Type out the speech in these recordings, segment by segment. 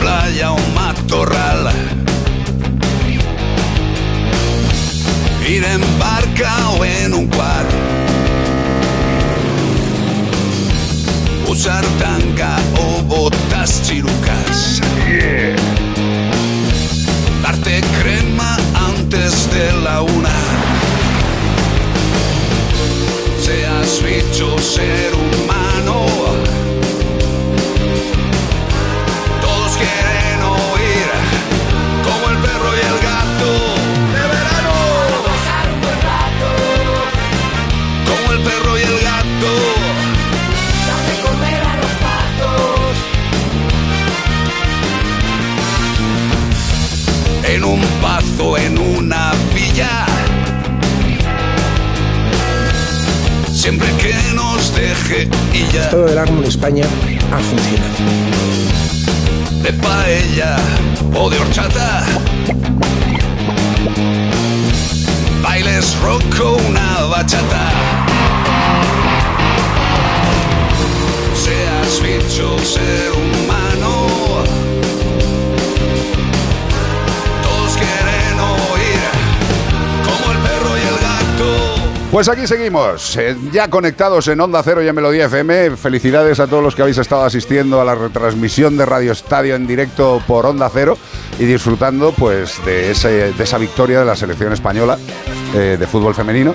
playa o matorral. Ir en barca o en un quad. Usar tanga o botas chirucas. Darte crema antes de la una. Seas bicho, ser humano. Una villa. Siempre que nos deje y ya. Todo el árbol en España ha funcionado. de paella o de horchata. Bailes rock o una bachata. Seas bicho, ser humano. Pues aquí seguimos, eh, ya conectados en Onda Cero y en Melodía FM. Felicidades a todos los que habéis estado asistiendo a la retransmisión de Radio Estadio en directo por Onda Cero y disfrutando pues de, ese- de esa victoria de la selección española eh, de fútbol femenino.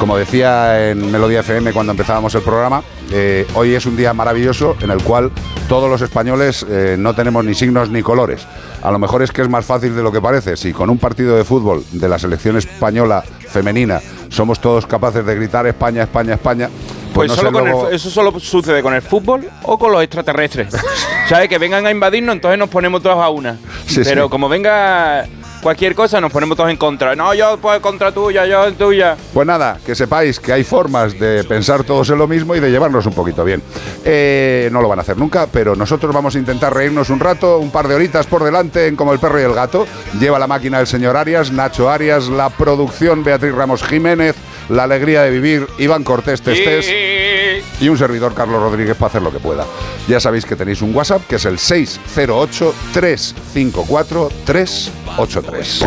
Como decía en Melodía FM cuando empezábamos el programa, eh, hoy es un día maravilloso en el cual todos los españoles no tenemos ni signos ni colores. A lo mejor es que es más fácil de lo que parece. Si con un partido de fútbol de la selección española femenina somos todos capaces de gritar España, España, España, pues, Pues no solo con luego- eso solo sucede con el fútbol o con los extraterrestres. ¿Sabes? Que vengan a invadirnos, entonces nos ponemos todos a una. Sí, Pero sí. como venga cualquier cosa, nos ponemos todos en contra. No, yo pues contra tuya, yo en tuya. Pues nada, que sepáis que hay formas de pensar todos en lo mismo y de llevarnos un poquito bien. Eh, no lo van a hacer nunca, pero nosotros vamos a intentar reírnos un rato, un par de horitas por delante en Como el perro y el gato. Lleva la máquina el señor Arias, Nacho Arias, la producción Beatriz Ramos Jiménez, la alegría de vivir Iván Cortés Testés y un servidor Carlos Rodríguez para hacer lo que pueda. Ya sabéis que tenéis un WhatsApp que es el 608 354 383.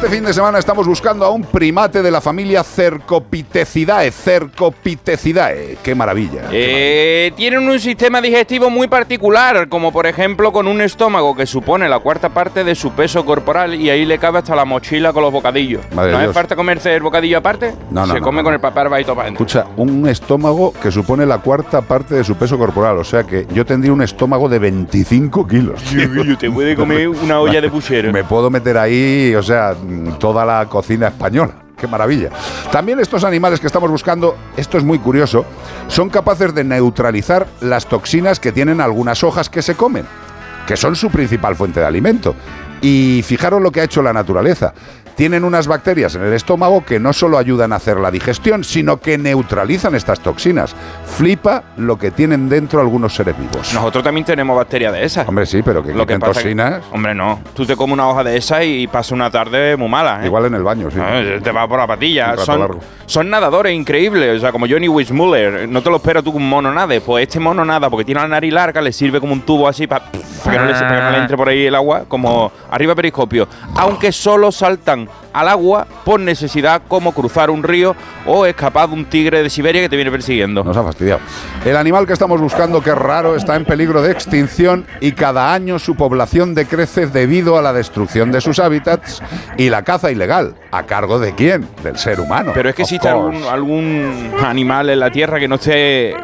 Este fin de semana estamos buscando a un primate de la familia Cercopitecidae. Cercopitecidae. Qué maravilla. Eh, tienen un sistema digestivo muy particular, como por ejemplo con un estómago que supone la cuarta parte de su peso corporal y ahí le cabe hasta la mochila con los bocadillos. Madre ¿No hace falta comerse el bocadillo aparte? No, no, Se no, come no, con no. el papel baito para. Escucha, un estómago que supone la cuarta parte de su peso corporal. O sea que yo tendría un estómago de 25 kilos. tío. Te puede comer una olla de puchero. Me puedo meter ahí, o sea, toda la cocina española. Qué maravilla. También estos animales que estamos buscando, esto es muy curioso, son capaces de neutralizar las toxinas que tienen algunas hojas que se comen, que son su principal fuente de alimento. Y fijaros lo que ha hecho la naturaleza. Tienen unas bacterias en el estómago que no solo ayudan a hacer la digestión, sino que neutralizan estas toxinas. Flipa lo que tienen dentro algunos seres vivos. Nosotros también tenemos bacterias de esas. Hombre, sí, pero que Lo que toxinas, hombre, no. Tú te comes una hoja de esa y pasas una tarde muy mala, ¿eh? igual en el baño, sí. Ah, te va por la patilla. Son, largo. son nadadores increíbles, o sea, como Johnny Weissmuller. No te lo esperas tú con un mono nade. Pues este mono nada, porque tiene la nariz larga, le sirve como un tubo así para que, no le, para que no le entre por ahí el agua, como arriba periscopio. Aunque solo saltan al agua por necesidad, como cruzar un río o escapar de un tigre de Siberia que te viene persiguiendo. Nos ha fastidiado. El animal que estamos buscando, que es raro, está en peligro de extinción y cada año su población decrece debido a la destrucción de sus hábitats y la caza ilegal. ¿A cargo de quién? Del ser humano. Pero es que existe algún, algún animal en la Tierra que no esté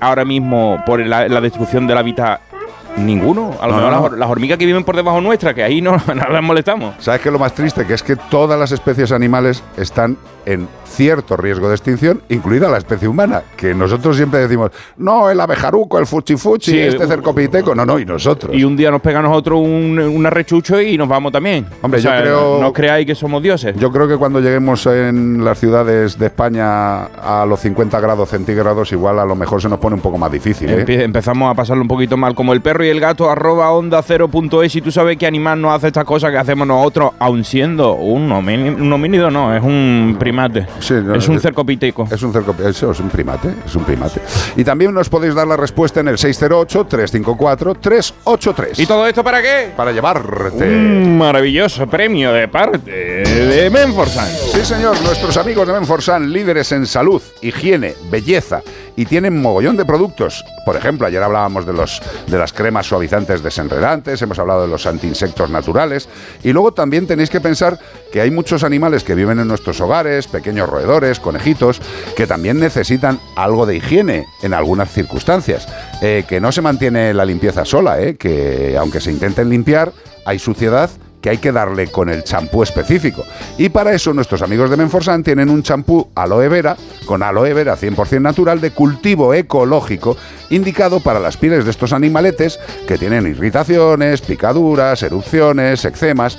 ahora mismo por la, la destrucción del hábitat. Ninguno. A lo No, mejor no, las, hormigas que viven por debajo nuestra, que ahí no, no las molestamos. ¿Sabes qué es lo más triste? Que es que todas las especies animales están en cierto riesgo de extinción, incluida la especie humana, que nosotros siempre decimos, no, el abejaruco, el fuchifuchi, Sí, este cercopiteco, no, no, y nosotros. Y un día nos pega a nosotros un, un arrechucho y nos vamos también. Hombre, O sea, yo creo- No, creáis que somos dioses. Yo creo que cuando lleguemos en las ciudades de España a los 50 grados centígrados, igual a lo mejor se nos pone un poco más difícil. ¿eh? Empezamos a pasarlo un poquito mal como el perro perro y el gato arroba onda cero punto es. Y tú sabes qué animal no hace estas cosas que hacemos nosotros, aun siendo un, homínido, un homínido, no, es un primate. Sí, no, es un es- cercopiteco. Es un cerco, eso es un primate, es un primate. Y también nos podéis dar la respuesta en el 608-354-383. ¿Y todo esto para qué? Para llevarte. Un maravilloso premio de parte de Menforsan. Sí, señor, nuestros amigos de Menforsan, líderes en salud, higiene, belleza y tienen mogollón de productos. Por ejemplo, ayer hablábamos de, los, de las cremas suavizantes desenredantes, hemos hablado de los antiinsectos naturales y luego también tenéis que pensar que hay muchos animales que viven en nuestros hogares, pequeños roedores, conejitos, que también necesitan algo de higiene en algunas circunstancias. Eh, que no se mantiene la limpieza sola, eh, que aunque se intenten limpiar, hay suciedad que hay que darle con el champú específico. Y para eso nuestros amigos de Menforsan tienen un champú aloe vera, con aloe vera 100% natural de cultivo ecológico, indicado para las pieles de estos animaletes que tienen irritaciones, picaduras, erupciones, eczemas.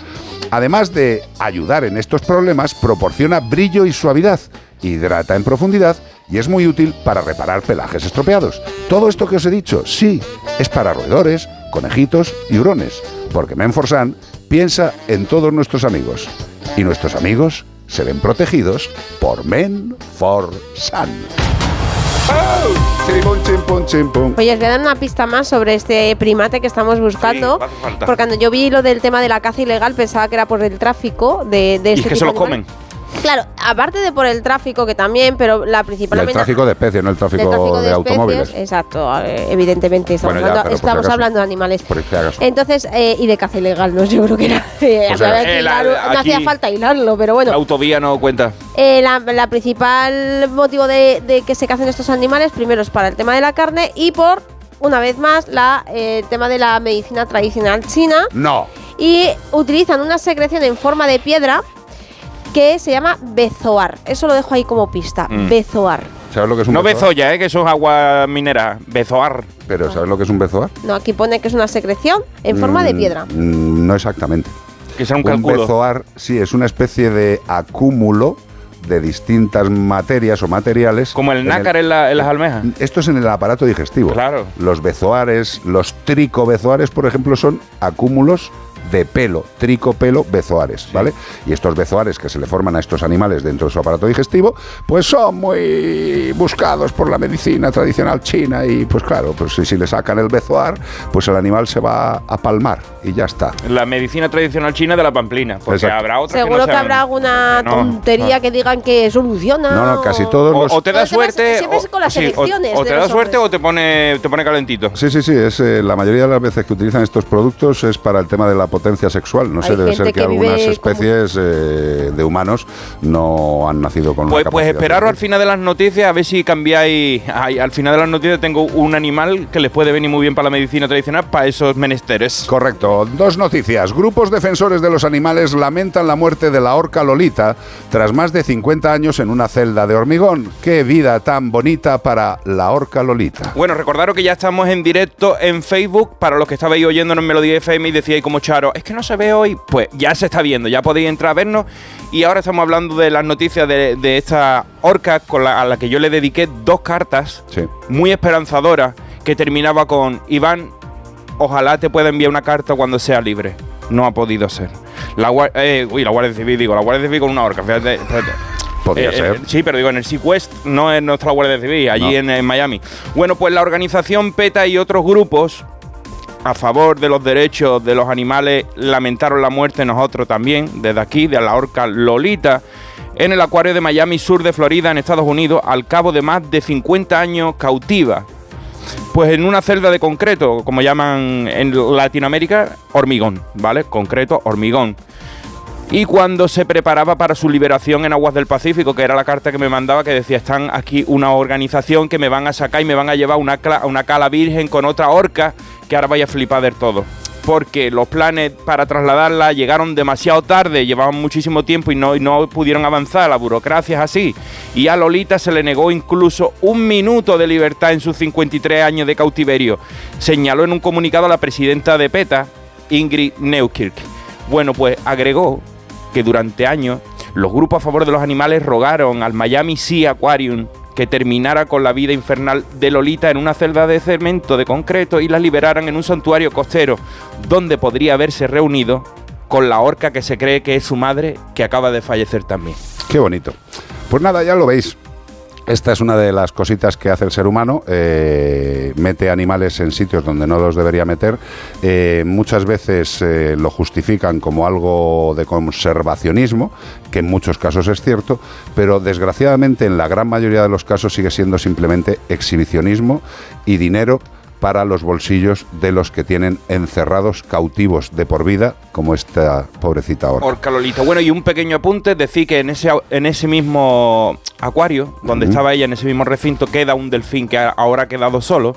Además de ayudar en estos problemas, proporciona brillo y suavidad, hidrata en profundidad y es muy útil para reparar pelajes estropeados. Todo esto que os he dicho, sí, es para roedores, conejitos y hurones, porque Menforsan piensa en todos nuestros amigos y nuestros amigos se ven protegidos por. Chimpum, chimpum, chimpum. Oye, os voy a dar una pista más sobre este primate que estamos buscando. Sí, porque cuando yo vi lo del tema de la caza ilegal pensaba que era por el tráfico de, de Y este es que tipo se animales. comen. Claro, aparte de por el tráfico, que también, pero la principal El tráfico de especies, no el tráfico, de, especies, automóviles. Exacto, eh, evidentemente estamos, Bueno, ya, hablando, pero por si estamos acaso. hablando de animales. Por si acaso. Entonces, eh, y de caza ilegal, ¿no? Yo creo que era. eh, O sea, había que eh, hilar- no aquí- hacía falta hilarlo, pero bueno. La autovía no cuenta. Eh, la, la principal motivo de, de que se cacen estos animales, primero es para el tema de la carne y por, una vez más, la, eh, el tema de la medicina tradicional china. No. Y utilizan una secreción en forma de piedra que se llama bezoar. Eso lo dejo ahí como pista. Mm. Bezoar. ¿Sabes lo que es un No bezoar? bezoya, ¿eh? que eso es agua minera. Bezoar. Pero ¿sabes lo que es un bezoar? No, aquí pone que es una secreción en forma de Mm, piedra. mm, No exactamente. Que será un, Un bezoar, sí, es una especie de acúmulo de distintas materias o materiales. Como el en nácar en, la- en las almejas. Esto es en el aparato digestivo. Claro. Los bezoares, los tricobezoares, por ejemplo, son acúmulos de pelo, tricopelo bezoares, ¿vale? Y estos bezoares que se le forman a estos animales dentro de su aparato digestivo, pues son muy buscados por la medicina tradicional china y pues claro, pues si, si le sacan el bezoar, pues el animal se va a palmar y ya está. La medicina tradicional china de la pamplina. Porque Exacto. habrá otras Seguro que, no habrá alguna No, tontería no. que digan que soluciona. No, no, casi todos O, los... o te da suerte. siempre es o- con las sí, o- elecciones o, de te da suerte o te pone, te pone calentito. Sí, sí, sí, es, eh, la mayoría de las veces que utilizan estos productos es para el tema de la potencia sexual. No sé, debe ser que, algunas como- especies eh, de humanos no han nacido con Pues, una pues capacidad esperaros al final de las noticias a ver si cambiáis. Ay, al final de las noticias tengo un animal que les puede venir muy bien para la medicina tradicional para esos menesteres. Correcto. Dos noticias. Grupos defensores de los animales lamentan la muerte de la orca Lolita tras más de 50 años en una celda de hormigón. Qué vida tan bonita para la orca Lolita. Bueno, recordaros que ya estamos en directo en Facebook. Para los que estabais oyéndonos en Melodía FM y decíais como Charo, es que no se ve hoy. Pues ya se está viendo, ya podéis entrar a vernos. Y ahora estamos hablando de las noticias de, de esta orca con la, a la que yo le dediqué dos cartas Sí. muy esperanzadoras que terminaba con Iván, ojalá te pueda enviar una carta cuando sea libre. No ha podido ser. La, eh, uy, la Guardia Civil, digo, la Guardia Civil con una orca. Fíjate. Podría Eh, ser. eh, sí, pero digo, en el Sea West no es nuestra Guardia Civil, allí No. en, en Miami. Bueno, pues la organización PETA y otros grupos a favor de los derechos de los animales lamentaron la muerte nosotros también, desde aquí, de la orca Lolita, en el acuario de Miami Sur de Florida, en Estados Unidos, al cabo de más de 50 años cautiva. Pues en una celda de concreto, como llaman en Latinoamérica, hormigón, ¿vale? Concreto, hormigón. Y cuando se preparaba para su liberación en aguas del Pacífico, que era la carta que me mandaba, que decía, están aquí una organización que me van a sacar y me van a llevar cla- una cala virgen con otra orca, que ahora vaya a flipar del todo. Porque los planes para trasladarla llegaron demasiado tarde, llevaban muchísimo tiempo y no, y no pudieron avanzar, la burocracia es así. Y a Lolita se le negó incluso un minuto de libertad en sus 53 años de cautiverio, señaló en un comunicado a la presidenta de PETA, Ingrid Neukirk. Bueno, pues agregó que durante años los grupos a favor de los animales rogaron al Miami Sea Aquarium que terminara con la vida infernal de Lolita en una celda de cemento de concreto y la liberaran en un santuario costero, donde podría haberse reunido con la orca que se cree que es su madre, que acaba de fallecer también. Qué bonito. Pues nada, ya lo veis. Esta es una de las cositas que hace el ser humano, eh, mete animales en sitios donde no los debería meter. Eh, muchas veces eh, lo justifican como algo de conservacionismo, que en muchos casos es cierto, pero desgraciadamente en la gran mayoría de los casos sigue siendo simplemente exhibicionismo y dinero para los bolsillos de los que tienen encerrados cautivos de por vida, como esta pobrecita. Orca Lolita. Bueno, y un pequeño apunte, decir que en ese, en ese mismo acuario, donde estaba ella, en ese mismo recinto, queda un delfín que ahora ha quedado solo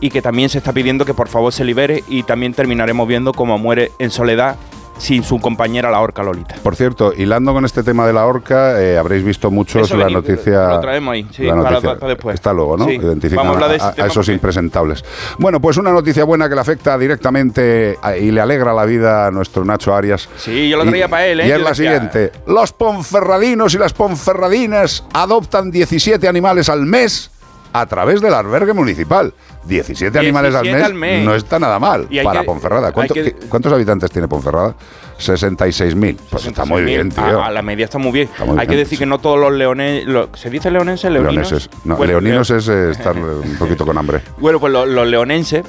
y que también se está pidiendo que por favor se libere y también terminaremos viendo cómo muere en soledad sin su compañera la orca Lolita. Por cierto, hilando con este tema de la orca, eh, habréis visto muchos Eso la noticia. lo traemos ahí, sí, la noticia- para después. Está luego, ¿no? Sí, Identifican a tema esos impresentables. Bueno, pues una noticia buena que le afecta directamente a- y le alegra la vida a nuestro Nacho Arias. Sí, yo lo Y- traía para él, ¿eh? Y es la decía- siguiente: los ponferradinos y las ponferradinas adoptan 17 animales al mes a través del albergue municipal. 17, animales al 17 mes, al mes. no está nada mal Y para que- Ponferrada. hay ¿Cuánto- que- qué- ¿Cuántos habitantes tiene Ponferrada? 66.000. Pues está muy bien, tío. A, a la media está muy bien. Está muy Hay que decir sí. que no todos los leones. lo- ¿Se dice leonenses? Leoninos. Leoneses. No, Bueno, leoninos leo- es eh, estar un poquito con hambre. Bueno, pues lo- los leonenses,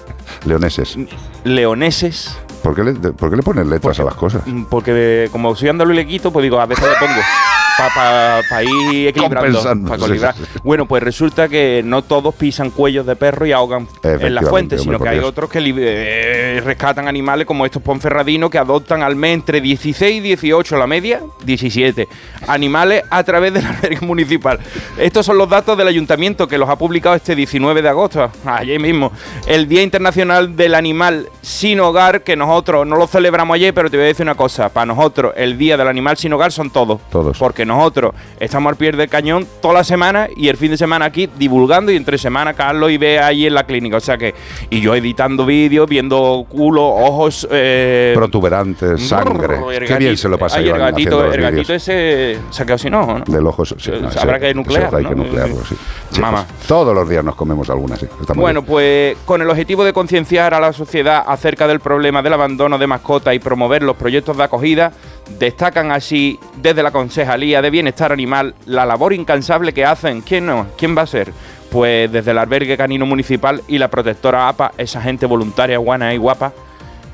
Leoneses. leoneses, ¿Por qué le, de- por qué le pones letras a las cosas? porque como soy andaluz y le quito, pues digo, a veces le pongo. Para ir equilibrando. Pa' sí. Bueno, pues resulta que no todos pisan cuellos de perro y ahogan en las fuentes, hombre, sino que hay otros que eh, rescatan animales como estos ponferradinos que adoptan al mes entre 16 y 18, la media 17 animales a través del albergue municipal. Estos son los datos del ayuntamiento que los ha publicado este 19 de agosto, ayer mismo, el Día Internacional del Animal Sin Hogar, que nosotros no lo celebramos ayer, pero te voy a decir una cosa, para nosotros el Día del Animal Sin Hogar son todos. Todos. Porque nosotros estamos al pie del cañón toda la semana y el fin de semana aquí divulgando y entre semana Carlos y ve ahí en la clínica. O sea que, y yo editando vídeos, viendo culo, ojos. Eh, Protuberantes, sangre. Qué bien se lo pasa el gatito, el gatito ese se ha quedado sin ojo, ¿no? Del ojo, sí, Eh, no, habrá ese- que nuclear, Hay que ¿no? nuclearlo, sí. Sí, Mamá. pues, todos los días nos comemos alguna, sí. Bueno, bien. pues con el objetivo de concienciar a la sociedad acerca del problema del abandono de mascotas y promover los proyectos de acogida, destacan así desde la Concejalía de Bienestar Animal la labor incansable que hacen. ¿Quién no? ¿Quién va a ser? Pues desde el albergue canino municipal y la protectora APA, esa gente voluntaria, guana y guapa,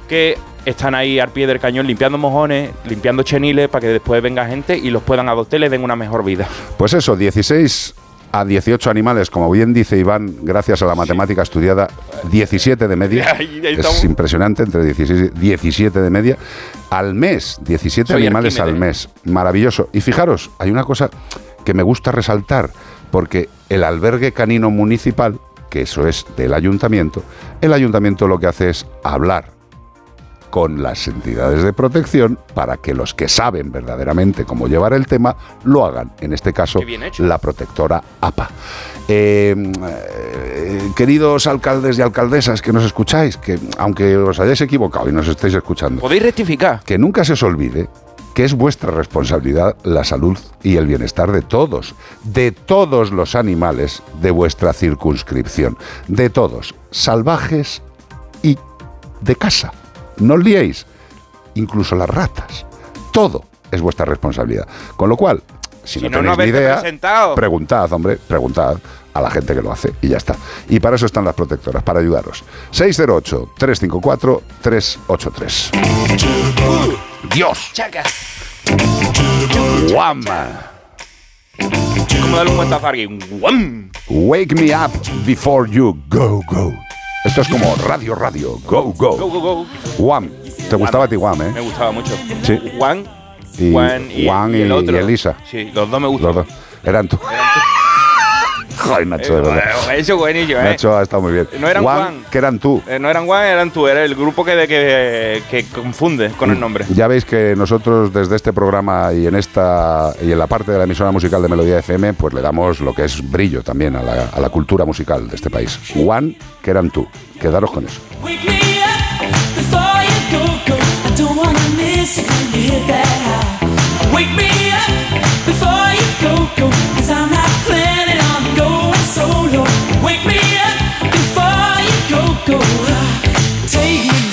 que están ahí al pie del cañón limpiando mojones, limpiando cheniles para que después venga gente y los puedan adoptar y les den una mejor vida. Pues eso, 16 a 18 animales, como bien dice Iván, gracias a la matemática estudiada, 17 de media. Es impresionante, entre 16 y 17 de media. Al mes, 17 Soy animales al mes. Maravilloso. Y fijaros, hay una cosa que me gusta resaltar, porque el albergue canino municipal, que eso es del ayuntamiento, el ayuntamiento lo que hace es hablar con las entidades de protección para que los que saben verdaderamente cómo llevar el tema lo hagan. En este caso, la protectora APA. Eh, eh, queridos alcaldes y alcaldesas que nos escucháis, que aunque os hayáis equivocado y nos estéis escuchando, ¿Podéis rectificar? que nunca se os olvide que es vuestra responsabilidad la salud y el bienestar de todos, de todos los animales de vuestra circunscripción, de todos, salvajes y de casa. No os liéis, incluso las ratas. Todo es vuestra responsabilidad. Con lo cual, si, Si no, no, no tenéis ni idea, presentado. preguntad, hombre, preguntad a la gente que lo hace y ya está. Y para eso están las protectoras, para ayudaros. 608-354-383. Dios. Chaca. Guama. Como darle un guantazo a alguien. ¡Guam! Wake me up before you go, go. Esto es como radio, radio. Go, Go, go. go, go. Guam. ¿Te gustaba a ti Me eh? gustaba mucho. Sí. Juan. Y Juan y, y el otro. y Elisa. Sí, los dos me gustan. Los dos. Eran tú. Joder, Nacho, de verdad. Eh, Eso buenillo, ¿eh? Nacho ha estado muy bien. No eran Juan. que eran tú. Eh, no eran Juan, eran tú. Era el grupo que, que, que confunde con el nombre. Ya veis que nosotros desde este programa y en esta y en la parte de la emisora musical de Melodía FM, pues le damos lo que es brillo también a la, a la cultura musical de este país. One, que eran tú. Quedaros con eso. Wake me up before you go, go. I don't go high, take me.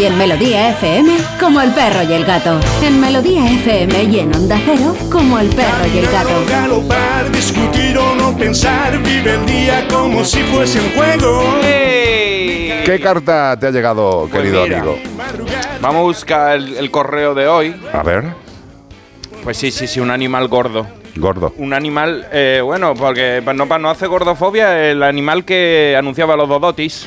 Y en Melodía FM, como el perro y el gato. En Melodía FM y en Onda Cero, como el perro y el gato. Galopar, discutir o no pensar, vive el día como si fuese un juego. ¡Ey! ¿Qué carta te ha llegado, Pues querido mira. amigo? Vamos a buscar el, el correo de hoy. A ver, Pues sí, sí, sí, un animal gordo. gordo. Un animal, eh, bueno, porque para no, no hacer gordofobia, el animal que anunciaba los dodotis.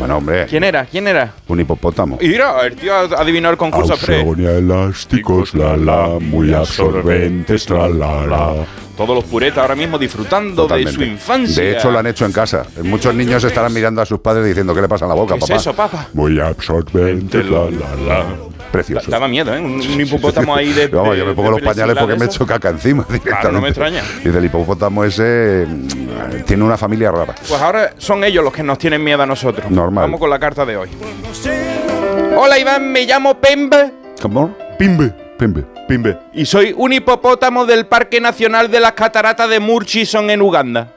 Bueno, hombre, ¿Quién era? ¿Quién era? un hipopótamo. Mira, el tío adivinó el concurso pre. elásticos, la la, muy absorbentes, la la la. Todos los puretas ahora mismo disfrutando de su infancia. De hecho, lo han hecho en casa. Muchos niños estarán mirando a sus padres diciendo, ¿qué le pasa en la boca, ¿Qué es papá? eso, papá? Muy absorbentes, la la la. Precioso. Daba miedo, ¿eh? Un, un hipopótamo ahí de. Vamos, yo me pongo los pañales porque me echo caca encima directamente. no me extraña. Dice, el hipopótamo ese mm, tiene una familia rara. Pues ahora son ellos los que nos tienen miedo a nosotros. Normal. Vamos con la carta de hoy. Hola Iván, me llamo Pembe ¿Cómo? Pimbe, pimbe, pimbe. y soy un hipopótamo del Parque Nacional de las Cataratas de Murchison en Uganda.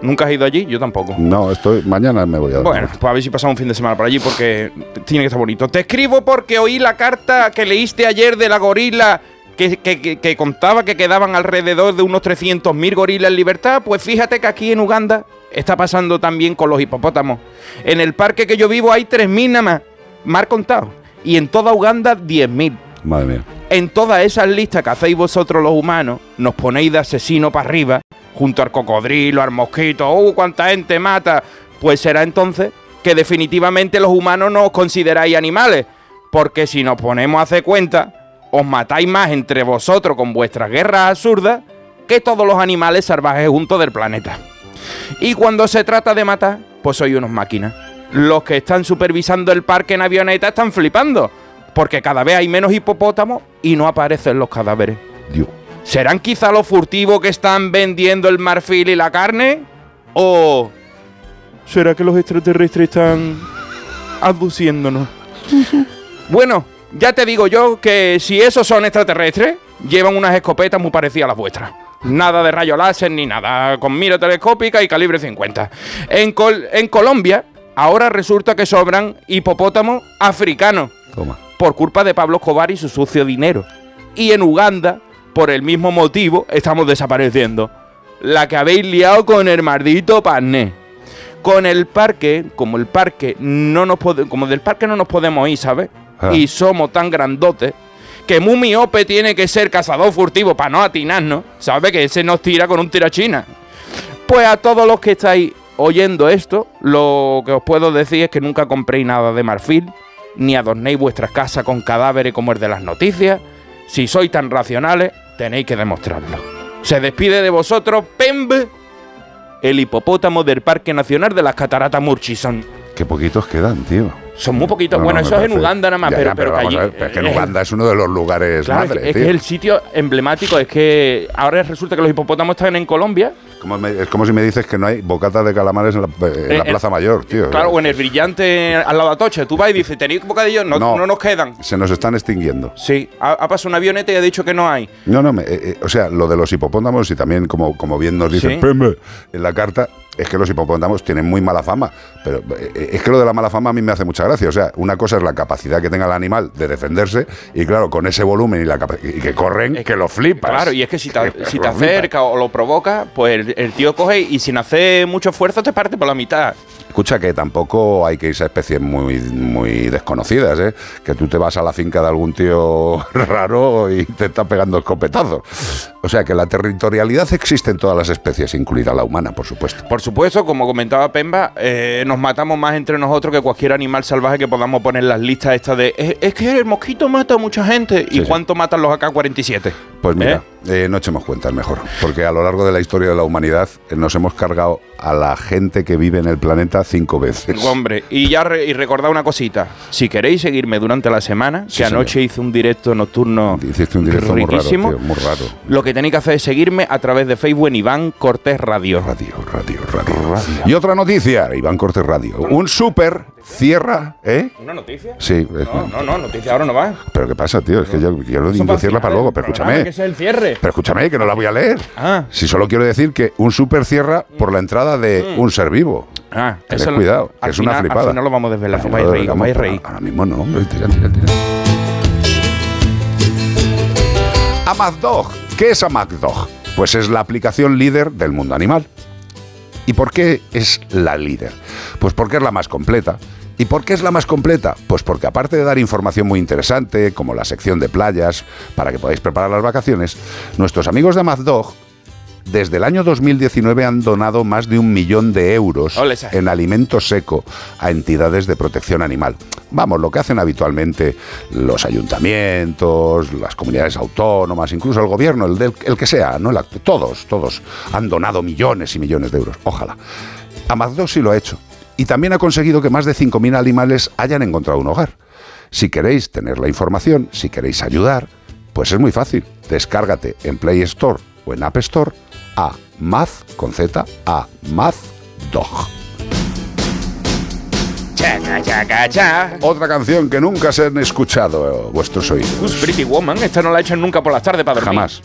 ¿Nunca has ido allí? Yo tampoco. No, estoy. Mañana me voy a dar. Bueno, pues a ver si pasamos un fin de semana por allí porque tiene que estar bonito. Te escribo porque oí la carta que leíste ayer de la gorila que- que contaba que quedaban alrededor de unos 300.000 gorilas en libertad. Pues fíjate que aquí en Uganda está pasando también con los hipopótamos. En el parque que yo vivo hay 3.000 nada más, mal contado. Y en toda Uganda 10.000. Madre mía. En todas esas listas que hacéis vosotros los humanos, nos ponéis de asesino para arriba, junto al cocodrilo, al mosquito, ¡uh, cuánta gente mata! Pues será entonces que definitivamente los humanos no os consideráis animales, porque si nos ponemos a hacer cuenta, os matáis más entre vosotros con vuestras guerras absurdas que todos los animales salvajes juntos del planeta. Y cuando se trata de matar, pues soy unos máquinas. Los que están supervisando el parque en avioneta están flipando, porque cada vez hay menos hipopótamos y no aparecen los cadáveres. Dios. ¿Serán quizá los furtivos que están vendiendo el marfil y la carne? ¿O será que los extraterrestres están abduciéndonos? bueno, ya te digo yo que si esos son extraterrestres, llevan unas escopetas muy parecidas a las vuestras. Nada de rayo láser ni nada, con mira telescópica y calibre 50. En, Col- en Colombia, ahora resulta que sobran hipopótamos africanos Toma. Por culpa de Pablo Escobar y su sucio dinero. Y en Uganda, por el mismo motivo, estamos desapareciendo. La que habéis liado con el maldito pané. Con el parque, como el parque no nos como del parque no nos podemos ir, ¿sabes? Ah. Y somos tan grandotes que muy miope tiene que ser cazador furtivo para no atinarnos, ¿sabes? Que ese nos tira con un tirachina. Pues a todos los que estáis oyendo esto, lo que os puedo decir es que nunca compréis nada de marfil, ni adornéis vuestras casas con cadáveres como el de las noticias. Si sois tan racionales, tenéis que demostrarlo. Se despide de vosotros Pembe, el hipopótamo del Parque Nacional de las Cataratas Murchison. Qué poquitos quedan, tío. Son muy poquitos. No, bueno, no, eso es en Uganda nada más, Ya, pero, ya, pero, que vamos allí- a ver, pero es que en eh, Uganda es uno de los lugares Claro, es madre, es tío. que el sitio emblemático es que ahora resulta que los hipopótamos están en Colombia. Como me- es como si me dices que no hay bocatas de calamares en la, en la Eh, eh, Plaza Mayor, tío. Claro, o en el brillante al lado de Atocha. Tú vas y dices, ¿tenéis bocadillos? No, No. no. nos quedan. Se nos están extinguiendo. Sí, ha, ha pasado un avioneta y ha dicho que no hay. No, no, me- eh, eh, o sea, lo de los hipopótamos y también, como, como bien nos dice Sí. En la carta, es que los hipopótamos tienen muy mala fama. Pero eh, es que lo de la mala fama a mí me hace mucha gracia. O sea, una cosa es la capacidad que tenga el animal de defenderse y, claro, con ese volumen y, la y que corren, que lo flipas. Claro, y es que si te, Que si te flipas. acerca o lo provoca, pues el, el tío coge y sin hacer mucho esfuerzo te parte por la mitad. Escucha, que tampoco hay que irse a especies muy, muy desconocidas, ¿eh? Que tú te vas a la finca de algún tío raro y te está pegando escopetazos. O sea, que la territorialidad existe en todas las especies, incluida la humana, por supuesto. Por supuesto, como comentaba Pemba, eh, nos matamos más entre nosotros que cualquier animal salvaje que podamos poner en las listas estas de es, es que el mosquito mata a mucha gente. ¿Y sí. cuánto matan los AK-47? Pues mira, ¿Eh? eh, no echemos cuentas mejor, porque a lo largo de la historia de la humanidad eh, nos hemos cargado a la gente que vive en el planeta cinco veces. Hombre, y ya re- y recordad una cosita. Si queréis seguirme durante la semana, Sí, que anoche señor. hice un directo nocturno Hiciste un directo muy raro, riquísimo, tío, muy raro. lo que tenéis que hacer es seguirme a través de Facebook en Iván Cortés Radio. Radio, radio, radio. Y otra noticia, Iván Cortés Radio. Un súper cierra, ¿eh? ¿Una noticia? Sí, No, no, no, noticia ahora no va. pero ¿qué pasa, tío? Es que yo quiero Eso inducirla para el luego, pero escúchame. Que es el cierre. Pero escúchame, que no la voy a leer. Ah. Si solo quiero decir que un súper cierra por la entrada de un ser vivo. Ah, Tened eso lo- cuidado, que es una final- flipada. Al final lo vamos a desvelar. Vais a final reír, lo vais a digamos, reír. Ahora mismo no, hombre. Tira, tira, tira. Amazdog. ¿Qué es Amazdog? Pues es la aplicación líder del mundo animal. ¿Y por qué es la líder? Pues porque es la más completa. ¿Y por qué es la más completa? Pues porque aparte de dar información muy interesante, como la sección de playas, para que podáis preparar las vacaciones, nuestros amigos de Amazdog desde el año 2019 han donado más de un millón de euros en alimento seco a entidades de protección animal. Vamos, lo que hacen habitualmente los ayuntamientos, las comunidades autónomas, incluso el gobierno, el, del, el que sea, ¿no? El todos, todos han donado millones y millones de euros. Ojalá. Amazdog sí lo ha hecho. Y también ha conseguido que más de 5.000 animales hayan encontrado un hogar. Si queréis tener la información, si queréis ayudar, pues es muy fácil. Descárgate en Play Store o en App Store a Maz con Z a. Chaca, chaca, cha. Otra canción que nunca se han escuchado vuestros oídos. Pretty Woman, esta no la echan nunca por las tardes para dormir. Jamás.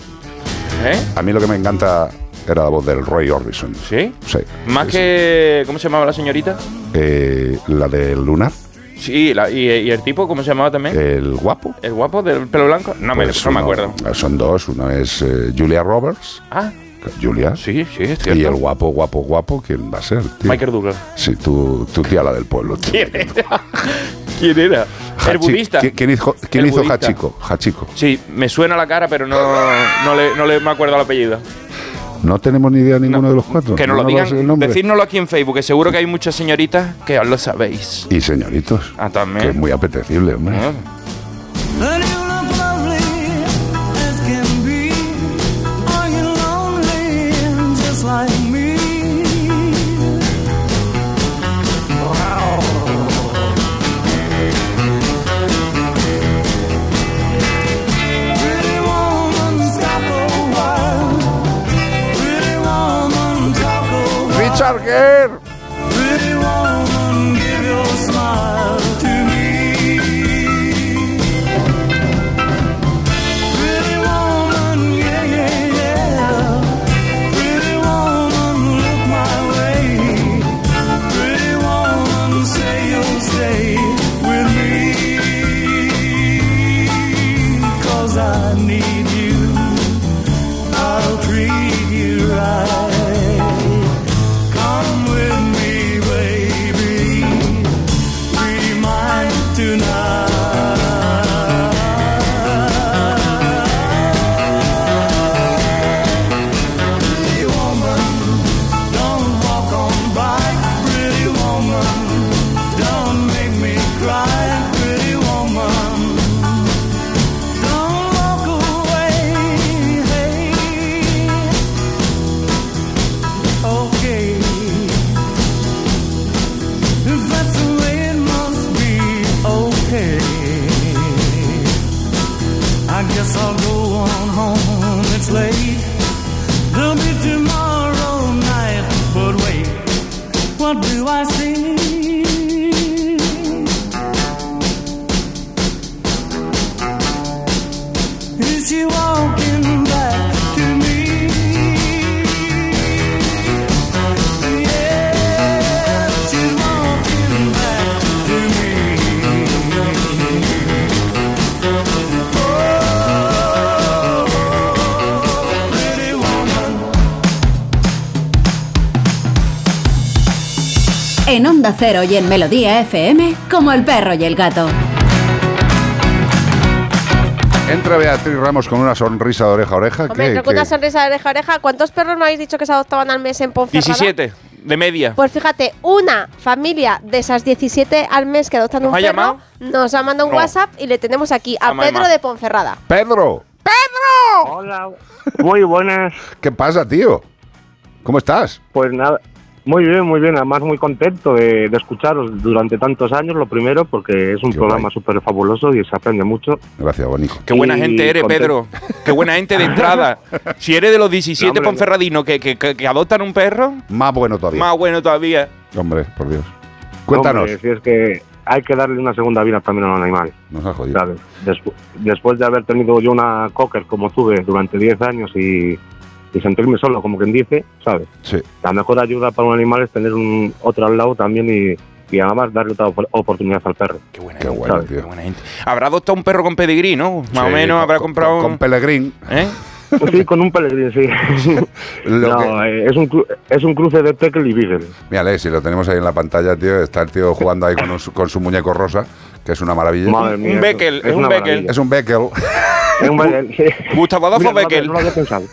¿Eh? A mí lo que me encanta era la voz del Roy Orbison. ¿Sí? Sí. Más Sí, que. ¿Cómo se llamaba la señorita? Eh, la del Lunar, Sí, la- y, y el tipo, ¿cómo se llamaba también? el guapo. ¿El guapo del pelo blanco? No, me, Pues no me acuerdo. Son dos. Uno es eh, Julia Roberts. Ah, Julia. sí, sí, es cierto. Y el guapo, guapo, guapo, ¿quién va a ser? tío? Michael Douglas. Sí, tu, tu tía, la del pueblo. tío. ¿Quién era? ¿Quién era? El budista. ¿Quién, quién hizo, quién El hizo budista. Hachiko? Hachiko. Sí, me suena la cara, pero no, no, le, no le me acuerdo el apellido. No tenemos ni idea ninguno No, de los cuatro. Que nos lo No el digan, decírnoslo aquí en Facebook, que seguro que hay muchas señoritas que os lo sabéis. Y señoritos. Ah, Que también. es muy apetecible, hombre. Ah. En Onda Cero y en Melodía FM, como el perro y el gato. Entra Beatriz Ramos con una sonrisa de oreja a oreja. Hombre, ¿Qué- creo que una qué? sonrisa de oreja a oreja. ¿Cuántos perros no habéis dicho que se adoptaban al mes en Ponferrada? 17, de media. Pues fíjate, una familia de esas 17 al mes que adoptan un ¿Nos ha perro llamado? nos ha mandado un No. WhatsApp y le tenemos aquí a Pedro de Ponferrada. ¡Pedro! Hola, muy buenas. ¿Qué pasa, tío? ¿Cómo estás? Pues nada, muy bien, muy bien. Además, muy contento de, de escucharos durante tantos años, lo primero, porque es un Qué programa súper fabuloso y se aprende mucho. Gracias, Bonico. Qué buena Y gente eres, contento. Pedro. Qué buena gente de entrada. Si eres de los 17 No, hombre, ponferradinos que, que, que- que adoptan un perro, Más bueno todavía. más bueno todavía. Hombre, por Dios. Cuéntanos. Hombre, si es que hay que darle una segunda vida también a los animales, Nos ha jodido. ¿sabes? Despu- después de haber tenido yo una cocker como tuve durante 10 años y, y sentirme solo, como quien dice, ¿sabes? Sí. La mejor ayuda para un animal es tener un otro al lado también y, y además darle otra op- oportunidad al perro. Qué buena Qué gente. bueno, tío. Qué buena gente. Habrá adoptado un perro con pedigrí, ¿no? Más o menos con- habrá con- comprado. Con, Pelegrín. ¿Eh? Sí, con un pelegrín, sí. Lo no, que- eh, es, un es un cruce de Peckel y Beagle. Mírale, si lo tenemos ahí en la pantalla, tío, está el tío jugando ahí con, un- con su muñeco rosa, que es una maravilla. Madre mía, un Beckel, es un Beckel. Es un Beckel. Es un Beckel, sí. Gustavo Adolfo Mira, no lo había- Beckel. No lo había pensado.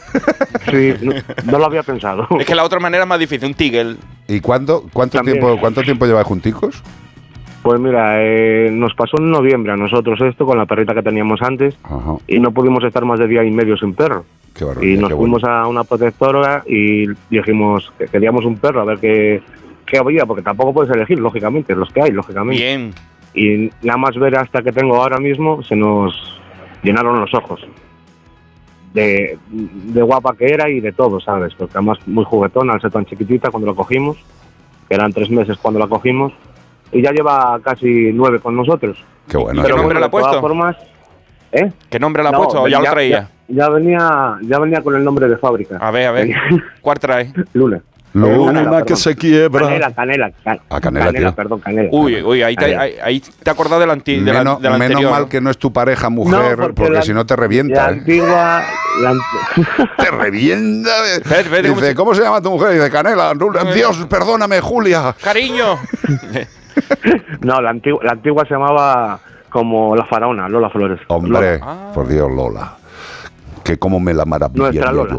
Sí, no, no lo había pensado. Es que la otra manera es más difícil, un Tigel. ¿Y cuánto, cuánto, También. tiempo, cuánto tiempo lleváis junticos? Pues mira, eh, nos pasó en noviembre a nosotros esto con la perrita que teníamos antes Ajá, y no pudimos estar más de día y medio sin perro. qué barbaridad. Y nos qué bueno. fuimos a una protectora y dijimos que queríamos un perro a ver qué, qué había, porque tampoco puedes elegir, lógicamente, los que hay, lógicamente. Bien. Y nada más ver hasta que tengo ahora mismo, se nos llenaron los ojos. De, de guapa que era y de todo, ¿sabes? Porque además muy juguetona, al ser tan chiquitita cuando la cogimos, que eran tres meses cuando la cogimos, y ya lleva casi nueve con nosotros. Qué bueno. ¿Qué tío. nombre le ha de todas puesto? formas, ¿eh? ¿Qué nombre le ha No, puesto? ¿O ya, lo traía? Ya, ya venía, ya venía con el nombre de fábrica. A ver, a ver. ¿Cuál trae? Luna. Luna Canela, que perdón. se quiebra. Canela, canela. can- Ah, canela, tío. perdón, canela. Uy, uy, ahí te, Canela. ahí, ahí te del anti, de la, menos de la menos mal que no es tu pareja mujer, No, porque, la- si no te La revienta. ¿eh? antigua. la ant- Te revienta. ¿cómo Dice, se- ¿cómo se llama tu mujer? Dice, Canela. Dios, perdóname, Julia. Cariño. no, la antigua, la antigua se llamaba como la faraona, Lola Flores. Hombre, Lola. Ah. por Dios, Lola. Que cómo me la maravilla Lola.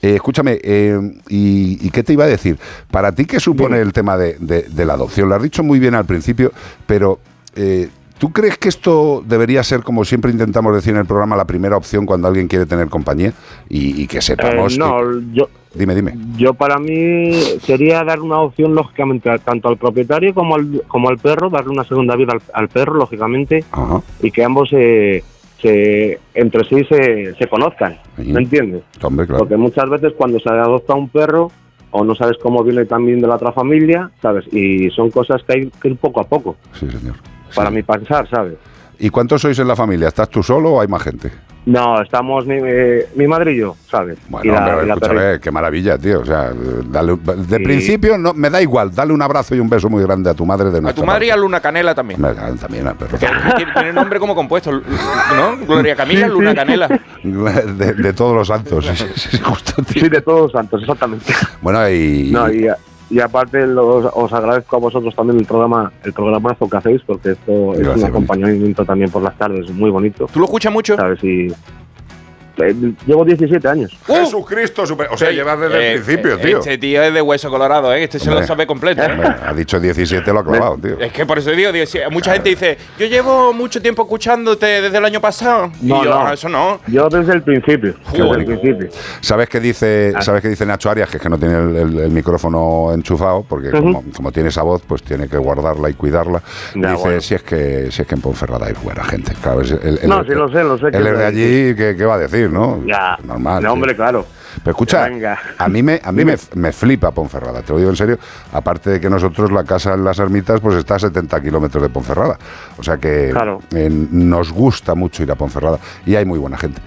Eh, escúchame, eh, y, y qué te iba a decir? Para ti, ¿qué supone el tema de, de- de la adopción? Lo has dicho muy bien al principio, pero eh, ¿tú crees que esto debería ser, como siempre intentamos decir en el programa, la primera opción cuando alguien quiere tener compañía? Y, y que Eh, sepamos no, que- yo, Dime, dime. yo para mí sería dar una opción, lógicamente, tanto al propietario como al, como al perro, darle una segunda vida al, al perro, lógicamente, Ajá. y que ambos se, se- entre sí se, se conozcan. ¿Me entiendes? Hombre, claro. Porque muchas veces cuando se adopta un perro, o no sabes cómo viene también de la otra familia, ¿sabes? Y son cosas que hay que ir poco a poco, Sí, señor. para Sí. mi pensar, ¿sabes? ¿Y cuántos sois en la familia? ¿Estás tú solo o hay más gente? No, estamos mi, eh, mi madre y yo, ¿sabes? Bueno, y la, hombre, y la escúchame, perrita. qué maravilla, tío. O sea, dale, un- de Sí. principio no, me da igual, dale un abrazo y un beso muy grande a tu madre de A nuestra tu madre y a. Luna Canela también. También al perro. Tiene, tiene nombre como compuesto, ¿no? Gloria Camila, Luna Canela. De, de todos los santos. Sí, sí, sí, justo, tío. Sí, de todos los santos, exactamente. Bueno, y, No, y, y aparte los- os agradezco a vosotros también el programa, el programazo que hacéis, porque esto es un acompañamiento también por las tardes, muy bonito, ¿Tú lo escuchas mucho? ¿sabes? Y eh, llevo 17 años. Jesucristo, super- o sea, llevas desde Eh, el principio, eh, tío. Este tío es de hueso colorado, ¿eh? Este se Hombre. lo sabe completo. ¿eh? Hombre, ha dicho 17, lo ha clavado, tío. Es que por eso digo, digo, si mucha gente dice, yo llevo mucho tiempo escuchándote desde el año pasado. No, y yo, no. "Ah, eso no. Yo desde el principio, desde el principio. ¿Sabes qué dice, Ah. ¿sabes qué dice Nacho Arias? Que es que no tiene el, el- el micrófono enchufado, porque como, como tiene esa voz, pues tiene que guardarla y cuidarla. Ya, dice, bueno. si es que si es que en Ponferrada hay buena gente. Claro, es- él- No, sí lo sé, lo sé que Él es de allí, ¿qué, qué va a decir, no? Ya, Normal. no, sí. hombre, claro. Pero escucha, Venga. a mí, me, a mí me, me flipa Ponferrada, te lo digo en serio. Aparte de que nosotros, la casa en las ermitas, pues está a 70 kilómetros de Ponferrada. O sea que Claro. eh, nos gusta mucho ir a Ponferrada y hay muy buena gente.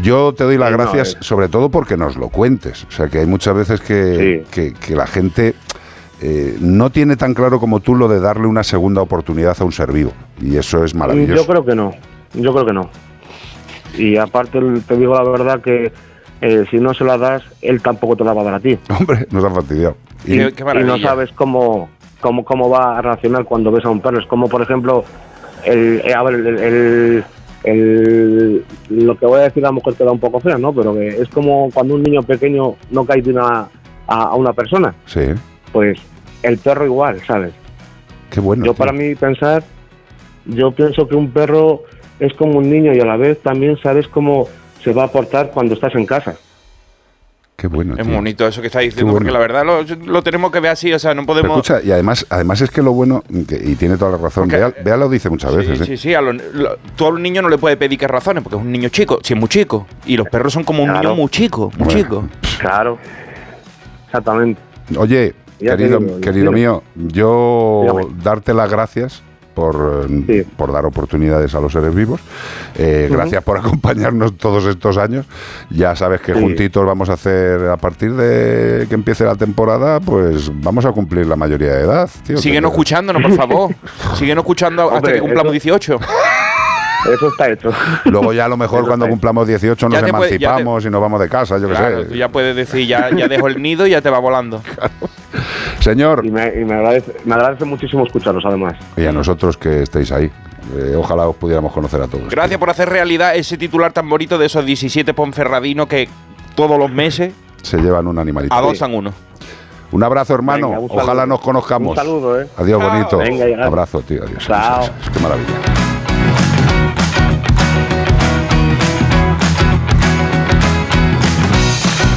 Yo te doy las Sí, gracias, sobre todo porque nos lo cuentes. O sea que hay muchas veces que, Sí. que, que la gente eh, no tiene tan claro como tú lo de darle una segunda oportunidad a un ser vivo. Y eso es maravilloso. Yo creo que no, yo creo que no. Y aparte te digo la verdad que eh, si no se la das, él tampoco te la va a dar a ti. Hombre, nos ha fastidiado. Y- Qué, qué Y maravilla. no sabes cómo, cómo, cómo va a reaccionar cuando ves a un perro. Es como, por ejemplo, el, eh, a ver, el, el- el- lo que voy a decir a lo mejor queda un poco feo, ¿no? Pero que es como cuando un niño pequeño no cae de una, a, a una persona. Sí, Pues el perro igual, ¿sabes? qué bueno. Yo tío. para mí pensar, yo pienso que un perro es como un niño y a la vez también sabes cómo se va a portar cuando estás en casa. Qué bueno. Es tío. bonito eso que está diciendo, bueno. porque la verdad lo, lo tenemos que ver así, o sea, no Pero podemos... escucha, y además, además es que lo bueno, que- y tiene toda la razón, Bea, Bea lo dice muchas veces, Sí, ¿eh? sí, sí. A los, lo- tú a un niño no le puedes pedir qué razones, porque es un niño chico, si es muy chico. Y los perros son como un Claro. niño muy chico, muy Bueno. chico. Claro, exactamente. Oye, Ya querido, digo, querido dime. mío, yo Dígame. darte las gracias por, eh, Sí. por dar oportunidades a los seres vivos. Eh, Ujú. Gracias por acompañarnos todos estos años. Ya sabes que Sí. juntitos vamos a hacer, a partir de que empiece la temporada, pues vamos a cumplir la mayoría de edad. Tío, Síguenos Que- escuchándonos, por favor. Síguenos escuchando hasta Hombre, que cumplamos eso- 18. Eso está hecho. Luego ya a lo mejor Eso cuando cumplamos 18 nos te puede- te- emancipamos y nos vamos de casa, yo qué Claro, sé. tú ya puedes decir, ya, ya dejo el nido y ya te va volando. Señor, Y me, y me agradece, me agradece muchísimo escucharos, además. y a nosotros que estéis ahí. Eh, ojalá os pudiéramos conocer a todos. Gracias por hacer realidad ese titular tan bonito de esos 17 ponferradinos que todos los meses Se llevan un animalito. adoptan uno. Un abrazo, hermano. Venga, un saludo. Ojalá nos conozcamos. Un saludo, ¿eh? Adiós, Chao. bonito. Venga, abrazo, tío. Adiós. Chao. Adiós, adiós. Qué maravilla.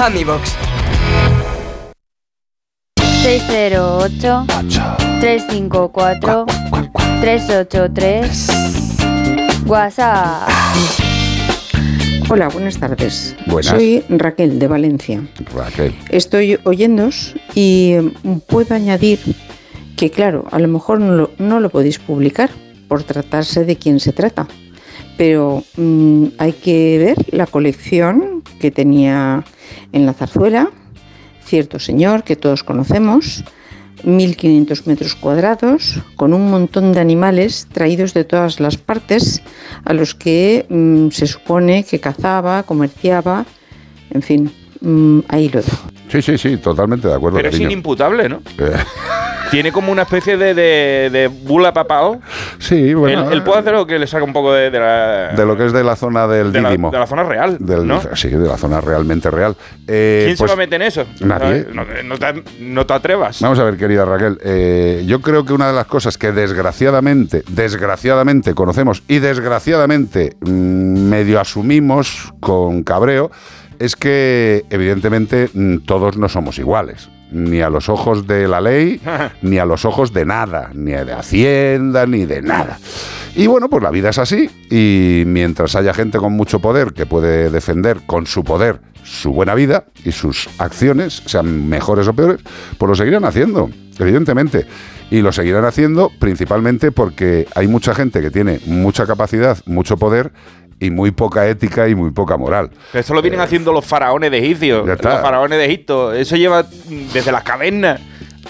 AmiBox. 608 354 383 WhatsApp. Hola, buenas tardes. Buenas. Soy Raquel de Valencia. Raquel. Estoy oyéndos y mm, puedo añadir que, claro, a lo mejor no lo, no lo podéis publicar por tratarse de quién se trata, pero mm, hay que ver la colección que tenía en la zarzuela cierto señor que todos conocemos, 1500 metros cuadrados, con un montón de animales traídos de todas las partes a los que mm, se supone que cazaba, comerciaba, en fin, mm, ahí lo dejo. Sí, sí, sí, totalmente de acuerdo. Pero es inimputable, ¿no? Tiene como una especie de, de, de bula papao. Sí, bueno. él, él puede hacer lo que le saca un poco de, de la, de lo que es de la zona del de la- de la zona real. Del- ¿no? Sí, de la zona realmente real. Eh, ¿Quién pues, se va a meter en eso? nadie. No, no te, no te atrevas. Vamos a ver, querida Raquel. eh, yo creo que una de las cosas que desgraciadamente, desgraciadamente conocemos y desgraciadamente mm, medio asumimos con cabreo es que evidentemente mm, todos no somos iguales. Ni a los ojos de la ley, ni a los ojos de nada, ni de Hacienda, ni de nada. Y bueno, pues la vida es así. Y mientras haya gente con mucho poder que puede defender con su poder su buena vida y sus acciones, sean mejores o peores, pues lo seguirán haciendo, evidentemente. Y lo seguirán haciendo principalmente porque hay mucha gente que tiene mucha capacidad, mucho poder y muy poca ética y muy poca moral. Esto lo vienen haciendo los faraones de Egipcio, los faraones de Egipto. Eso lleva desde las cavernas.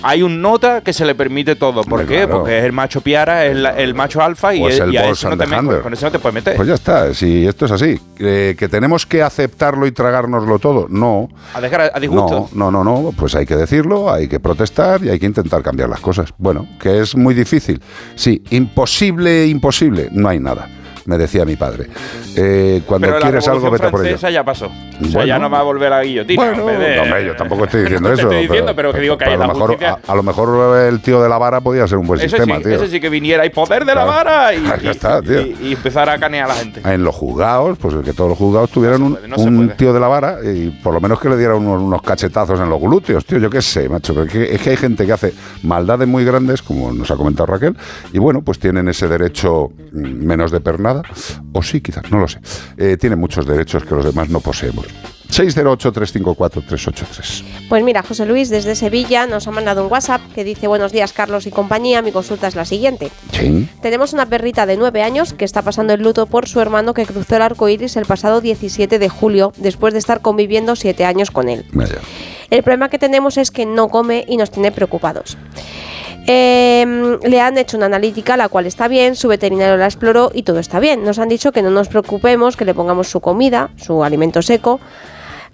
Hay un nota que se le permite todo. ¿Por Hombre, qué? claro. Porque es el macho piara, es la- el macho alfa y, Pues es- el y a ese no te metes, con ese no te puedes meter. Pues ya está, si esto es así. Eh, ¿Que tenemos que aceptarlo y tragárnoslo todo? No. a dejar a, a disgusto. No, no, no, no, pues hay que decirlo, hay que protestar y hay que intentar cambiar las cosas. Bueno, que es muy difícil. Sí, imposible, imposible, no hay nada, me decía mi padre. Eh, cuando Pero la quieres algo, vete por ello. ya pasó. O sea, Bueno. ya no va a volver a guillotina. Bueno, de- no, hombre, yo tampoco estoy diciendo No te eso. estoy diciendo, pero que digo que pero hay a, lo mejor, justicia- a, a lo mejor el tío de la vara podía ser un buen Eso sistema, sí, tío. eso sí que viniera y poder de la vara y, y- está, tío. y- y empezar a canear a la gente. En los juzgados, pues que todos los juzgados tuvieran un, puede, no se un puede. tío de la vara y por lo menos que le dieran unos, unos cachetazos en los glúteos, tío. Yo qué sé, macho. pero es que, es que hay gente que hace maldades muy grandes, como nos ha comentado Raquel, y bueno, pues tienen ese derecho mm, menos de pernada, o sí, quizás, no lo sé. Eh, tienen muchos derechos que los demás no poseemos. 608-354-383. Pues mira, José Luis desde Sevilla nos ha mandado un WhatsApp que dice buenos días Carlos y compañía, mi consulta es la siguiente. Sí. Tenemos una perrita de 9 años que está pasando el luto por su hermano que cruzó el arco iris el pasado 17 de julio después de estar conviviendo 7 años con él. Vaya. El problema que tenemos es que no come y nos tiene preocupados. Eh, le han hecho una analítica, la cual está bien, su veterinario la exploró y todo está bien. Nos han dicho que no nos preocupemos, que le pongamos su comida, su alimento seco,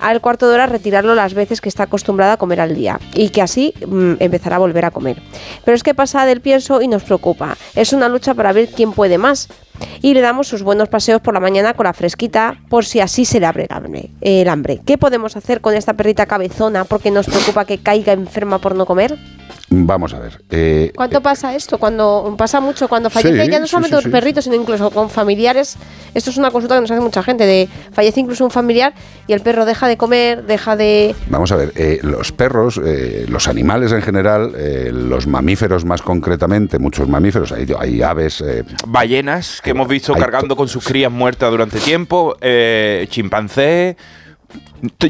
al cuarto de hora retirarlo las veces que está acostumbrada a comer al día y que así mm, empezará a volver a comer. Pero es que pasa del pienso y nos preocupa. Es una lucha para ver quién puede más. Y le damos sus buenos paseos por la mañana con la fresquita por si así se le abre el hambre. El hambre. ¿Qué podemos hacer con esta perrita cabezona porque nos preocupa que caiga enferma por no comer? Vamos a ver. eh, ¿Cuánto pasa esto? Cuando pasa mucho cuando fallece Sí, ya no sí, solamente sí, los sí. perritos, sino incluso con familiares. Esto es una consulta que nos hace mucha gente de fallece incluso un familiar y el perro deja de comer, deja de Vamos a ver, eh, los perros, eh, los animales en general, eh, los mamíferos más concretamente, muchos mamíferos, hay, hay aves, eh, Ballenas que hemos visto cargando con sus crías muertas durante tiempo, eh, chimpancés,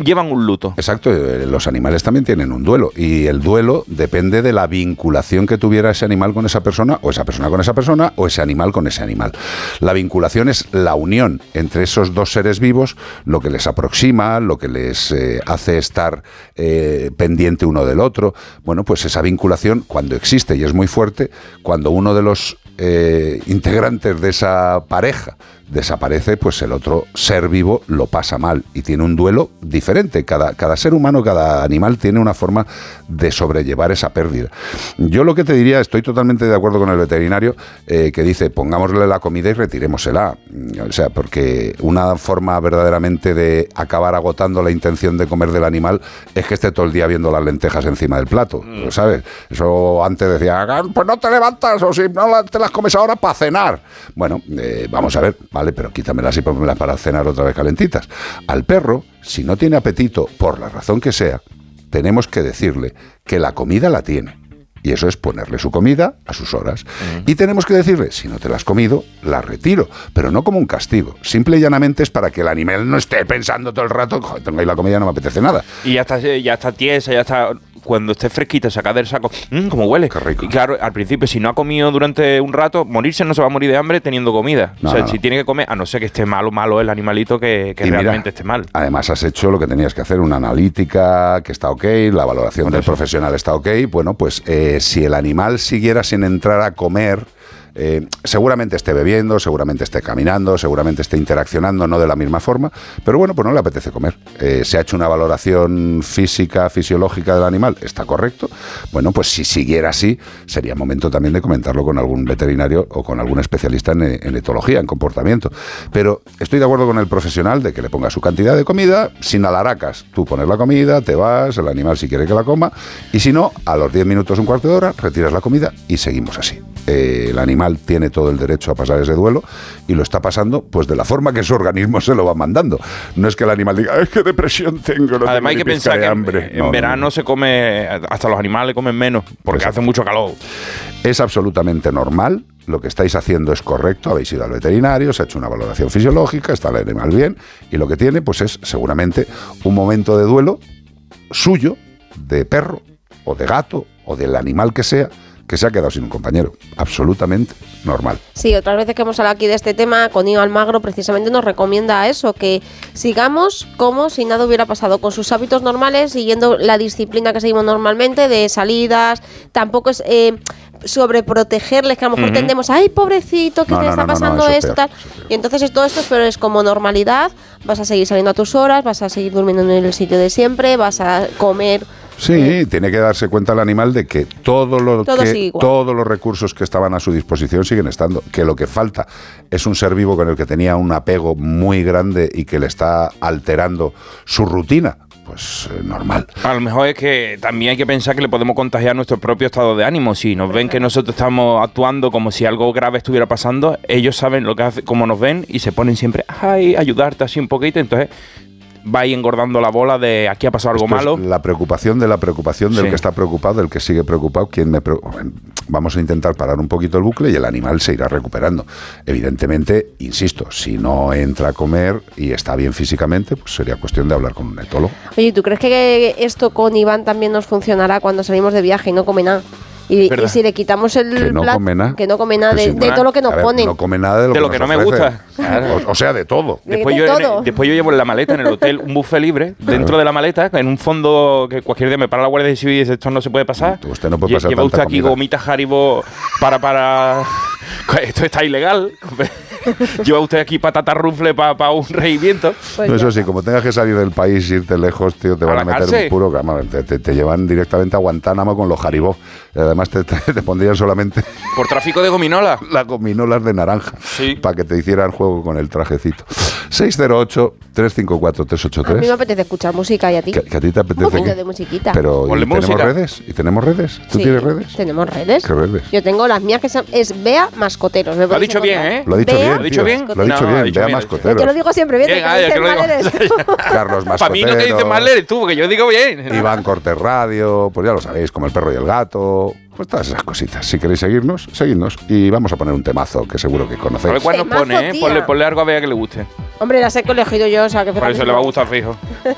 llevan un luto. Exacto, eh, los animales también tienen un duelo y el duelo depende de la vinculación que tuviera ese animal con esa persona o esa persona con esa persona o ese animal con ese animal. La vinculación es la unión entre esos dos seres vivos, lo que les aproxima, lo que les eh, hace estar eh, pendiente uno del otro. Bueno, pues esa vinculación cuando existe y es muy fuerte, cuando uno de los integrantes de esa pareja desaparece, pues el otro ser vivo lo pasa mal y tiene un duelo diferente. Cada, cada ser humano, cada animal tiene una forma de sobrellevar esa pérdida. Yo lo que te diría, estoy totalmente de acuerdo con el veterinario eh, que dice pongámosle la comida y retirémosela. Mm, O sea, porque una forma verdaderamente de acabar agotando la intención de comer del animal es que esté todo el día viendo las lentejas encima del plato, ¿sabes? Eso antes decía, "Ah, pues no te levantas o si no te las comes ahora para cenar. Bueno, eh, vamos a ver, vale, pero quítamelas y pónmelas para cenar otra vez calentitas. Al perro, si no tiene apetito, por la razón que sea, tenemos que decirle que la comida la tiene. Y eso es ponerle su comida a sus horas. Y tenemos que decirle, si no te la has comido, la retiro. Pero no como un castigo. Simple y llanamente es para que el animal no esté pensando todo el rato, "Joder, tengo ahí la comida, no me apetece nada. Y ya está, ya está tiesa, ya está. Cuando esté fresquita, saca del saco, mmm, como huele. Y claro, al principio, si no ha comido durante un rato, morirse no se va a morir de hambre teniendo comida. No, o sea, no, si tiene que comer, a no ser que esté malo, malo el animalito que, que Y mira, realmente esté mal. Además has hecho lo que tenías que hacer, una analítica que está ok, la valoración del profesional está ok. Bueno, pues eh, si el animal siguiera sin entrar a comer, Eh, seguramente esté bebiendo, seguramente esté caminando, seguramente esté interaccionando, no de la misma forma, pero bueno, pues no le apetece comer. Eh, se ha hecho una valoración física, fisiológica del animal, está correcto. Bueno, pues si siguiera así, sería momento también de comentarlo con algún veterinario o con algún especialista en, etología, en comportamiento. Pero estoy de acuerdo con el profesional de que le ponga su cantidad de comida sin alaracas. Tú pones la comida, te vas, el animal si quiere que la coma, y si no, a los 10 minutos, un cuarto de hora, retiras la comida y seguimos así. Eh, el animal tiene todo el derecho a pasar ese duelo y lo está pasando pues de la forma que su organismo se lo va mandando. No es que el animal diga, es que depresión tengo, no Además tengo hay que pensar que en- hambre. en, No, no, verano no. se come, hasta los animales comen menos, porque hace mucho calor. Es absolutamente normal. Lo que estáis haciendo es correcto. Habéis ido al veterinario, se ha hecho una valoración fisiológica, está el animal bien. Y lo que tiene, pues es seguramente un momento de duelo suyo, de perro, o de gato, o del animal que sea, que se ha quedado sin un compañero. Absolutamente normal. Sí, otras veces que hemos hablado aquí de este tema, con Ivo Almagro precisamente nos recomienda eso, que sigamos como si nada hubiera pasado, con sus hábitos normales, siguiendo la disciplina que seguimos normalmente, de salidas, tampoco es eh, sobreprotegerles, que a lo mejor tendemos, ay, pobrecito, que No, le no, está no, no, no, pasando eso es esto, peor, tal. Y entonces es todo esto, pero es como normalidad, vas a seguir saliendo a tus horas, vas a seguir durmiendo en el sitio de siempre, vas a comer Sí, tiene que darse cuenta el animal de que todo lo Todo que- todos los recursos que estaban a su disposición siguen estando. Que lo que falta es un ser vivo con el que tenía un apego muy grande y que le está alterando su rutina. Pues eh, normal. A lo mejor es que también hay que pensar que le podemos contagiar nuestro propio estado de ánimo. Si nos ven que nosotros estamos actuando como si algo grave estuviera pasando, ellos saben lo que hace, cómo nos ven y se ponen siempre, ay, ayudarte así un poquito. Entonces va ahí engordando la bola de aquí ha pasado algo Esto es malo. La preocupación de la preocupación del Sí. que está preocupado, del que sigue preocupado. Quien me Vamos a intentar parar un poquito el bucle y el animal se irá recuperando. Evidentemente, insisto, si no entra a comer y está bien físicamente, pues sería cuestión de hablar con un etólogo. Oye, ¿tú crees que esto con Iván también nos funcionará cuando salimos de viaje y no come nada? Y, si le quitamos el Que no plato- come nada. que no come nada de, todo lo que nos ver, ponen. No come nada de lo, De que, lo que no me gusta. O, o sea, de todo. Después de yo, en- todo. después yo llevo en la maleta en el hotel un buffet libre, dentro de la maleta, en un fondo que cualquier día me para la Guardia Civil y dice esto no se puede pasar. Usted no puede pasar Lleva usted aquí comida. gomitas Haribo para, para... Esto está ilegal. Lleva usted aquí patata rufle para un regimiento. No, eso sí, como tengas que salir del país, irte lejos, tío, te ¿A van a meter cárcel? un puro te, te- te llevan directamente a Guantánamo con los jaribó. Y además te, te- te pondrían solamente Por tráfico de gominola. las gominolas de naranja para que te hicieran juego con el trajecito. 608-354-383. A mí me apetece escuchar música y a ti. Que, que a ti te Un apetece. poquito que- de musiquita. Pero ¿y Ponle tenemos música. redes? ¿Y tenemos redes? ¿Tú Sí, tienes redes? Tenemos redes. ¿Qué redes? Yo tengo las mías que son, es Bea Mascoteros. me Lo ha dicho bien. ¿eh? Lo ha dicho Bea bien. ¿Lo ha dicho tío. bien? Lo ha dicho No, bien. bien. mascoteros. Yo lo digo siempre bien, dicen que lo digo. Carlos Mascoteros. Para mí no te dice mal eres tú, porque yo digo bien. Iván Cortés Radio, pues ya lo sabéis, como el perro y el gato, pues todas esas cositas. Si queréis seguirnos, seguidnos. Y vamos a poner un temazo que seguro que A ver conocéis. cuál nos Temazo, pone, ¿eh? Ponle, ponle algo a Bea que le guste. Hombre, las he elegido yo, o sea que Por eso le va a gustar fijo.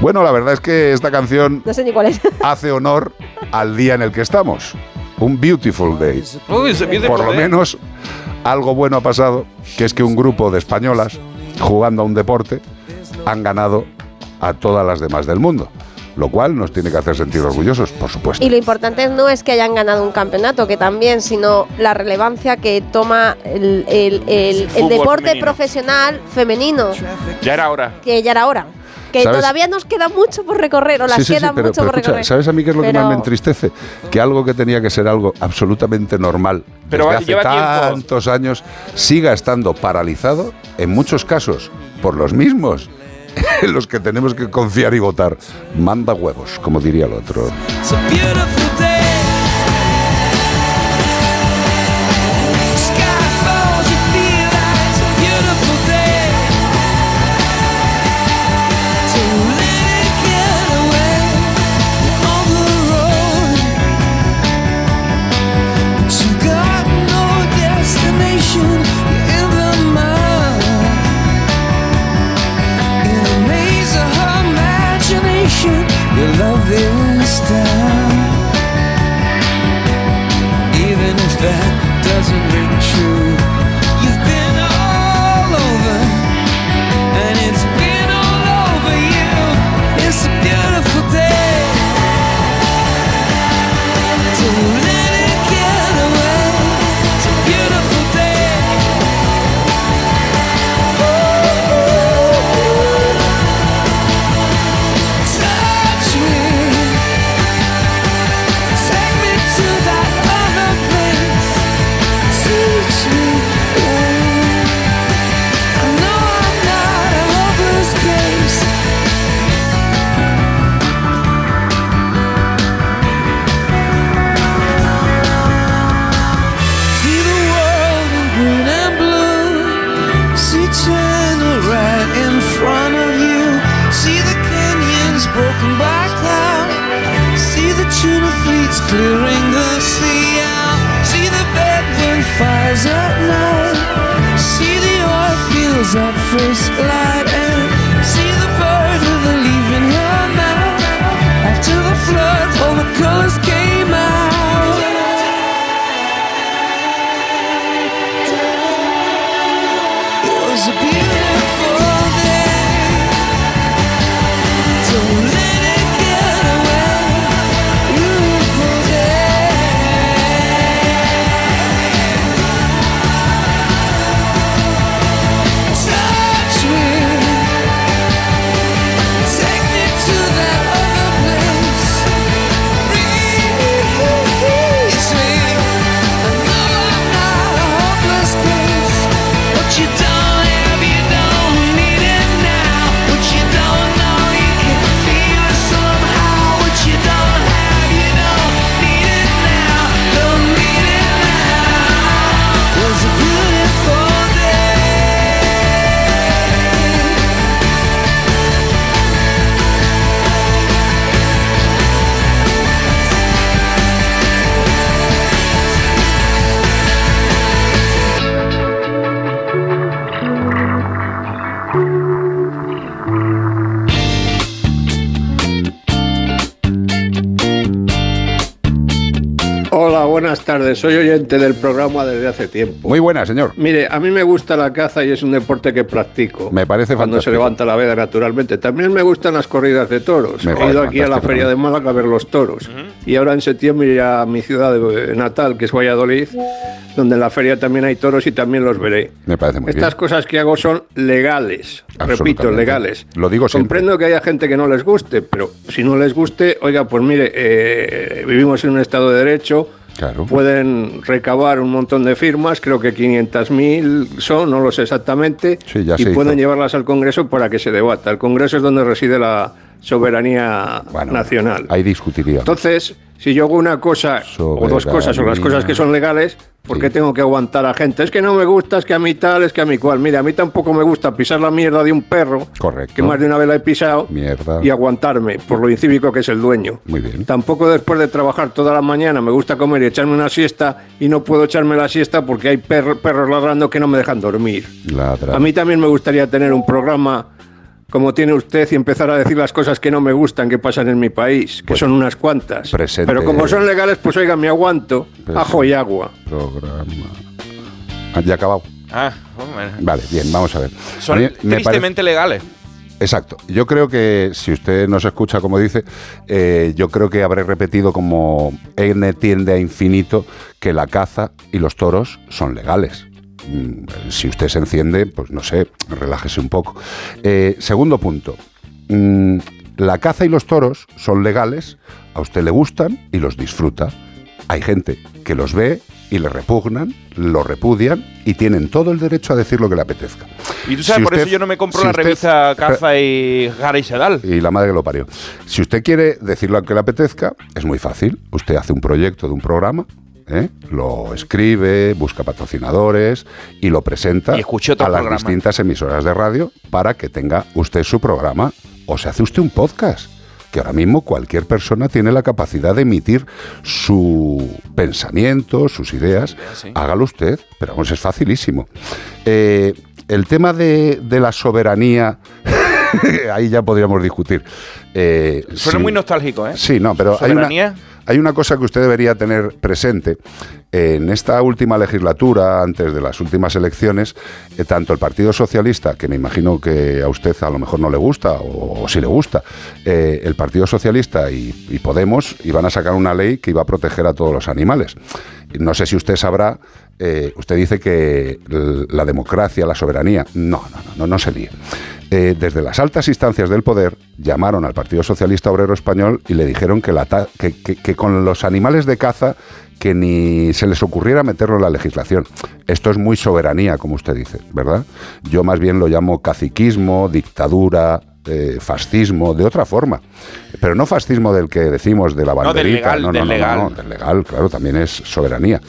Bueno, la verdad es que esta canción No sé ni cuál es. hace honor al día en el que estamos. Un beautiful day. Uy, se pierde Por lo menos algo bueno ha pasado, que es que un grupo de españolas jugando a un deporte han ganado a todas las demás del mundo. Lo cual nos tiene que hacer sentir orgullosos, por supuesto. Y lo importante no es que hayan ganado un campeonato, que también, sino la relevancia que toma el, el- el- el Fútbol deporte femenino. profesional femenino, Ya era hora. que ya era hora. Que ¿Sabes? todavía nos queda mucho por recorrer, o las Sí, sí, sí, queda pero, mucho pero por escucha, recorrer. ¿sabes a mí qué es lo que más me entristece? Que algo que tenía que ser algo absolutamente normal Pero desde hace lleva tiempo. tantos años siga estando paralizado, en muchos casos, por los mismos en los que tenemos que confiar y votar. Manda huevos, como diría el otro. Soy oyente del programa desde hace tiempo. Muy buena, señor. Mire, a mí me gusta la caza y es un deporte que practico. Me parece Cuando se fantástico. levanta la veda, naturalmente. También me gustan las corridas de toros. Me He ido aquí a la Feria de. Málaga a ver los toros. Y ahora en septiembre iré a mi ciudad de- natal, que es Valladolid, donde en la feria también hay toros y también los veré. Me parece muy Estas bien. cosas que hago son legales. Repito, legales. Lo digo siempre. Comprendo que haya gente que no les guste, pero si no les guste, oiga, pues mire, eh, vivimos en un Estado de Derecho. Claro. Pueden recabar un montón de firmas, creo que 500.000 son, no lo sé exactamente, Sí, ya y pueden hizo. llevarlas al Congreso para que se debata. El Congreso es donde reside la soberanía nacional. Ahí discutiría. Entonces, si yo hago una cosa o dos cosas, o las cosas que son legales, ¿por qué tengo que aguantar a gente? Es que no me gusta, es que a mí tal, es que a mí cual. Mira, a mí tampoco me gusta pisar la mierda de un perro, Correcto. que más de una vez la he pisado, Mierda. y aguantarme por lo incívico que es el dueño. Muy bien. Tampoco después de trabajar toda la mañana me gusta comer y echarme una siesta y no puedo echarme la siesta porque hay perro- perros ladrando que no me dejan dormir. Ladra. A mí también me gustaría tener un programa como tiene usted y empezar a decir las cosas que no me gustan que pasan en mi país, que son unas cuantas. presente- Pero como son legales, pues oiga, me aguanto, Presente. ajo y agua. Programa. Ah, Ya acabado. Ah, hombre. Vale, bien, vamos a ver. Son A mí me parece- tristemente legales. Exacto. Yo creo que si usted nos escucha como dice, eh, yo creo que habré repetido como N tiende a infinito que la caza y los toros son legales. Mm, Si usted se enciende, pues no sé, relájese un poco. Eh, segundo punto. Mm, la caza y los toros son legales, a usted le gustan y los disfruta. Hay gente que los ve y le repugnan, lo repudian y tienen todo el derecho a decir lo que le apetezca. Y tú sabes, Si por usted- eso yo no me compro si la usted- revista Caza y Jara y Sedal. y la madre que lo parió. Si usted quiere decir lo que le apetezca, es muy fácil. Usted hace un proyecto de un programa, ¿eh? lo escribe, busca patrocinadores y lo presenta Y a las distintas emisoras de radio para que tenga usted su programa o se hace usted un podcast. Que ahora mismo cualquier persona tiene la capacidad de emitir su pensamiento, sus ideas. Hágalo usted, pero vamos, es facilísimo. Eh, el tema de, de la soberanía, ahí ya podríamos discutir. Eh, Suena sí. muy nostálgico, ¿eh? Sí, no, pero hay una. Hay una cosa que usted debería tener presente. En esta última legislatura, antes de las últimas elecciones, eh, tanto el Partido Socialista, que me imagino que a usted a lo mejor no le gusta, o, sí le gusta, eh, el Partido Socialista y, y Podemos iban a sacar una ley que iba a proteger a todos los animales. No sé si usted sabrá, eh, usted dice que la democracia, la soberanía, no, no, no, no, no se. Eh, desde las altas instancias del poder llamaron al Partido Socialista Obrero Español y le dijeron que, la que- que- que con los animales de caza que ni se les ocurriera meterlo en la legislación. Esto es muy soberanía, como usted dice, ¿verdad? Yo más bien lo llamo caciquismo, dictadura, eh, fascismo, de otra forma. Pero no fascismo del que decimos de la No, del banderita. legal, no, no, del no, no, legal. no, del legal, claro, también es soberanía.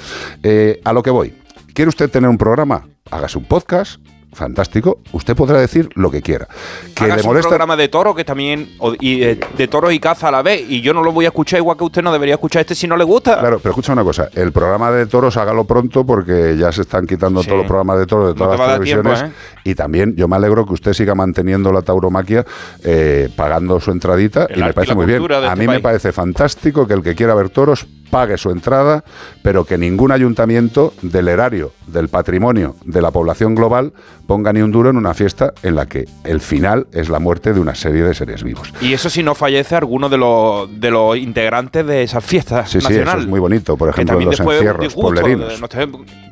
Eh, a lo que voy. ¿Quiere usted tener un programa? Hágase un podcast, fantástico. Usted podrá decir lo que quiera. Que Hagas le un molesta. programa de toro que también y de, de toros y caza a la vez y yo no lo voy a escuchar igual que usted no debería escuchar este si no le gusta. Claro, pero escucha una cosa, el programa de toros hágalo pronto porque ya se están quitando Sí. todos los programas de toros de No todas te las tiempo, televisiones ¿eh? y también yo me alegro que usted siga manteniendo la tauromaquia eh, pagando su entradita El y me parece muy bien. A este mí me parece fantástico que el que quiera ver toros pague su entrada, pero que ningún ayuntamiento del erario, del patrimonio, de la población global ponga ni un duro en una fiesta en la que el final es la muerte de una serie de seres vivos. Y eso si no fallece alguno de los, de los integrantes de esas fiestas Sí, sí, eso es muy bonito. Por ejemplo, también los encierros disgusto, pueblerinos.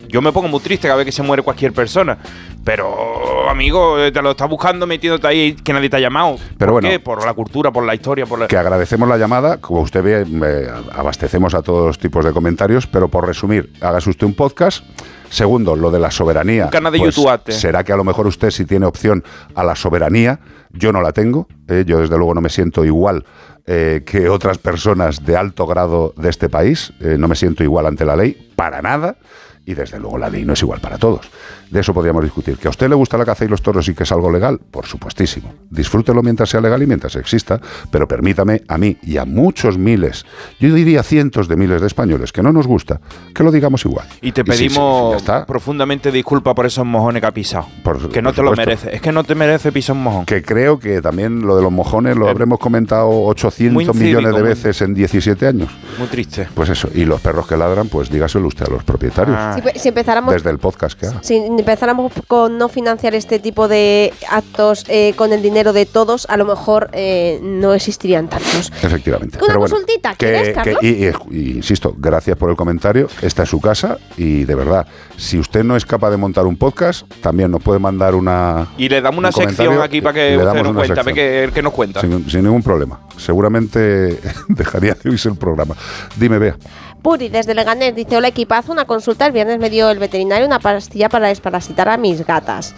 yo me pongo muy triste cada vez que se muere cualquier persona. Pero, amigo, eh, te lo estás buscando metiéndote ahí que nadie te ha llamado. Pero ¿Por bueno. qué? Por la cultura, por la historia, por la... que agradecemos la llamada. Como usted ve, eh, abastecemos a todos los tipos de comentarios, pero por resumir, hágase usted un podcast. Segundo, lo de la soberanía. Un canal de pues, YouTube. Será que a lo mejor usted sí tiene opción a la soberanía. Yo no la tengo. eh, yo desde luego no me siento igual eh, que otras personas de alto grado de este país. eh, no me siento igual ante la ley, para nada. Y desde luego la ley no es igual para todos. De eso podríamos discutir. ¿Que a usted le gusta la caza y los toros y que es algo legal? Por supuestísimo. Disfrútelo mientras sea legal y mientras exista, pero permítame a mí y a muchos miles, yo diría cientos de miles de españoles que no nos gusta, que lo digamos igual. Y te sí, sí, pedimos profundamente disculpas por esos mojones que has pisado. Por- que no por te lo mereces. Es que no te merece pisar un mojón. Que creo que también lo de los mojones lo habremos comentado 800 muy incívico, millones de muy- veces en 17 años. Muy triste. Pues eso. Y los perros que ladran, pues dígaselo usted a los propietarios. Ah. Si, si empezáramos Desde el podcast que haga. Si empezáramos con no financiar este tipo de actos eh, con el dinero de todos, a lo mejor eh, no existirían tantos. Efectivamente. Una Pero bueno, consultita, que- ¿quieres, que- Carlos? y, y- y insisto, gracias por el comentario. Esta es su casa y de verdad, si usted no es capaz de montar un podcast, también nos puede mandar una. Y le damos una un sección aquí para que le usted damos nos una cuente, qué, qué nos cuenta. Sin, sin ningún problema. Seguramente dejaría de oírse el programa. Dime, Bea. Puri, desde Leganés, dice, hola equipazo, una consulta, el viernes me dio el veterinario una pastilla para desparasitar a mis gatas.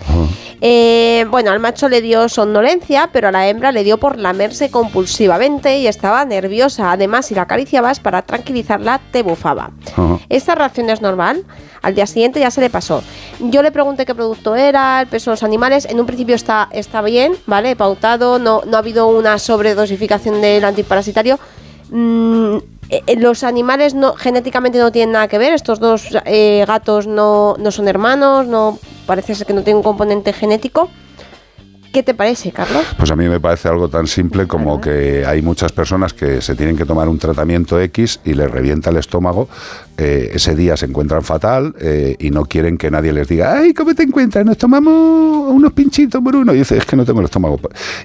Eh, bueno, al macho le dio somnolencia, pero a la hembra le dio por lamerse compulsivamente y estaba nerviosa. Además, si la acariciabas para tranquilizarla, te bufaba. ¿Esta reacción es normal? Al día siguiente ya se le pasó. Yo le pregunté qué producto era, el peso de los animales. En un principio está, está bien, ¿vale? Pautado, no, no ha habido una sobredosificación del antiparasitario. Mm, eh, eh, los animales no, genéticamente no tienen nada que ver. Estos dos eh, gatos no, no son hermanos, no parece ser que no tienen un componente genético. ¿Qué te parece, Carlos? Pues a mí me parece algo tan simple como que hay muchas personas que se tienen que tomar un tratamiento X y les revienta el estómago. Eh, ese día se encuentran fatal eh, y no quieren que nadie les diga, ay, ¿cómo te encuentras? Nos tomamos unos pinchitos por uno. Y dice, es que no tengo el estómago.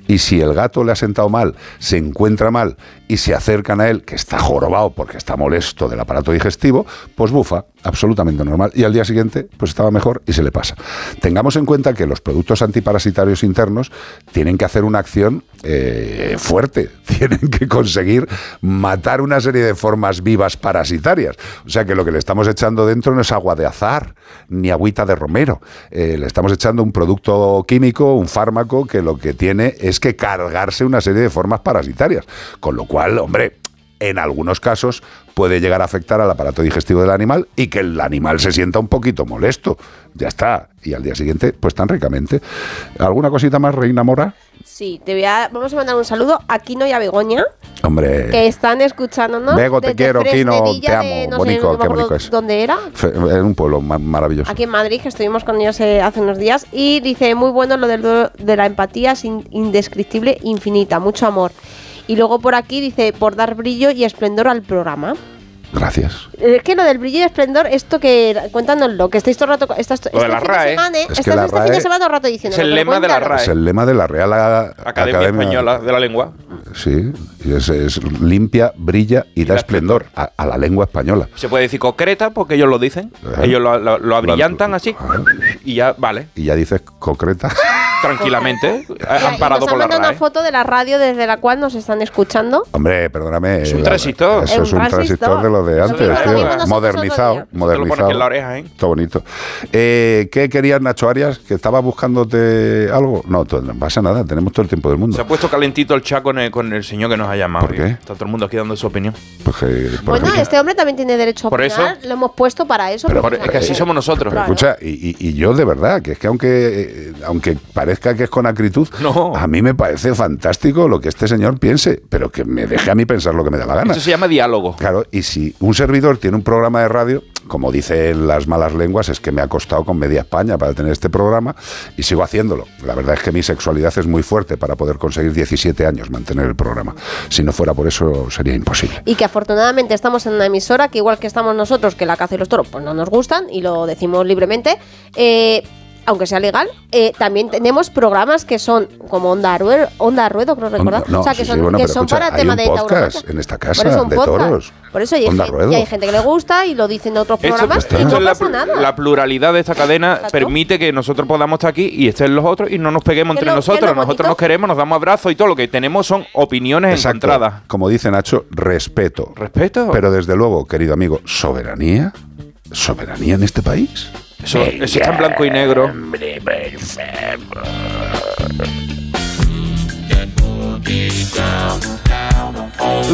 Y si el gato le ha sentado mal, se encuentra mal y se acercan a él, que está jorobado porque está molesto del aparato digestivo, pues bufa, absolutamente normal. Y al día siguiente, pues estaba mejor y se le pasa. Tengamos en cuenta que los productos antiparasitarios internos tienen que hacer una acción eh, fuerte, tienen que conseguir matar una serie de formas vivas parasitarias. O sea que lo que le estamos echando dentro no es agua de azar, ni agüita de romero. Eh, le estamos echando un producto químico, un fármaco, que lo que tiene es que cargarse una serie de formas parasitarias. Con lo cual, hombre, en algunos casos puede llegar a afectar al aparato digestivo del animal y que el animal se sienta un poquito molesto. Ya está. Y al día siguiente, pues tan ricamente. ¿Alguna cosita más, Reina Mora? Sí, te voy a, vamos a mandar un saludo a Kino y a Begoña, Hombre. que están escuchándonos. Bego, te quiero, Kino, te amo. de- no sé, Bonico, no me qué bonito es. ¿Dónde era? Es un pueblo ma- maravilloso. Aquí en Madrid, que estuvimos con ellos eh, hace unos días. Y dice, muy bueno lo del de la empatía, es in- indescriptible, infinita, mucho amor. Y luego por aquí dice, por dar brillo y esplendor al programa. Gracias. Es que lo del brillo y esplendor, esto que, cuéntanoslo, que estáis todo el rato, estás, Lo de la RAE. semana, Es que estás la este fin de semana todo el rato diciendo. Es el lema de la RAE. Es el lema de la Real A- Academia, Española de la Lengua. Sí, y es, es limpia, brilla y, da esplendor a, a la lengua española. Se puede decir concreta porque ellos lo dicen. Ajá. Ellos lo, lo- lo abrillantan así y ya, vale. Y ya dices concreta. tranquilamente, Y- han y parado nos por han la mandado una foto de la radio desde la cual nos están escuchando. Hombre, perdóname. Es un la- transistor. Eso es un transistor transistor. de lo de antes, nosotros Modernizado. otro día. Te lo pones Modernizado. aquí en la oreja, ¿eh? Está bonito. Eh, ¿Qué querías, Nacho Arias? ¿Que estabas buscándote algo? No, no pasa nada. Tenemos todo el tiempo del mundo. Se ha puesto calentito el chat con el, con el señor que nos ha llamado. ¿Por qué? Está todo el mundo aquí dando su opinión. Pues que- por Bueno, ejemplo- este hombre también tiene derecho a Por opinar. Lo hemos puesto para eso. Pero- Es que así somos nosotros. Pero Claro. escucha, y, y- y yo de verdad, que es que aunque, eh, aunque parezca que es con acritud, a mí me parece fantástico lo que este señor piense, pero que me deje a mí pensar lo que me da la gana. Eso se llama diálogo. Claro, y si un servidor tiene un programa de radio, como dicen las malas lenguas, es que me ha costado con media España para tener este programa y sigo haciéndolo. La verdad es que mi sexualidad es muy fuerte para poder conseguir 17 años mantener el programa. Si no fuera por eso, sería imposible. Y que afortunadamente estamos en una emisora que igual que estamos nosotros, que la caza y los toros, pues no nos gustan y lo decimos libremente. eh, aunque sea legal, eh, también tenemos programas que son como Onda Ruedo, Onda Ruedo creo recordar. No, o sea, sí, que sí, son, bueno, que son escucha, para hay tema un de podcast en esta Por casa eso un de podcast. toros. Por eso y hay, Onda gente, Ruedo. y hay gente que le gusta y lo dicen de otros Esto- programas esto y no la, pasa nada. la pluralidad de esta cadena Exacto. permite que nosotros podamos estar aquí y estén los otros y no nos peguemos entre lo- nosotros. nosotros bonito- nos queremos, nos damos abrazos y todo lo que tenemos son opiniones Exacto. encontradas. Como dice Nacho, respeto. Respeto. Pero desde luego, querido amigo, soberanía. ¿Soberanía en este país? Eso, eso está en blanco y negro.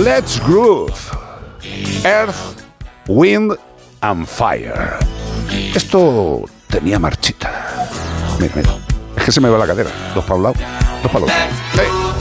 Let's groove. Earth, Wind and Fire. Esto tenía marchita. Mira, mira. Es que se me va la cadera. Dos para un lado, dos para el otro. Sí.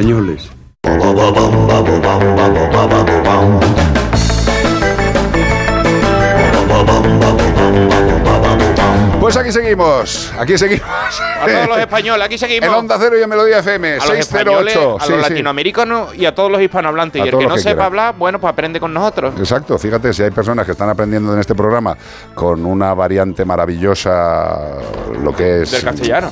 Españoles. Pues aquí seguimos, aquí seguimos. A todos los españoles, aquí seguimos. En Onda Cero y en Melodía FM, a los españoles, 608. a sí, los sí. latinoamericanos y a todos los hispanohablantes. A Y el todos que los no que sepa hablar, bueno, pues aprende con nosotros. Exacto, fíjate, si hay personas que están aprendiendo en este programa con una variante maravillosa, lo que es.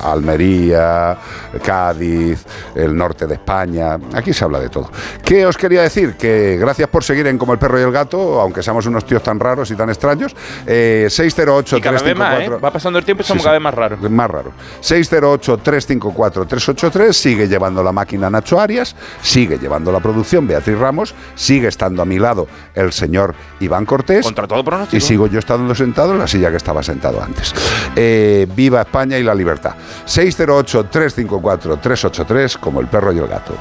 Almería, Cádiz, el norte de España, aquí se habla de todo. ¿Qué os quería decir? Que gracias por seguir en Como el Perro y el Gato, aunque seamos unos tíos tan raros y tan extraños, eh, 608 Y cada vez más, ¿eh? 354 Va pasando el tiempo y somos Sí, cada vez más raros. Más raro. 608-354-383 sigue llevando la máquina Nacho Arias, sigue llevando la producción Beatriz Ramos, sigue estando a mi lado el señor Iván Cortés. Contra todo pronóstico. Y sigo yo estando sentado en la silla que estaba sentado antes. Eh, viva España y la libertad. 608-354-383 como el perro y el gato.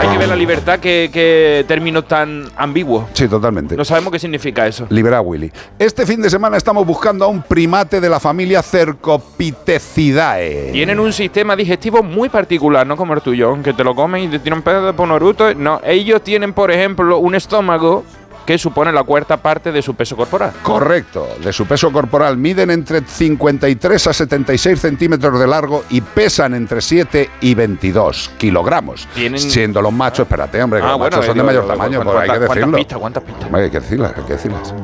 Hay que ver la libertad que, que término tan ambiguo. Sí, totalmente. No sabemos qué significa eso. Libera Willy. Este fin de semana estamos buscando a un primate de la familia Cercopithecidae. Tienen un sistema digestivo muy particular, no como el tuyo, que te lo comen y te tiran pedazo de ponoruto. No, ellos tienen, por ejemplo, un estómago que supone la cuarta parte de su peso corporal. Correcto, de su peso corporal miden entre 53 a 76 centímetros de largo y pesan entre 7 y 22 kilogramos. Tienen- Siendo los machos, espérate, hombre, que Ah, los bueno, machos son de mayor digo, tamaño, ¿cuántas- pues hay que decirlo. pistas, cuántas pistas? Hay que decirlas, hay que decirlas.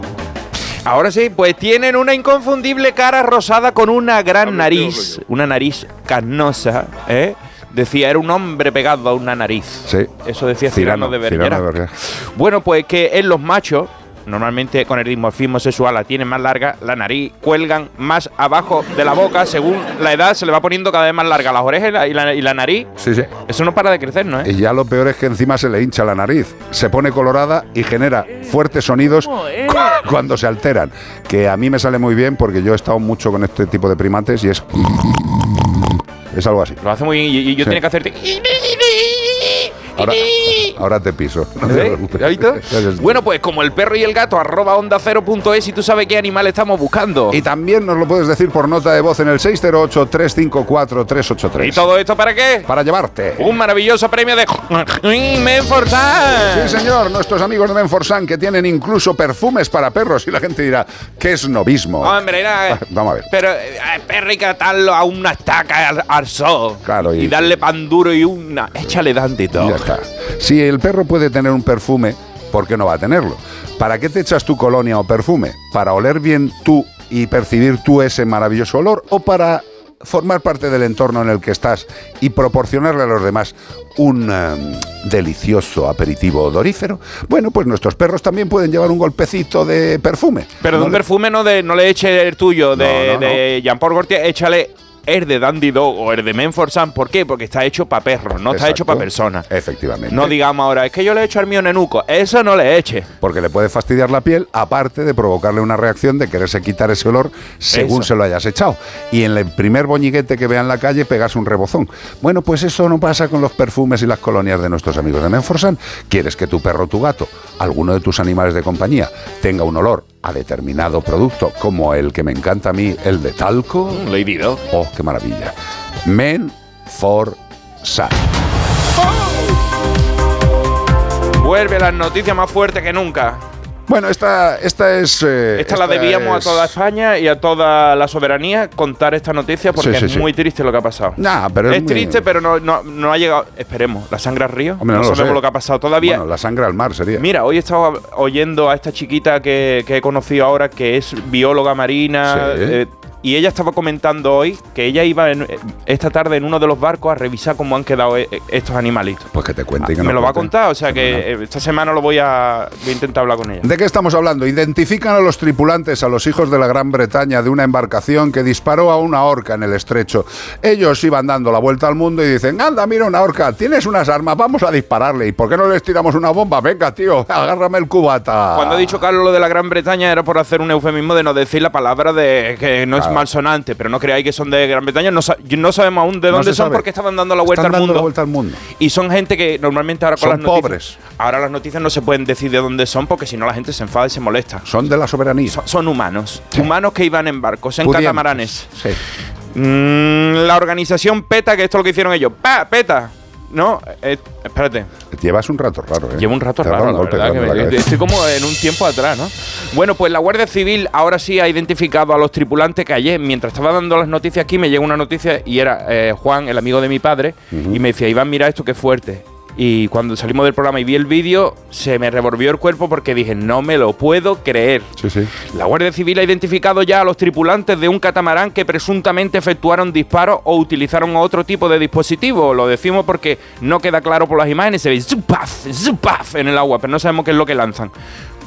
Ahora sí, pues tienen una inconfundible cara rosada con una gran nariz, una nariz carnosa, ¿eh? Decía, era un hombre pegado a una nariz. Sí. Eso decía Cirano, de Cirano de Bergerac. Bueno, pues que en los machos, normalmente con el dimorfismo sexual la tienen más larga, la nariz cuelgan más abajo de la boca, según la edad se le va poniendo cada vez más larga las orejas y la, y la- y la nariz. Sí, sí. Eso no para de crecer, ¿no? Y ya lo peor es que encima se le hincha la nariz, se pone colorada y genera fuertes sonidos cuando se alteran. Que a mí me sale muy bien porque yo he estado mucho con este tipo de primates y es. Es algo así. Lo hace muy bien y, y yo Sí. tenía que hacerte... Ahora, ahora te piso. No te ¿Eh? Bueno, pues como el perro y el gato, arroba onda cero punto es y tú sabes qué animal estamos buscando. Y también nos lo puedes decir por nota de voz en el 608-354-383. ¿Y todo esto para qué? Para llevarte. Un maravilloso premio de Menforsan. Sí, señor, nuestros amigos de Menforsan que tienen incluso perfumes para perros y la gente dirá, ¿qué es novismo? Hombre, era, Vamos a ver. pero eh, perro hay que atarlo a una estaca al, al sol. Claro, y, y- darle pan duro y una. Échale dante y todo. Ya está. Si el perro puede tener un perfume, ¿por qué no va a tenerlo? ¿Para qué te echas tu colonia o perfume? ¿Para oler bien tú y percibir tú ese maravilloso olor? ¿O para formar parte del entorno en el que estás y proporcionarle a los demás un em, delicioso aperitivo odorífero? Bueno, pues nuestros perros también pueden llevar un golpecito de perfume. Pero de No un le- perfume no, de, no le eche el tuyo, de, No, no, de Jean-Paul Gaultier, échale el de Dandy Dog o el de Menforsan. ¿Por qué? Porque está hecho para perros, no está hecho para personas. Efectivamente. No digamos ahora, es que yo le he hecho al mío nenuco. Eso no le eche. porque le puede fastidiar la piel, aparte de provocarle una reacción de quererse quitar ese olor según Eso. se lo hayas echado. Y en el primer boñiguete que vea en la calle pegas un rebozón. Bueno, pues eso no pasa con los perfumes y las colonias de nuestros amigos de Menforsan. ¿Quieres que tu perro tu gato, alguno de tus animales de compañía, tenga un olor a determinado producto, como el que me encanta a mí, el de talco? Lady Dog. Oh, qué maravilla. Men for Sun. Vuelve las noticias más fuertes que nunca. Bueno, esta, esta es... eh, Esta, la debíamos es- a toda España y a toda la soberanía contar esta noticia porque Sí, sí, es sí. muy triste lo que ha pasado. Nah, pero es es muy- triste, pero no, no, no ha llegado. Esperemos, la sangre al río. Hombre, no no, lo sabemos sé. lo que ha pasado todavía. Bueno, la sangre al mar sería. Mira, hoy he estado oyendo a esta chiquita que, que he conocido ahora, que es bióloga marina, Sí. eh, y ella estaba comentando hoy que ella iba en- esta tarde en uno de los barcos a revisar cómo han quedado eh, estos animalitos. Pues que te cuente y que Me lo va a contar, o sea que eh, esta semana lo voy a, voy a intentar hablar con ella. ¿De qué estamos hablando? Identifican a los tripulantes, a los hijos de la Gran Bretaña, de una embarcación que disparó a una orca en el estrecho. Ellos iban dando la vuelta al mundo y dicen, anda, mira una orca, tienes unas armas, vamos a dispararle. ¿Y por qué no les tiramos una bomba? Venga, tío, agárrame el cubata. Cuando ha dicho Carlos lo de la Gran Bretaña era por hacer un eufemismo de no decir la palabra de que no es. Malsonante, pero no creáis que son de Gran Bretaña. No, no sabemos aún de dónde son sabe. porque estaban dando la vuelta Están al dando mundo. la vuelta al mundo. Y son gente que normalmente ahora con Son las noticias. pobres. Ahora las noticias no se pueden decir de dónde son porque si no la gente se enfada y se molesta. Son de la soberanía. Son, son humanos. Humanos que iban en barcos, en Pudientes. catamaranes. Sí. Mm, la organización PETA, que esto es lo que hicieron ellos. ¡Pa! ¡PETA! No, eh, espérate. Llevas un rato raro, ¿eh? Llevo un rato Te raro, la golpe verdad, que la estoy como en un tiempo atrás, ¿no? Bueno, pues la Guardia Civil ahora sí ha identificado a los tripulantes que ayer, mientras estaba dando las noticias aquí, me llegó una noticia y era eh, Juan, el amigo de mi padre, y me decía, Iván, mira esto qué fuerte. Y cuando salimos del programa y vi el vídeo, se me revolvió el cuerpo porque dije, no me lo puedo creer. Sí, sí. La Guardia Civil ha identificado ya a los tripulantes de un catamarán que presuntamente efectuaron disparos o utilizaron otro tipo de dispositivo. Lo decimos porque no queda claro por las imágenes. Se ve zupaf, zupaf en el agua, pero no sabemos qué es lo que lanzan.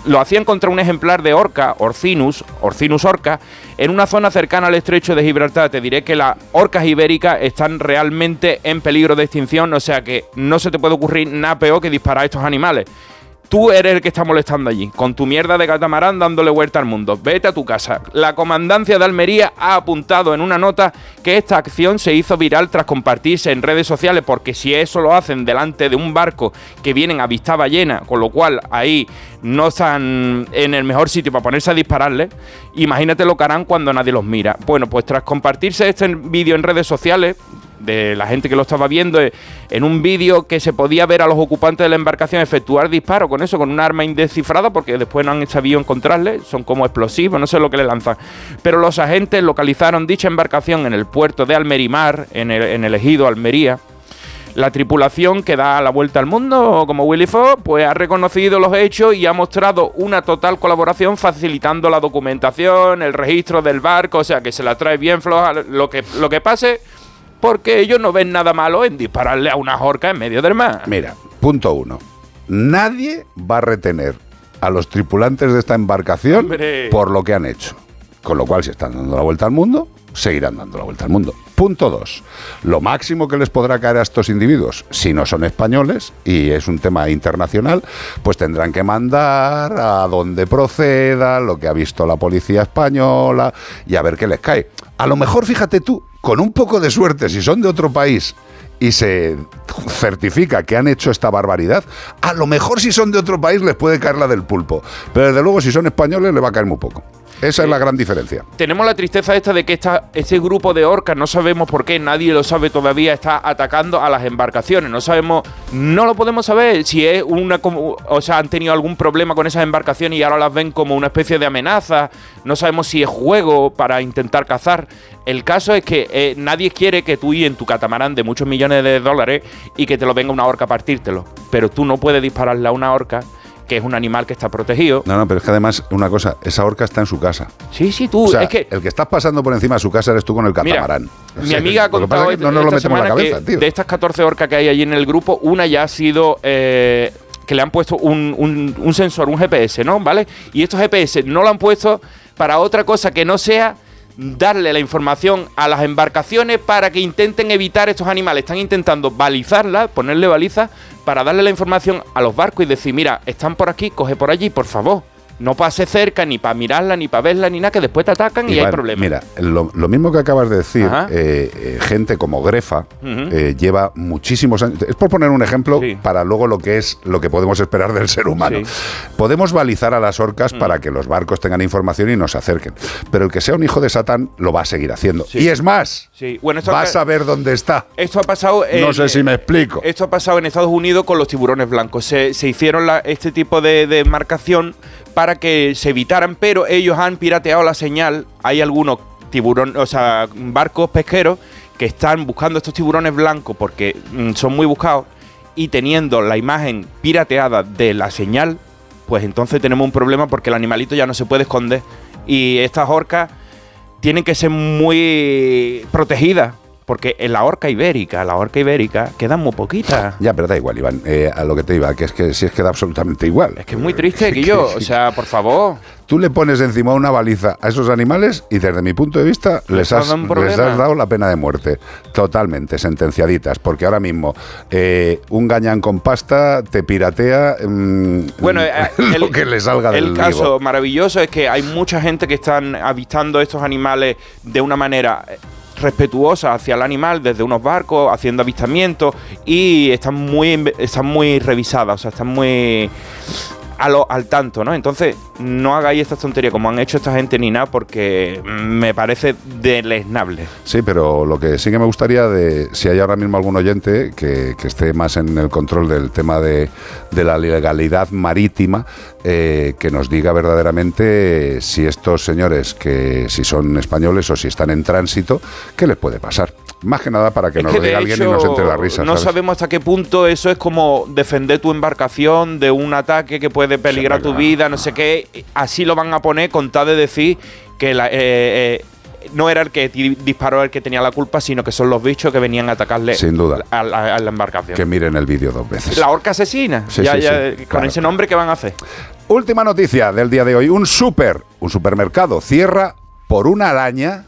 Lo hacían contra un ejemplar de orca, Orcinus, Orcinus orca, en una zona cercana al estrecho de Gibraltar. Te diré que las orcas ibéricas están realmente en peligro de extinción, o sea que no se te puede ocurrir nada peor que disparar a estos animales. Tú eres el que está molestando allí, con tu mierda de catamarán dándole vuelta al mundo. Vete a tu casa. La comandancia de Almería ha apuntado en una nota que esta acción se hizo viral tras compartirse en redes sociales, porque si eso lo hacen delante de un barco que vienen a vista ballena, con lo cual ahí no están en el mejor sitio para ponerse a dispararle, imagínate lo que harán cuando nadie los mira. Bueno, pues tras compartirse este vídeo en redes sociales, de la gente que lo estaba viendo eh, en un vídeo que se podía ver a los ocupantes de la embarcación efectuar disparos con eso, con un arma indescifrada, porque después no han sabido encontrarle, son como explosivos, no sé lo que le lanzan. Pero los agentes localizaron dicha embarcación en el puerto de Almerimar, en el, en el ejido Almería. La tripulación que da la vuelta al mundo, como Willy Fogg, pues ha reconocido los hechos y ha mostrado una total colaboración facilitando la documentación, el registro del barco, o sea que se la trae bien floja lo que, lo que pase, porque ellos no ven nada malo en dispararle a una horca en medio del mar. Mira, punto uno. Nadie va a retener a los tripulantes de esta embarcación Hombre. por lo que han hecho. Con lo cual, si están dando la vuelta al mundo, seguirán dando la vuelta al mundo. Punto dos. Lo máximo que les podrá caer a estos individuos, si no son españoles, y es un tema internacional, pues tendrán que mandar a donde proceda, lo que ha visto la policía española, y a ver qué les cae. A lo mejor, fíjate tú, con un poco de suerte, si son de otro país y se certifica que han hecho esta barbaridad, a lo mejor si son de otro país les puede caer la del pulpo. Pero desde luego si son españoles le va a caer muy poco. Esa es la gran diferencia. Tenemos la tristeza esta de que esta, este grupo de orcas, no sabemos por qué, nadie lo sabe todavía, está atacando a las embarcaciones. No sabemos, no lo podemos saber si es una, como- o sea, han tenido algún problema con esas embarcaciones y ahora las ven como una especie de amenaza. No sabemos si es juego para intentar cazar. El caso es que eh, nadie quiere que tú y en tu catamarán de muchos millones de dólares y que te lo venga una orca a partírtelo. Pero tú no puedes dispararle a una orca, que es un animal que está protegido. No, no, pero es que además, una cosa, esa orca está en su casa. Sí, sí, tú, O sea, es que el que estás pasando por encima de su casa eres tú con el catamarán. O Mi amiga ha lo que pasa contado es que no nos lo metemos en la cabeza, tío. de estas 14 orcas que hay allí en el grupo, una ya ha sido eh, que le han puesto un, un- un sensor, un GPS, ¿no? ¿Vale? Y estos GPS no lo han puesto para otra cosa que no sea darle la información a las embarcaciones para que intenten evitar estos animales. Están intentando balizarlas, ponerle balizas para darle la información a los barcos y decir, mira, están por aquí, coge por allí, por favor. No pase cerca ni para mirarla, ni para verla, ni nada, que después te atacan y, hay problemas. Mira, lo, lo mismo que acabas de decir, eh, eh, gente como Grefa eh, lleva muchísimos años. Es por poner un ejemplo para luego lo que es lo que podemos esperar del ser humano. Podemos balizar a las orcas Mm. para que los barcos tengan información y nos acerquen. Pero el que sea un hijo de Satán lo va a seguir haciendo. Y es más, bueno, acá- a ver dónde está. Esto ha pasado. No en- sé si me explico. Esto ha pasado en Estados Unidos con los tiburones blancos. Se, se hicieron la- este tipo de, de marcación para que se evitaran, pero ellos han pirateado la señal. Hay algunos tiburones, o sea, barcos pesqueros que están buscando estos tiburones blancos porque mm, son muy buscados y teniendo la imagen pirateada de la señal, pues entonces tenemos un problema porque el animalito ya no se puede esconder y estas orcas tienen que ser muy protegidas. Porque en la orca ibérica, la orca ibérica, quedan muy poquitas. Ya, pero da igual, Iván. eh, a lo que te iba, que es que si es que da absolutamente igual. Es que es muy triste, Guillo. O sea, por favor. Tú le pones encima una baliza a esos animales y desde mi punto de vista les has les has dado la pena de muerte. Totalmente, sentenciaditas. Porque ahora mismo eh, un gañán con pasta te piratea mm, Bueno, eh, lo que le salga del El caso maravilloso es que hay mucha gente que están avistando estos animales de una manera eh, respetuosa hacia el animal desde unos barcos haciendo avistamientos y están muy están muy revisadas, o sea, están muy a lo- al tanto, ¿no? Entonces, no hagáis estas tonterías como han hecho esta gente ni nada, porque me parece deleznable. Sí, pero lo que sí que me gustaría de si hay ahora mismo algún oyente que, que esté más en el control del tema de, de la legalidad marítima, eh, que nos diga verdaderamente si estos señores, que si son españoles o si están en tránsito, ¿qué les puede pasar? Más que nada para que nos que lo diga alguien y nos entre la risa. No ¿sabes? sabemos hasta qué punto eso es como defender tu embarcación de un ataque que puede peligrar tu vida, no sé qué. Así lo van a poner con tal de decir que la- eh, eh, no era el que disparó el que tenía la culpa, sino que son los bichos que venían a atacarle Sin duda. a, la- a la embarcación. Que miren el vídeo dos veces. La orca asesina. Sí, ya, sí, ya, sí, con claro. ese nombre, ¿qué van a hacer? Última noticia del día de hoy. Un super, un supermercado cierra por una araña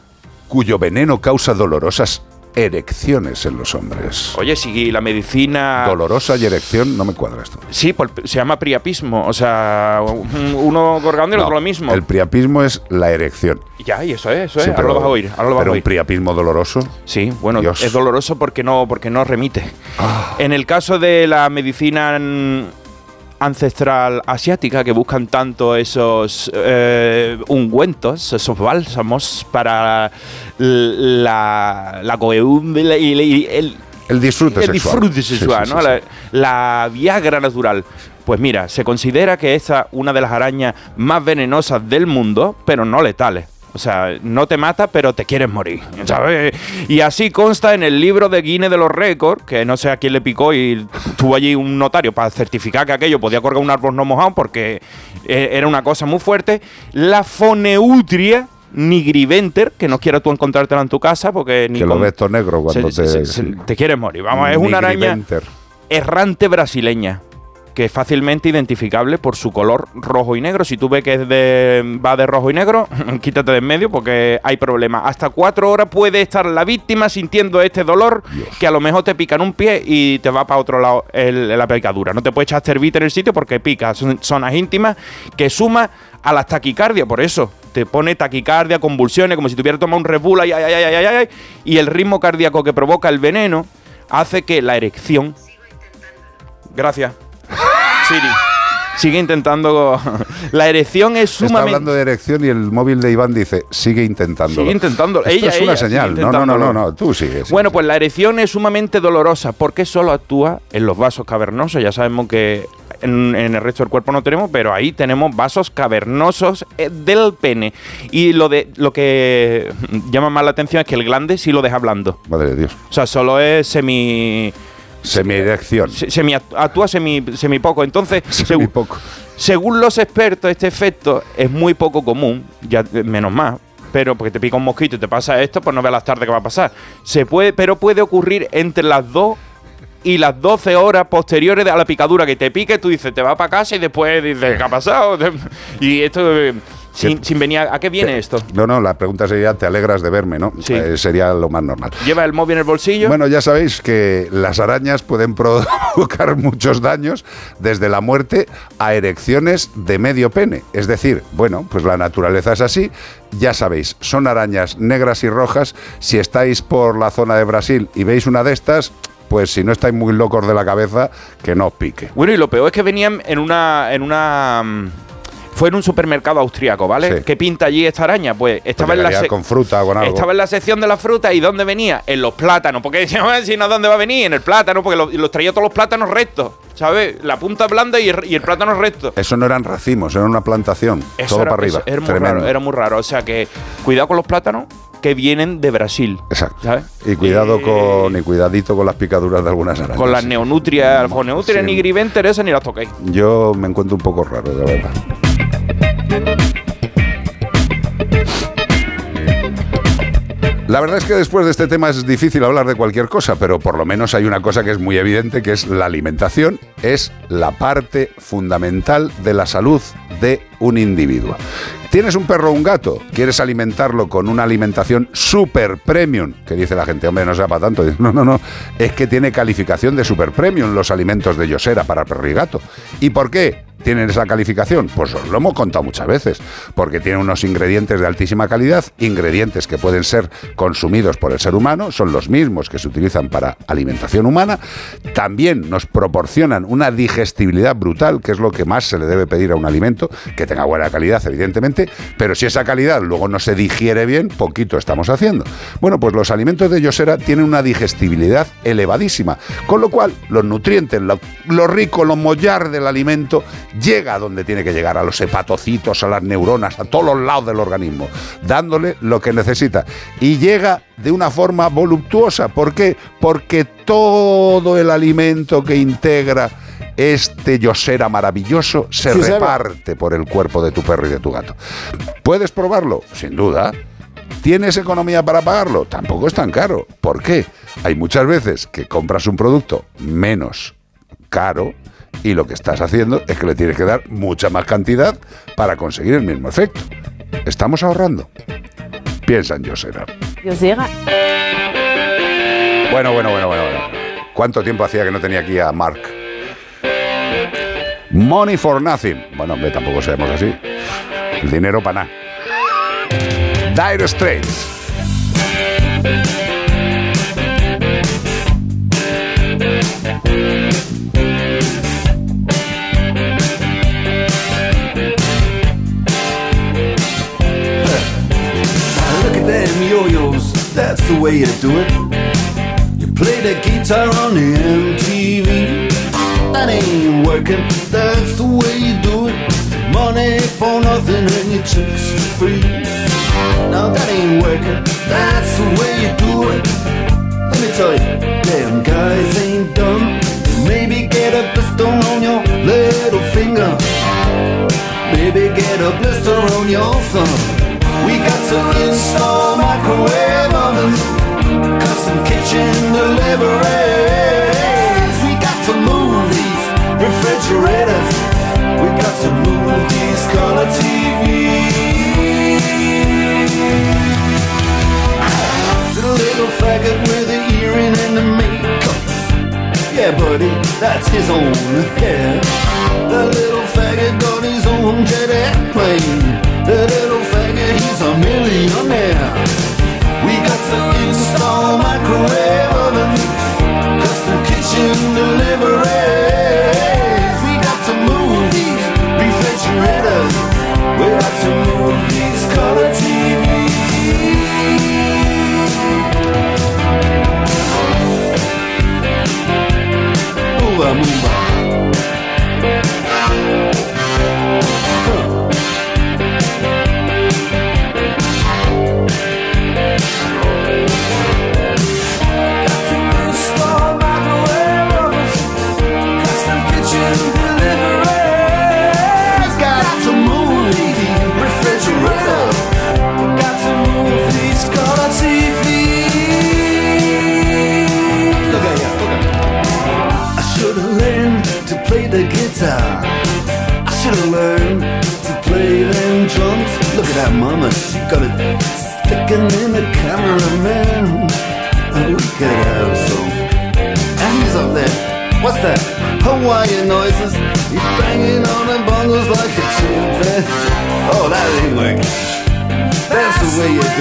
cuyo veneno causa dolorosas erecciones en los hombres. Oye, si la medicina. Dolorosa y erección, no me cuadra esto. Sí, se llama priapismo. O sea, un- uno gorgando y el No, otro lo mismo. El priapismo es la erección. Ya, y eso es, eso es. Sí, ahora lo vas a oír. Ahora lo vas pero a un oír. priapismo doloroso. Sí, bueno, Dios. es doloroso porque no, porque no remite. Ah. En el caso de la medicina ancestral asiática, que buscan tanto esos eh, ungüentos, esos bálsamos para la, la y el, El disfrute el sexual. disfrute Sí, sexual, sí, ¿no? sí, La, la Viagra natural. Pues mira, se considera que esta es una de las arañas más venenosas del mundo, pero no letales. O sea, no te mata, pero te quieres morir, ¿sabes? Y así consta en el libro de Guinness de los récords, que no sé a quién le picó y tuvo allí un notario para certificar que aquello podía colgar un árbol no mojado porque eh, era una cosa muy fuerte. La foneutria nigriventer, que no quiero tú encontrártela en tu casa porque ni Que lo ves todo negro cuando se- te... se- se- te quieres morir. Vamos, es una araña errante brasileña que es fácilmente identificable por su color rojo y negro. Si tú ves que es de, va de rojo y negro, quítate de en medio porque hay problema. Hasta cuatro horas puede estar la víctima sintiendo este dolor que a lo mejor te pica en un pie y te va para otro lado el- la picadura. No te puedes echar cervite en el sitio porque pica. Son zonas íntimas que suma a las taquicardias. Por eso te pone taquicardia, convulsiones, como si tuviera tomado un Red Bull, ay, ay, ay, ay, y el ritmo cardíaco que provoca el veneno hace que la erección Gracias. Siri. Sigue intentando. La erección es Está sumamente. hablando de erección y el móvil de Iván dice, sigue intentándolo. Sigue intentándolo. Esto Ella, es una ella, señal. No, no, no, no, tú sigues. Bueno, pues la erección es sumamente dolorosa porque solo actúa en los vasos cavernosos. Ya sabemos que en, en el resto del cuerpo no tenemos, pero ahí tenemos vasos cavernosos eh, del pene. Y lo de lo que llama más la atención es que el glande sí lo deja blando. Madre de Dios. O sea, solo es semi. Semierección. se- semi actúa semi, semi poco. Entonces, según, según los expertos, este efecto es muy poco común, ya eh, menos más. Pero porque te pica un mosquito y te pasa esto, pues no veas las tardes que va a pasar. Se puede, pero puede ocurrir entre las 2 y las 12 horas posteriores a la picadura que te pique, tú dices, te vas para casa y después dices, ¿qué ha pasado? Y esto, eh, sin, sin venir, ¿a a qué viene esto? No, no, la pregunta sería, ¿te alegras de verme, no? Sí. Eh, sería lo más normal. Lleva el móvil en el bolsillo. Bueno, ya sabéis que las arañas pueden provocar muchos daños, desde la muerte a erecciones de medio pene. Es decir, bueno, pues la naturaleza es así. Ya sabéis, son arañas negras y rojas. Si estáis por la zona de Brasil y veis una de estas, pues si no estáis muy locos de la cabeza, que no os pique. Bueno, y lo peor es que venían en una. En una mm, fue en un supermercado austriaco, ¿vale? Sí. ¿Qué pinta allí esta araña? Pues estaba en la con fruta o con algo. Estaba en la sección de la fruta y ¿dónde venía? En los plátanos. Porque decían, "Ah, si no, ¿dónde va a venir? En el plátano, porque los, los traía todos los plátanos rectos, ¿sabes? La punta blanda y el, y el plátano recto. Eso no eran racimos, era una plantación. Eso todo era, para arriba. era muy raro, era muy raro. O sea que cuidado con los plátanos que vienen de Brasil. Exacto. ¿sabes? Y cuidado con, y cuidadito con las picaduras de algunas arañas. Con las neonutrias, alfoneutria, Sí. nigriventer, esas ni las toquéis. Yo me encuentro un poco raro, de verdad. La verdad es que después de este tema es difícil hablar de cualquier cosa, pero por lo menos hay una cosa que es muy evidente, que es la alimentación, es la parte fundamental de la salud de un individuo. ¿Tienes un perro o un gato? ¿Quieres alimentarlo con una alimentación super premium? Que dice la gente, hombre, no sea para tanto. No, no, no. Es que tiene calificación de super premium los alimentos de Yosera para perro y gato. ¿Y por qué? tienen esa calificación? Pues os lo hemos contado muchas veces, porque tienen unos ingredientes de altísima calidad, ingredientes que pueden ser consumidos por el ser humano, son los mismos que se utilizan para alimentación humana, también nos proporcionan una digestibilidad brutal, que es lo que más se le debe pedir a un alimento, que tenga buena calidad, evidentemente, pero si esa calidad luego no se digiere bien, poquito estamos haciendo. Bueno, pues los alimentos de Yosera tienen una digestibilidad elevadísima, con lo cual los nutrientes, lo, lo rico, lo mollar del alimento, llega a donde tiene que llegar, a los hepatocitos, a las neuronas, a todos los lados del organismo, dándole lo que necesita. Y llega de una forma voluptuosa. ¿Por qué? Porque todo el alimento que integra este yosera maravilloso se Sí, sabe. reparte por el cuerpo de tu perro y de tu gato. ¿Puedes probarlo? Sin duda. ¿Tienes economía para pagarlo? Tampoco es tan caro. ¿Por qué? Hay muchas veces que compras un producto menos caro y lo que estás haciendo es que le tienes que dar mucha más cantidad para conseguir el mismo efecto. ¿Estamos ahorrando? Piensa en Yosera. Bueno, bueno, bueno, bueno, bueno. ¿Cuánto tiempo hacía que no tenía aquí a Mark? Money for nothing. Bueno, hombre, tampoco seamos así. El dinero para nada. Dire Straits. Look at them yo-yos, that's the way you do it. You play the guitar on MTV. That ain't working, that's the way you do it. Money for nothing and your chicks for free. Now that ain't working, that's the way you do it. Let me tell you, damn guys ain't dumb. Maybe get a blister on your little finger. Maybe get a blister on your thumb. We got to install microwave ovens, custom kitchen deliveries. Refrigerators. We got move these color TVs. The little faggot with the earring and the makeup. Yeah, buddy, that's his own hair. The little faggot got his own jet airplane. The little faggot, he's a millionaire. We got to install microwave oven, Mumba Mumba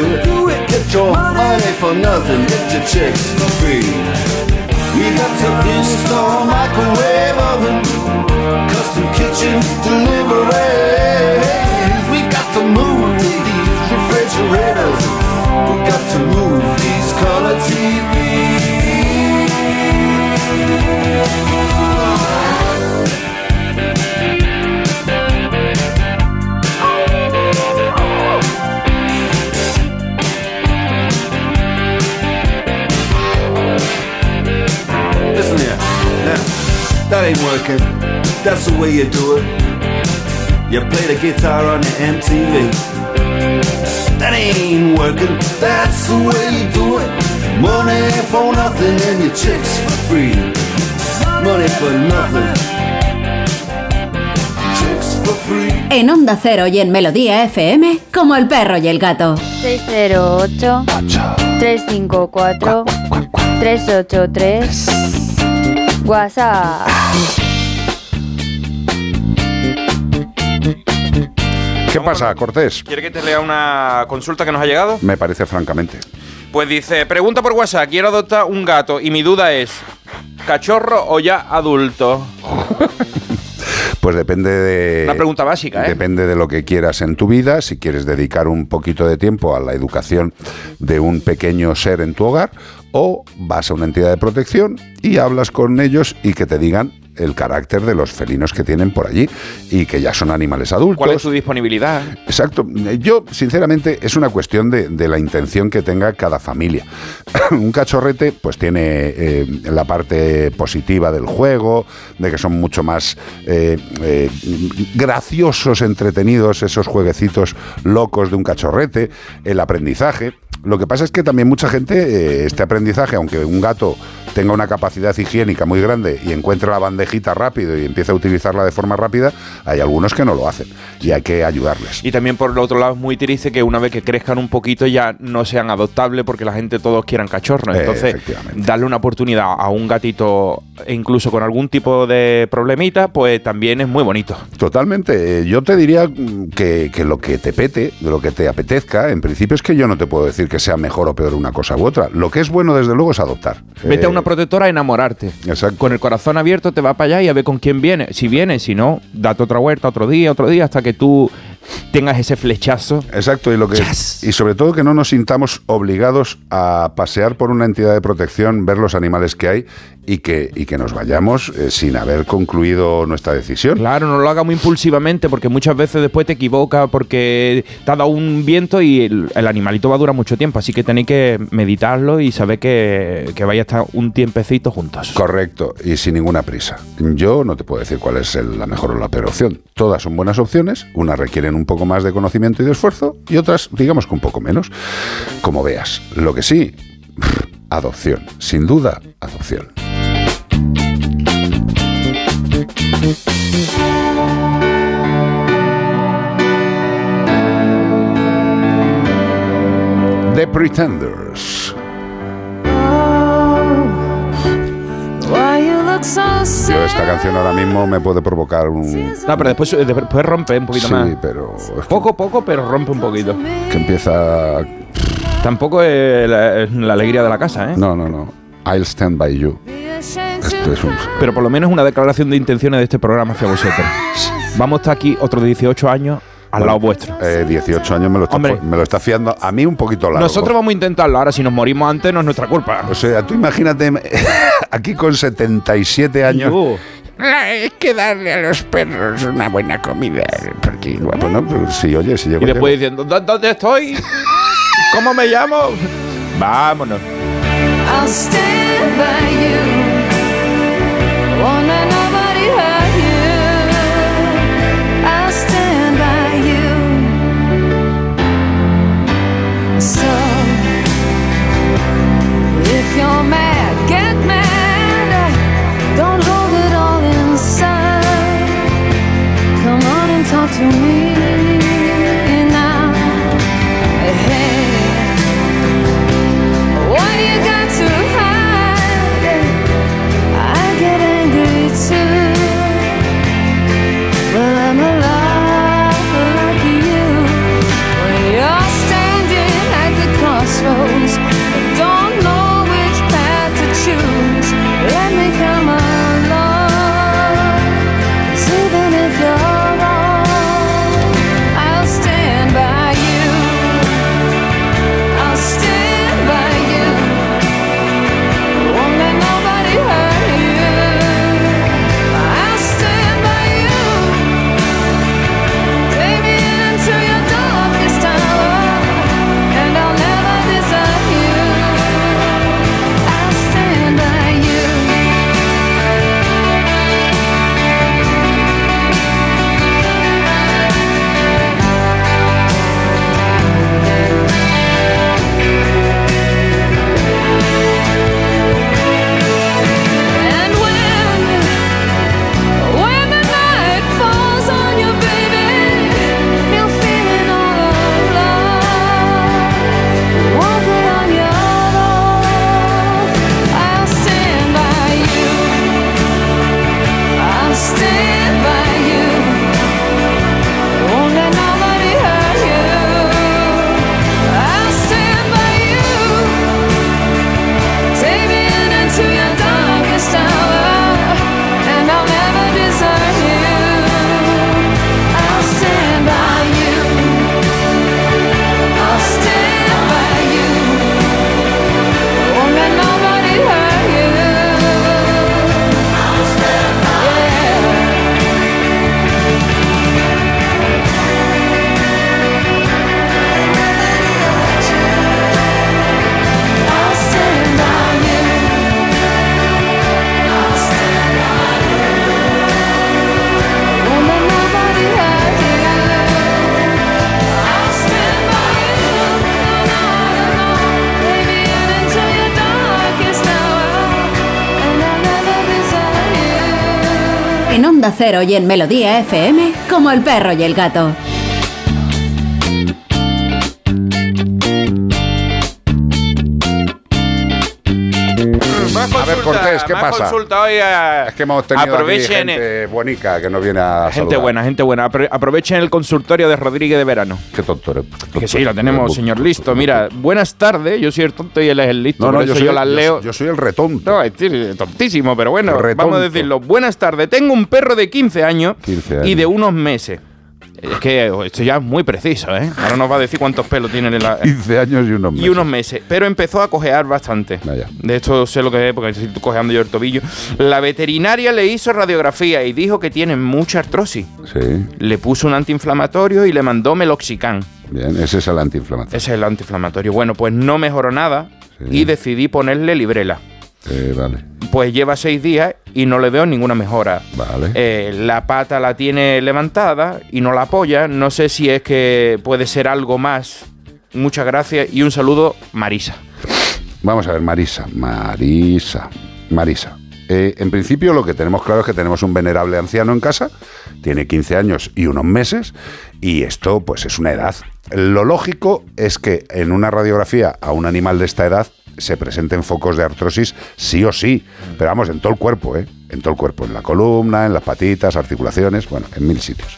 way you do it. Get your money for nothing. Get your chicks for free. We got to install microwave oven, custom kitchen deliveries. We got to move these refrigerators. We got to move these color Listen that ain't working. That's the way you do it. You play the guitar on the MTV. That ain't working. That's the way you do it. Money for nothing and your chicks for free. Money for nothing. Chicks for free. En Onda Cero y en Melodía FM, como el perro y el gato. 608 354 383 WhatsApp. ¿Qué pasa, Cortés? ¿Quiere que te lea una consulta que nos ha llegado? Me parece francamente. Pues dice, pregunta por WhatsApp, quiero adoptar un gato y mi duda es, ¿cachorro o ya adulto? Pues depende de. Una pregunta básica, ¿eh? Depende de lo que quieras en tu vida, si quieres dedicar un poquito de tiempo a la educación de un pequeño ser en tu hogar, o vas a una entidad de protección y hablas con ellos y que te digan el carácter de los felinos que tienen por allí y que ya son animales adultos. ¿Cuál es su disponibilidad? Exacto. Yo, sinceramente, es una cuestión de, de la intención que tenga cada familia. Un cachorrete, pues tiene eh, la parte positiva del juego, de que son mucho más eh, eh, graciosos, entretenidos, esos jueguecitos locos de un cachorrete, el aprendizaje. Lo que pasa es que también mucha gente, eh, este aprendizaje, aunque un gato tenga una capacidad higiénica muy grande y encuentre la bandejita rápido y empiece a utilizarla de forma rápida, hay algunos que no lo hacen y hay que ayudarles. Y también por el otro lado es muy triste que una vez que crezcan un poquito ya no sean adoptables porque la gente todos quieran cachorros. Eh, Entonces, darle una oportunidad a un gatito e incluso con algún tipo de problemita, pues también es muy bonito. Totalmente. Eh, Yo te diría mm, que, que lo que te pete, lo que te apetezca, en principio es que yo no te puedo decir que sea mejor o peor una cosa u otra. Lo que es bueno, desde luego, es adoptar. Vete Eh, a una protectora a enamorarte. Con el corazón abierto te va para allá y a ver con quién viene. Si viene, si no, date otra vuelta, otro día, otro día, hasta que tú tengas ese flechazo. Exacto, y lo que y sobre todo que no nos sintamos obligados a pasear por una entidad de protección, ver los animales que hay y que, y que nos vayamos eh, sin haber concluido nuestra decisión. Claro, no lo haga muy impulsivamente porque muchas veces después te equivocas porque te ha dado un viento y el, el animalito va a durar mucho tiempo. Así que tenéis que meditarlo y saber que, que vais a estar un tiempecito juntos. Correcto, y sin ninguna prisa. Yo no te puedo decir cuál es el- la mejor o la peor opción. Todas son buenas opciones, unas requieren un poco más de conocimiento y de esfuerzo y otras, digamos que un poco menos. Como veas, lo que sí, adopción, sin duda, adopción. The Pretenders. Yo esta canción ahora mismo me puede provocar un... No, pero después, después rompe un poquito Sí, más. pero Poco, poco, pero rompe un poquito. que empieza... Tampoco es la, es la alegría de la casa, ¿eh? No, no, no. I'll stand by you. Esto es un... Pero por lo menos una declaración de intenciones de este programa hacia vosotros. Vamos a estar aquí otros 18 años al lado vuestro. Eh, 18 años me lo, está, Hombre. me lo está fiando a mí un poquito largo. Nosotros vamos a intentarlo. Ahora, si nos morimos antes, no es nuestra culpa. O sea, tú imagínate aquí con 77 años... Es que darle a los perros una buena comida. Porque, Bueno, pues sí, oye, si llego... Y después llego. diciendo, "¿Dó- ¿dónde estoy? ¿Cómo me llamo? Vámonos. I'll stand by you. To me Onda Cero y en Melodía FM como El perro y el gato. ¿Qué más pasa? consulta hoy, eh, Es que hemos tenido aquí aprovechen, gente buenica que nos viene a Gente saludar. buena, gente buena. Apro- Aprovechen el consultorio de Rodríguez de verano. Qué tonto eres. Que sí, lo tenemos, señor listo. Mira, buenas tardes. Yo soy el tonto y él es el listo. No, no, yo soy, yo las yo- leo. yo soy el retonto. No, es decir, tontísimo, pero bueno, Retonto. vamos a decirlo. Buenas tardes. Tengo un perro de 15 años, 15 años. y de unos meses. Es que esto ya es muy preciso, ¿eh? Ahora nos va a decir cuántos pelos tiene en la... 15 años y unos meses. Y unos meses. Pero empezó a cojear bastante. Vaya. De esto sé lo que es, porque estoy cojeando yo el tobillo. La veterinaria le hizo radiografía y dijo que tiene mucha artrosis. Sí, Le puso un antiinflamatorio y le mandó meloxicam. bien, ese es el antiinflamatorio. Ese es el antiinflamatorio. Bueno, pues no mejoró nada y decidí ponerle librela. Eh, vale, Pues lleva seis días y no le veo ninguna mejora. vale. Eh, la pata la tiene levantada y no la apoya. No sé si es que puede ser algo más. Muchas gracias y un saludo, Marisa. Vamos a ver, Marisa, Marisa, Marisa. Eh, en principio lo que tenemos claro es que tenemos un venerable anciano en casa, tiene 15 años y unos meses, y esto pues es una edad. Lo lógico es que en una radiografía a un animal de esta edad se presenten focos de artrosis sí o sí, pero vamos, en todo el cuerpo, ¿eh? En todo el cuerpo, en la columna, en las patitas, articulaciones, bueno, en mil sitios.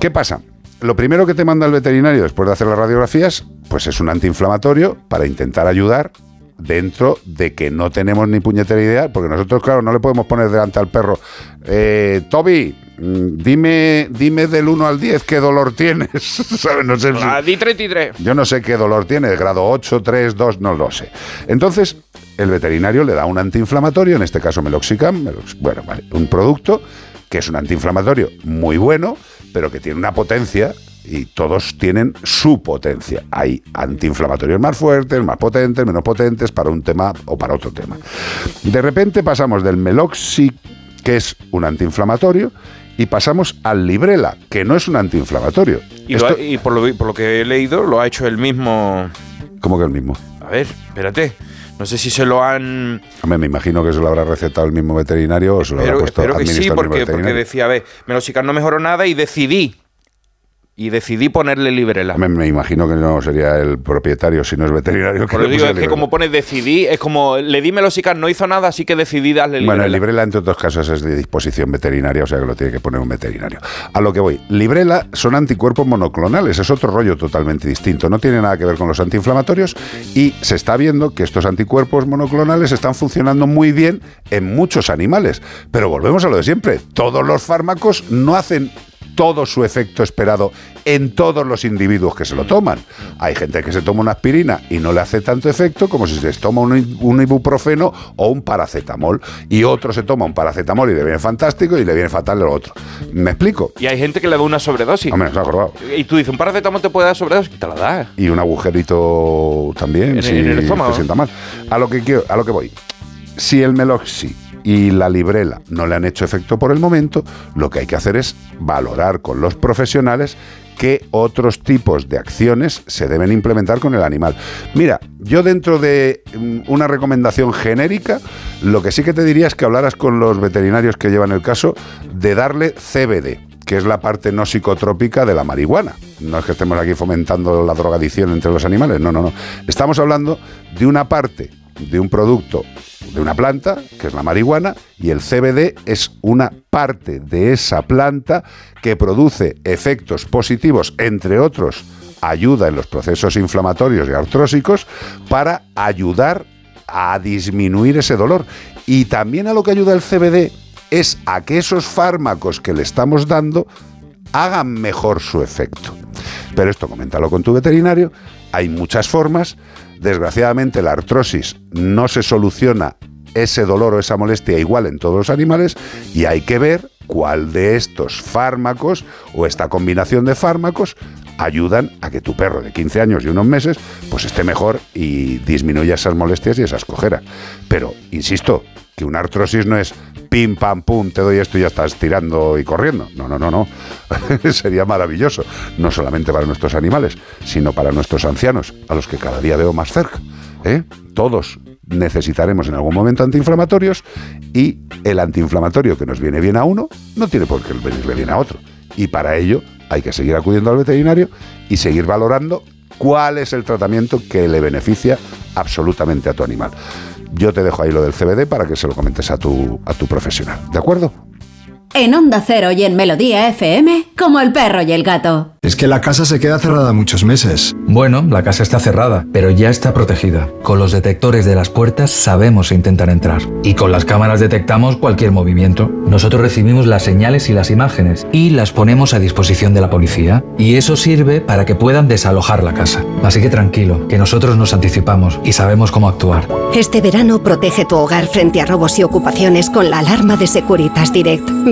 ¿Qué pasa? Lo primero que te manda el veterinario después de hacer las radiografías, pues es un antiinflamatorio para intentar ayudar dentro de que no tenemos ni puñetera idea, porque nosotros, claro, no le podemos poner delante al perro, eh, Toby, dime, dime del 1 al 10 qué dolor tienes. ¿Sabes? No sé si- La di 33. yo no sé qué dolor tiene, de grado 8, 3, 2, no lo sé. Entonces, el veterinario le da un antiinflamatorio, en este caso Meloxicam, Melox- bueno, vale, un producto que es un antiinflamatorio muy bueno, pero que tiene una potencia y todos tienen su potencia. Hay antiinflamatorios más fuertes, más potentes, menos potentes para un tema o para otro tema. De repente pasamos del Meloxi, que es un antiinflamatorio, y pasamos al Librela, que no es un antiinflamatorio. Y, ha- por, lo, por lo que he leído, lo ha hecho el mismo. ¿Cómo que el mismo? A ver, espérate. No sé si se lo han. Hombre, me imagino que se lo habrá recetado el mismo veterinario o se lo habrá Espero, puesto espero que sí, porque, porque decía, a ver, Melosicar no mejoró nada y decidí. Y decidí ponerle librela. Me, me imagino que no sería el propietario si no es veterinario. Le digo, es que como pones decidí, es como le di Melosicar, no hizo nada, así que decidí darle librela. Bueno, el Librela, entre otros casos, es de disposición veterinaria, o sea que lo tiene que poner un veterinario. A lo que voy, Librela son anticuerpos monoclonales, es otro rollo totalmente distinto, no tiene nada que ver con los antiinflamatorios y se está viendo que estos anticuerpos monoclonales están funcionando muy bien en muchos animales. Pero volvemos a lo de siempre, todos los fármacos no hacen todo su efecto esperado en todos los individuos que se lo toman. Hay gente que se toma una aspirina y no le hace tanto efecto como si se toma un, ibuprofeno o un paracetamol. Y otro se toma un paracetamol y le viene fantástico y le viene fatal lo otro. ¿Me explico? Y hay gente que le da una sobredosis. Hombre, ha acordado. Y tú dices, un paracetamol te puede dar sobredosis, te la das. Y un agujerito también, En- si en el estómago. te sienta mal. A lo que quiero, a lo que voy. Si el Meloxi y la Librela no le han hecho efecto por el momento, lo que hay que hacer es valorar con los profesionales qué otros tipos de acciones se deben implementar con el animal. Mira, yo dentro de mm, una recomendación genérica, lo que sí que te diría es que hablaras con los veterinarios que llevan el caso de darle CBD que es la parte no psicotrópica de la marihuana. No es que estemos aquí fomentando la drogadicción entre los animales, no, no, no. Estamos hablando de una parte de un producto, de una planta, que es la marihuana, y el CBD es una parte de esa planta que produce efectos positivos, entre otros, ayuda en los procesos inflamatorios y artrósicos para ayudar a disminuir ese dolor. Y también a lo que ayuda el CBD es a que esos fármacos que le estamos dando hagan mejor su efecto. Pero esto coméntalo con tu veterinario. Hay muchas formas. Desgraciadamente la artrosis no se soluciona ese dolor o esa molestia igual en todos los animales y hay que ver cuál de estos fármacos o esta combinación de fármacos ayudan a que tu perro de 15 años y unos meses pues esté mejor y disminuya esas molestias y esas cojeras. Pero, insisto, que una artrosis no es pim pam pum, te doy esto y ya estás tirando y corriendo. No, no, no, no. Sería maravilloso, no solamente para nuestros animales, sino para nuestros ancianos, a los que cada día veo más cerca. ¿eh? Todos necesitaremos en algún momento antiinflamatorios y el antiinflamatorio que nos viene bien a uno no tiene por qué venirle bien a otro. Y para ello hay que seguir acudiendo al veterinario y seguir valorando cuál es el tratamiento que le beneficia absolutamente a tu animal. Yo te dejo ahí lo del CBD para que se lo comentes a tu, a tu profesional. ¿De acuerdo? En Onda Cero y en Melodía FM, como el perro y el gato. Es que la casa se queda cerrada muchos meses. Bueno, la casa está cerrada, pero ya está protegida. Con los detectores de las puertas sabemos intentar entrar. Y con las cámaras detectamos cualquier movimiento. Nosotros recibimos las señales y las imágenes y las ponemos a disposición de la policía. Y eso sirve para que puedan desalojar la casa. Así que tranquilo, que nosotros nos anticipamos y sabemos cómo actuar. Este verano protege tu hogar frente a robos y ocupaciones con la alarma de Securitas Direct.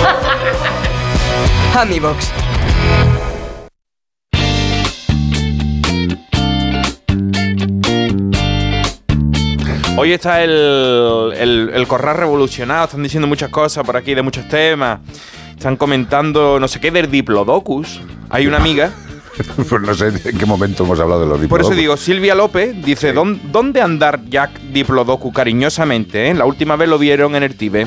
AmiBox. Hoy está el, el, el corral revolucionado, están diciendo muchas cosas por aquí de muchos temas. Están comentando no sé qué del Diplodocus. Hay una amiga. pues no sé en qué momento hemos hablado de los Por diplodocus. eso digo, Silvia López dice, "¿Dón- ¿dónde andar Jack Diplodocus cariñosamente? eh? La última vez lo vieron en el Tibe.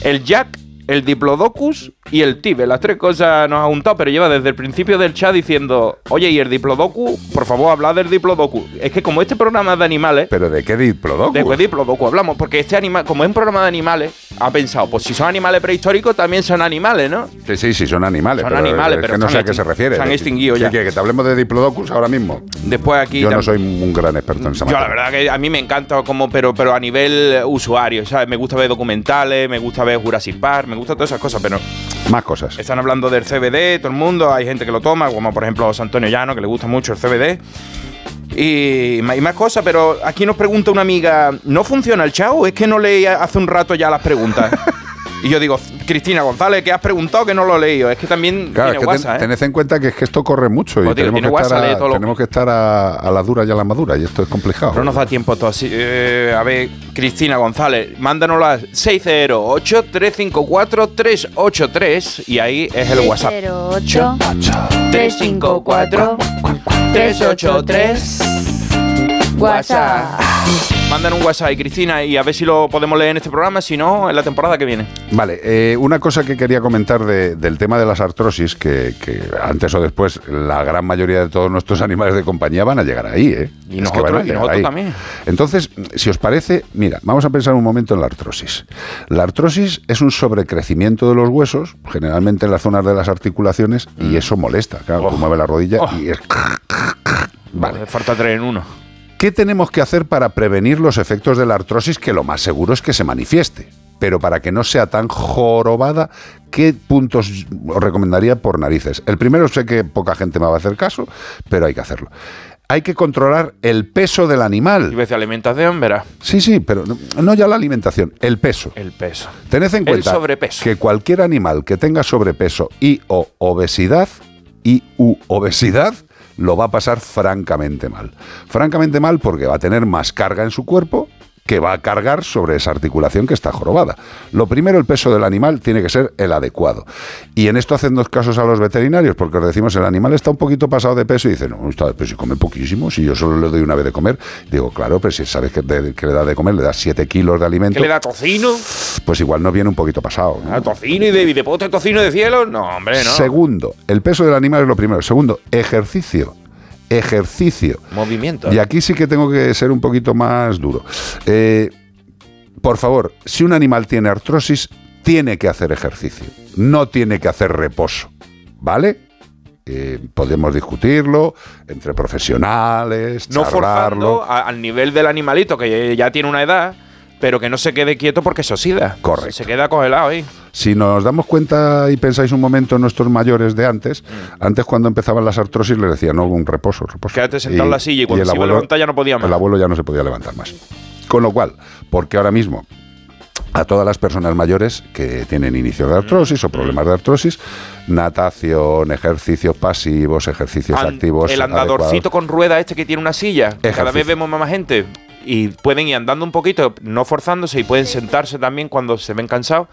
El Jack, el Diplodocus y el Tibe. Las tres cosas nos ha juntado, pero lleva desde el principio del chat diciendo, oye, ¿y el Diplodocus? Por favor, habla del Diplodocus. Es que como este programa es de animales... ¿Pero de qué Diplodocus? De qué Diplodocus hablamos, porque este animal, como es un programa de animales, ha pensado, pues si son animales prehistóricos, también son animales, ¿no? Sí, sí, sí, son animales. Son pero animales, es pero que no sé a qué se refiere. se han ¿Qué- extinguido ya. quiere, ¿Que te hablemos de Diplodocus ahora mismo? Después aquí... Yo no soy un gran experto en esa Yo la verdad que a mí me encanta como, pero, pero a nivel usuario, ¿sabes? Me gusta ver documentales, me gusta ver Jurassic Park, me gusta todas esas cosas, pero Más cosas. están hablando del CBD, todo el mundo, hay gente que lo toma, como por ejemplo José Antonio Llano, que le gusta mucho el CBD. Y, y más cosas, pero aquí nos pregunta una amiga, ¿no funciona el chao? Es que no leí hace un rato ya las preguntas. y yo digo, Cristina González, que has preguntado que no lo he leído. Es que también Claro, tiene es que ten- WhatsApp, ¿eh? tened en cuenta que es que esto corre mucho y Pues, tío, tenemos, que estar, a, lo- tenemos que estar a, a la dura y a la madura y esto es complicado. No nos da tiempo todo así. Eh, a ver, Cristina González, mándanos al 608-354-383 y ahí es el WhatsApp. 08 354 383 WhatsApp. Mandan un WhatsApp, Cristina, y a ver si lo podemos leer en este programa, si no, en la temporada que viene. Vale, eh, una cosa que quería comentar de- del tema de las artrosis, que, que antes o después la gran mayoría de todos nuestros animales de compañía van a llegar ahí, ¿eh? Y Es que nosotros- van a y llegar nosotros ahí. también. Entonces, si os parece, mira, vamos a pensar un momento en la artrosis. La artrosis es un sobrecrecimiento de los huesos, generalmente en las zonas de las articulaciones, Mm. y eso molesta. Claro, tú mueves la rodilla y es... Vale. Falta tres en uno. ¿Qué tenemos que hacer para prevenir los efectos de la artrosis? Que lo más seguro es que se manifieste. Pero para que no sea tan jorobada, ¿qué puntos os recomendaría por narices? El primero sé que poca gente me va a hacer caso, pero hay que hacerlo. Hay que controlar el peso del animal. Y veces alimentación, verás. Sí, sí, pero no, no ya la alimentación, el peso. El peso. Tened en El cuenta sobrepeso. que cualquier animal que tenga sobrepeso y o obesidad y u obesidad lo va a pasar francamente mal. Francamente mal porque va a tener más carga en su cuerpo que va a cargar sobre esa articulación que está jorobada. Lo primero, el peso del animal tiene que ser el adecuado. Y en esto hacen dos casos a los veterinarios, porque os decimos, el animal está un poquito pasado de peso y dice, no, está de peso y come poquísimo, si yo solo le doy una vez de comer. Digo, claro, pero si sabes que, de- que le da de comer, le das 7 kilos de alimento, ¿Qué le da tocino? pues igual no viene un poquito pasado. ¿no? ¿A tocino y de, y de pote tocino de cielo? No, hombre, no. Segundo, el peso del animal es lo primero. Segundo, ejercicio. Ejercicio. Movimiento. Y aquí sí que tengo que ser un poquito más duro. Eh, por favor, si un animal tiene artrosis, tiene que hacer ejercicio. No tiene que hacer reposo. ¿Vale? Eh, podemos discutirlo entre profesionales, No charlarlo. forzando a- al nivel del animalito que ya tiene una edad, pero que no se quede quieto porque se oxida. Correcto. Se queda congelado ahí. Si nos damos cuenta y pensáis un momento en nuestros mayores de antes, antes cuando empezaban las artrosis les decían, no, un reposo, reposo. Quédate sentado en la silla y cuando el se iba a abuelo- levantar ya no podía más. El abuelo ya no se podía levantar más. Con lo cual, porque ahora mismo a todas las personas mayores que tienen inicio de artrosis o problemas de artrosis, natación, ejercicios pasivos, ejercicios activos. el andadorcito adecuados. con rueda este que tiene una silla. que Cada Ejercicio. vez vemos más gente y pueden ir andando un poquito, no forzándose y pueden sentarse también cuando se ven cansados.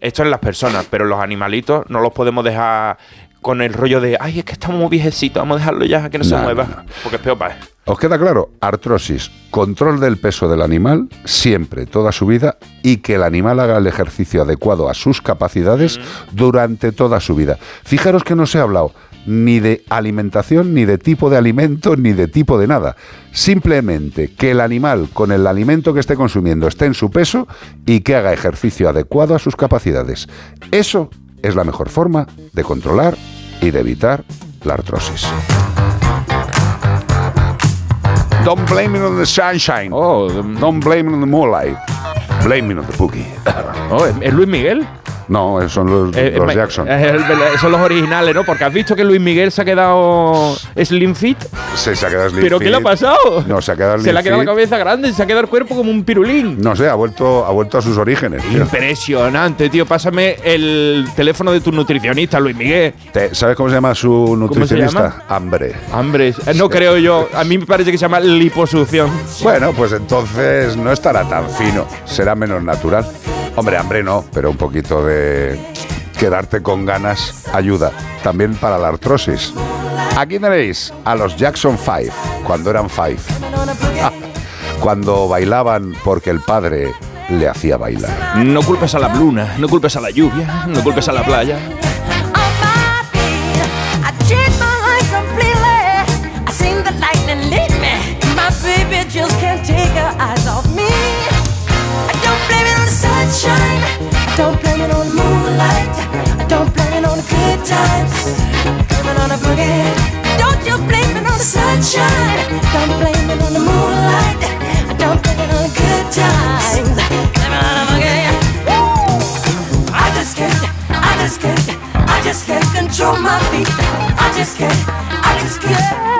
Esto en las personas, pero los animalitos no los podemos dejar con el rollo de, ay, es que estamos muy viejecitos, vamos a dejarlo ya, que no, se mueva, porque es peor para él. ¿Os queda claro? Artrosis, control del peso del animal, siempre, toda su vida, y que el animal haga el ejercicio adecuado a sus capacidades durante toda su vida. Fijaros que no se ha hablado ni de alimentación, ni de tipo de alimento, ni de tipo de nada. Simplemente que el animal, con el alimento que esté consumiendo, esté en su peso y que haga ejercicio adecuado a sus capacidades. Eso es la mejor forma de controlar y de evitar la artrosis. Don't blame it on the sunshine. Don't blame it on the moonlight. Blame it on the boogie. Oh, ¿es Luis Miguel? No, son los, Eh, los eh, Jackson. eh, son los originales, ¿no? Porque has visto que Luis Miguel se ha quedado Slim Fit. Se, se ha quedado slim ¿Pero qué le ha fit. pasado? No, se ha quedado Se slim le ha quedado la fit. cabeza grande, se ha quedado el cuerpo como un pirulín. No sé, ha vuelto, ha vuelto a sus orígenes. tío. Impresionante, tío. Pásame el teléfono de tu nutricionista, Luis Miguel. ¿Sabes cómo se llama su ¿Cómo se nutricionista? llama? Hambre. Hambre. No creo yo. A mí me parece que se llama liposucción. Bueno, pues entonces no estará tan fino, será menos natural. Hombre, hambre no, pero un poquito de quedarte con ganas ayuda. También para la artrosis. Aquí tenéis a los Jackson 5, cuando eran 5. Cuando bailaban porque el padre le hacía bailar. No culpes a la bluna, no culpes a la lluvia, no culpes a la playa. Don't blame it on the moonlight. I don't blame it on the good times. Blame it on the boogie. Don't you blame it on the sunshine. Don't blame it on the moonlight. I don't blame it on the good times. Blame it on the boogie. Woo! I just can't, I just can't, I just can't control my feet. I just can't, I just can't,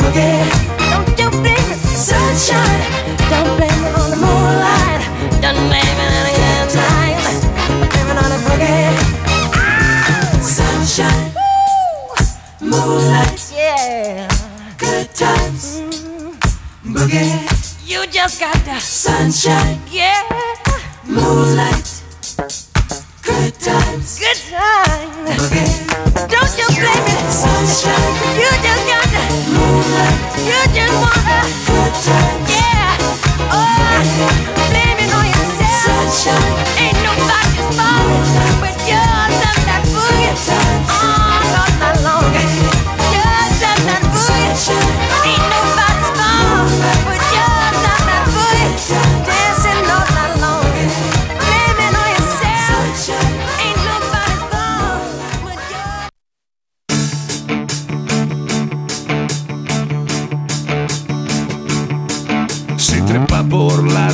Blame it on the boogie. Don't you blame it, sunshine. Don't blame it on the moonlight. Don't blame it on the good. Blame it on the. Ah, sunshine, moonlight, yeah, good times, boogie. You just got the sunshine, yeah, moonlight,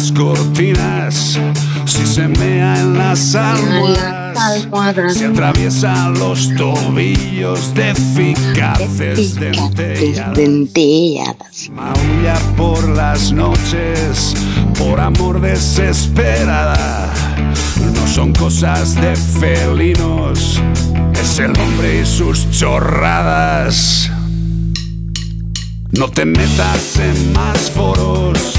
las cortinas, si se mea en las almohadas, si atraviesa los tobillos de eficaces dentelladas, maulla por las noches, por amor desesperada. No son cosas de felinos, es el hombre y sus chorradas. No te metas en más foros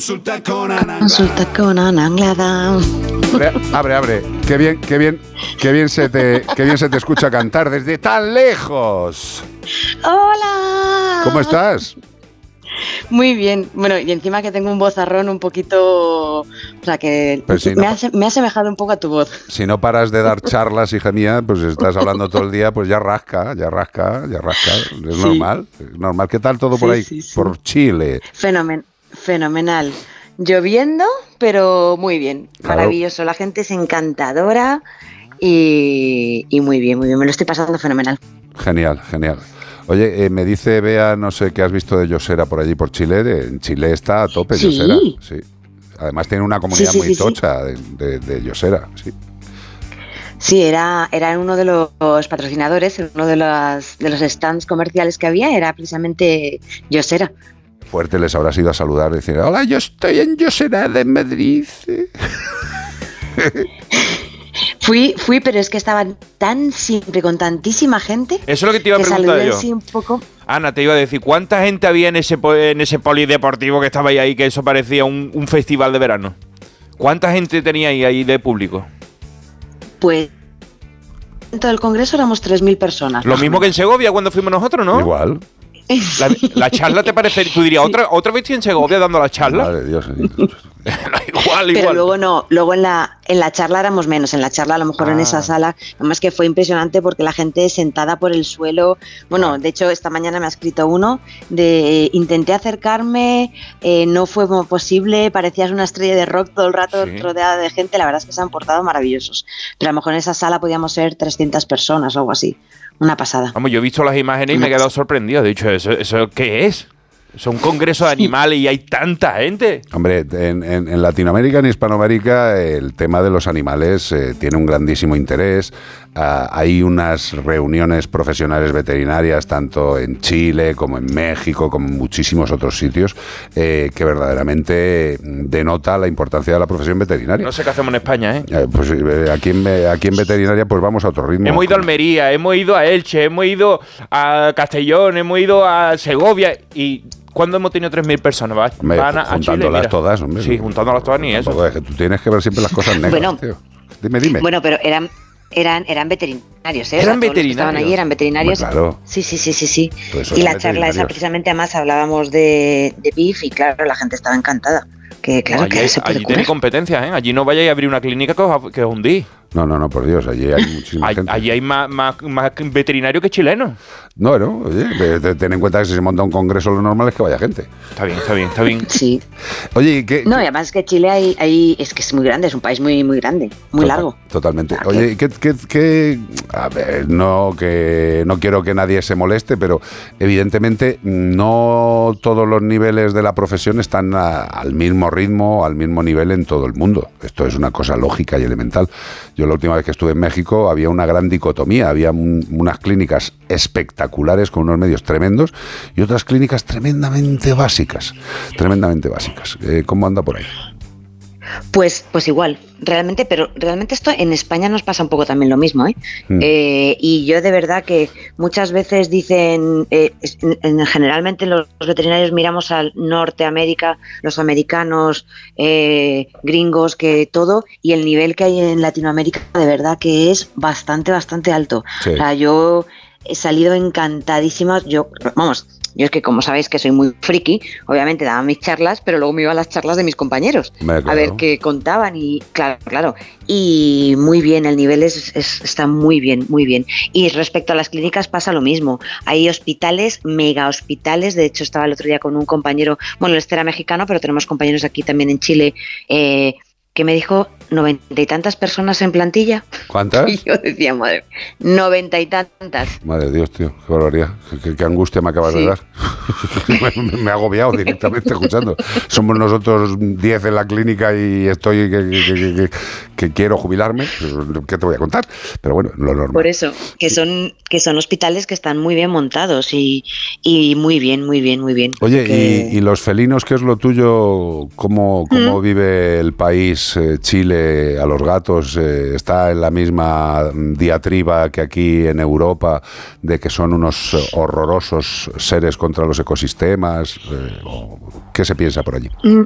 Consulta con Ana. Consulta con Ana Anglada. Abre, abre, abre. Qué bien, qué bien, qué bien se te, qué bien se te escucha cantar desde tan lejos. ¡Hola! ¿Cómo estás? Muy bien. Bueno, y encima que tengo un vozarrón un poquito. O sea, que Pues me, no. ha, se- me ha semejado un poco a tu voz. Si no paras de dar charlas, hija mía, pues estás hablando todo el día, pues ya rasca, ya rasca, ya rasca. Es Sí. normal, es normal. ¿Qué tal todo por ahí? sí, sí. Por Chile. Fenomen fenomenal. Lloviendo, pero muy bien. Claro. Maravilloso. La gente es encantadora y, y muy bien, muy bien. Me lo estoy pasando fenomenal. Genial, genial. Oye, eh, me dice Bea, no sé qué has visto de Yosera por allí, por Chile. en Chile está a tope Sí. Yosera. Sí. Además tiene una comunidad sí, muy sí. tocha de, de, de Yosera. Sí. Sí, era, era uno de los patrocinadores, uno de los, de los stands comerciales que había, era precisamente Yosera. Fuerte les habrás ido a saludar y decir, hola, yo estoy en Yosera de Madrid. Fui, fui, pero es que estaban tan siempre con tantísima gente. Eso es lo que te iba a preguntar yo. así un poco. Ana, te iba a decir, ¿cuánta gente había en ese, en ese polideportivo que estaba ahí, que eso parecía un, un festival de verano? ¿Cuánta gente tenía ahí, ahí de público? Pues dentro del congreso éramos 3.000 personas. Lo mismo que en Segovia cuando fuimos nosotros, ¿no? Igual. La, la charla te parece, tú dirías, ¿otra, otra vez en Segovia dando la charla? Madre Dios. igual, Pero igual. luego no, luego en la, en la charla éramos menos, en la charla a lo mejor en Ah. esa sala, además que fue impresionante porque la gente sentada por el suelo, bueno, de hecho esta mañana me ha escrito uno de intenté acercarme, eh, no fue como posible, parecías una estrella de rock todo el rato Sí. rodeada de gente, la verdad es que se han portado maravillosos, pero a lo mejor en esa sala podíamos ser 300 personas o algo así, una pasada. Vamos, yo he visto las imágenes y me he quedado sorprendido. He dicho, ¿eso, eso qué es? ¿Es un congreso de animales y hay tanta gente? Hombre, en, en- en Latinoamérica, en Hispanoamérica, el tema de los animales eh, tiene un grandísimo interés. Ah, hay unas reuniones profesionales veterinarias, tanto en Chile como en México, como en muchísimos otros sitios, eh, que verdaderamente denota la importancia de la profesión veterinaria. No sé qué hacemos en España, ¿eh? Eh, pues eh, aquí en, aquí en veterinaria pues vamos a otro ritmo. Hemos ido a Almería, hemos ido a Elche, hemos ido a Castellón, hemos ido a Segovia y ¿cuándo hemos tenido 3.000 personas? Va- Hombre, van a, a Chile, juntándolas mira. todas, hombre. Sí, juntándolas todas ni eso. Es que tú tienes que ver siempre las cosas negras, Bueno. tío. Dime, dime. Bueno, pero eran eran eran veterinarios, ¿eh? Eran que estaban veterinarios. allí eran veterinarios. Claro. Sí, sí, sí, sí, sí. Pues y la charla esa veterinarios. precisamente además hablábamos de, de beef y claro, la gente estaba encantada. Que claro, allí que se puede allí curar. tenéis competencias, ¿eh? Allí no vayáis a abrir una clínica que os, que os hundís. No, no, no, por Dios, allí hay muchísima Allí, gente. allí hay más, más, más veterinarios que chilenos. No, no, oye, ten en cuenta que si se monta un congreso lo normal es que vaya gente. Está bien, está bien, está bien. Sí. Oye, ¿y qué? No, y además es que Chile hay, hay- es que es muy grande, es un país muy muy grande, muy Total- largo. Totalmente. Oye, ¿y ¿qué, qué, qué- A ver, no, que, no quiero que nadie se moleste, pero evidentemente no todos los niveles de la profesión están a- al mismo ritmo, al mismo nivel en todo el mundo. Esto es una cosa lógica y elemental. Yo la última vez que estuve en México había una gran dicotomía. Había un- unas clínicas espectaculares con unos medios tremendos y otras clínicas tremendamente básicas. Tremendamente básicas. Eh, ¿Cómo anda por ahí? Pues, pues igual, realmente, pero realmente esto en España nos pasa un poco también lo mismo, ¿eh? Mm. Eh, y yo de verdad que muchas veces dicen, eh, en- en- generalmente los, los veterinarios miramos al Norteamérica, los americanos, eh, gringos, que todo, y el nivel que hay en Latinoamérica de verdad que es bastante, bastante alto. Sí. O sea, yo he salido encantadísima, yo, vamos, yo es que como sabéis que soy muy friki, obviamente daba mis charlas, pero luego me iba a las charlas de mis compañeros a ver qué contaban y claro, claro. Y muy bien, el nivel es, es- está muy bien, muy bien. Y respecto a las clínicas pasa lo mismo. Hay hospitales, mega hospitales. De hecho, estaba el otro día con un compañero, bueno, este era mexicano, pero tenemos compañeros aquí también en Chile, eh, que me dijo noventa y tantas personas en plantilla. ¿Cuántas? Y yo decía, madre, noventa y tantas. Madre de Dios, tío, qué barbaridad. Qué, qué- angustia me acabas de Sí. dar. me, me he agobiado directamente escuchando. Somos nosotros 10 en la clínica y estoy que, quiero jubilarme. ¿Qué te voy a contar? Pero bueno, lo normal. Por eso, que son, que son hospitales que están muy bien montados y, y muy bien, muy bien, muy bien. Oye, y, y los felinos qué es lo tuyo? ¿Cómo, cómo Mm. vive el país eh, Chile a los gatos? Eh, ¿Está en la misma diatriba que aquí en Europa de que son unos horrorosos seres contra los ecosistemas? Eh, ¿Qué se piensa por allí? Mm.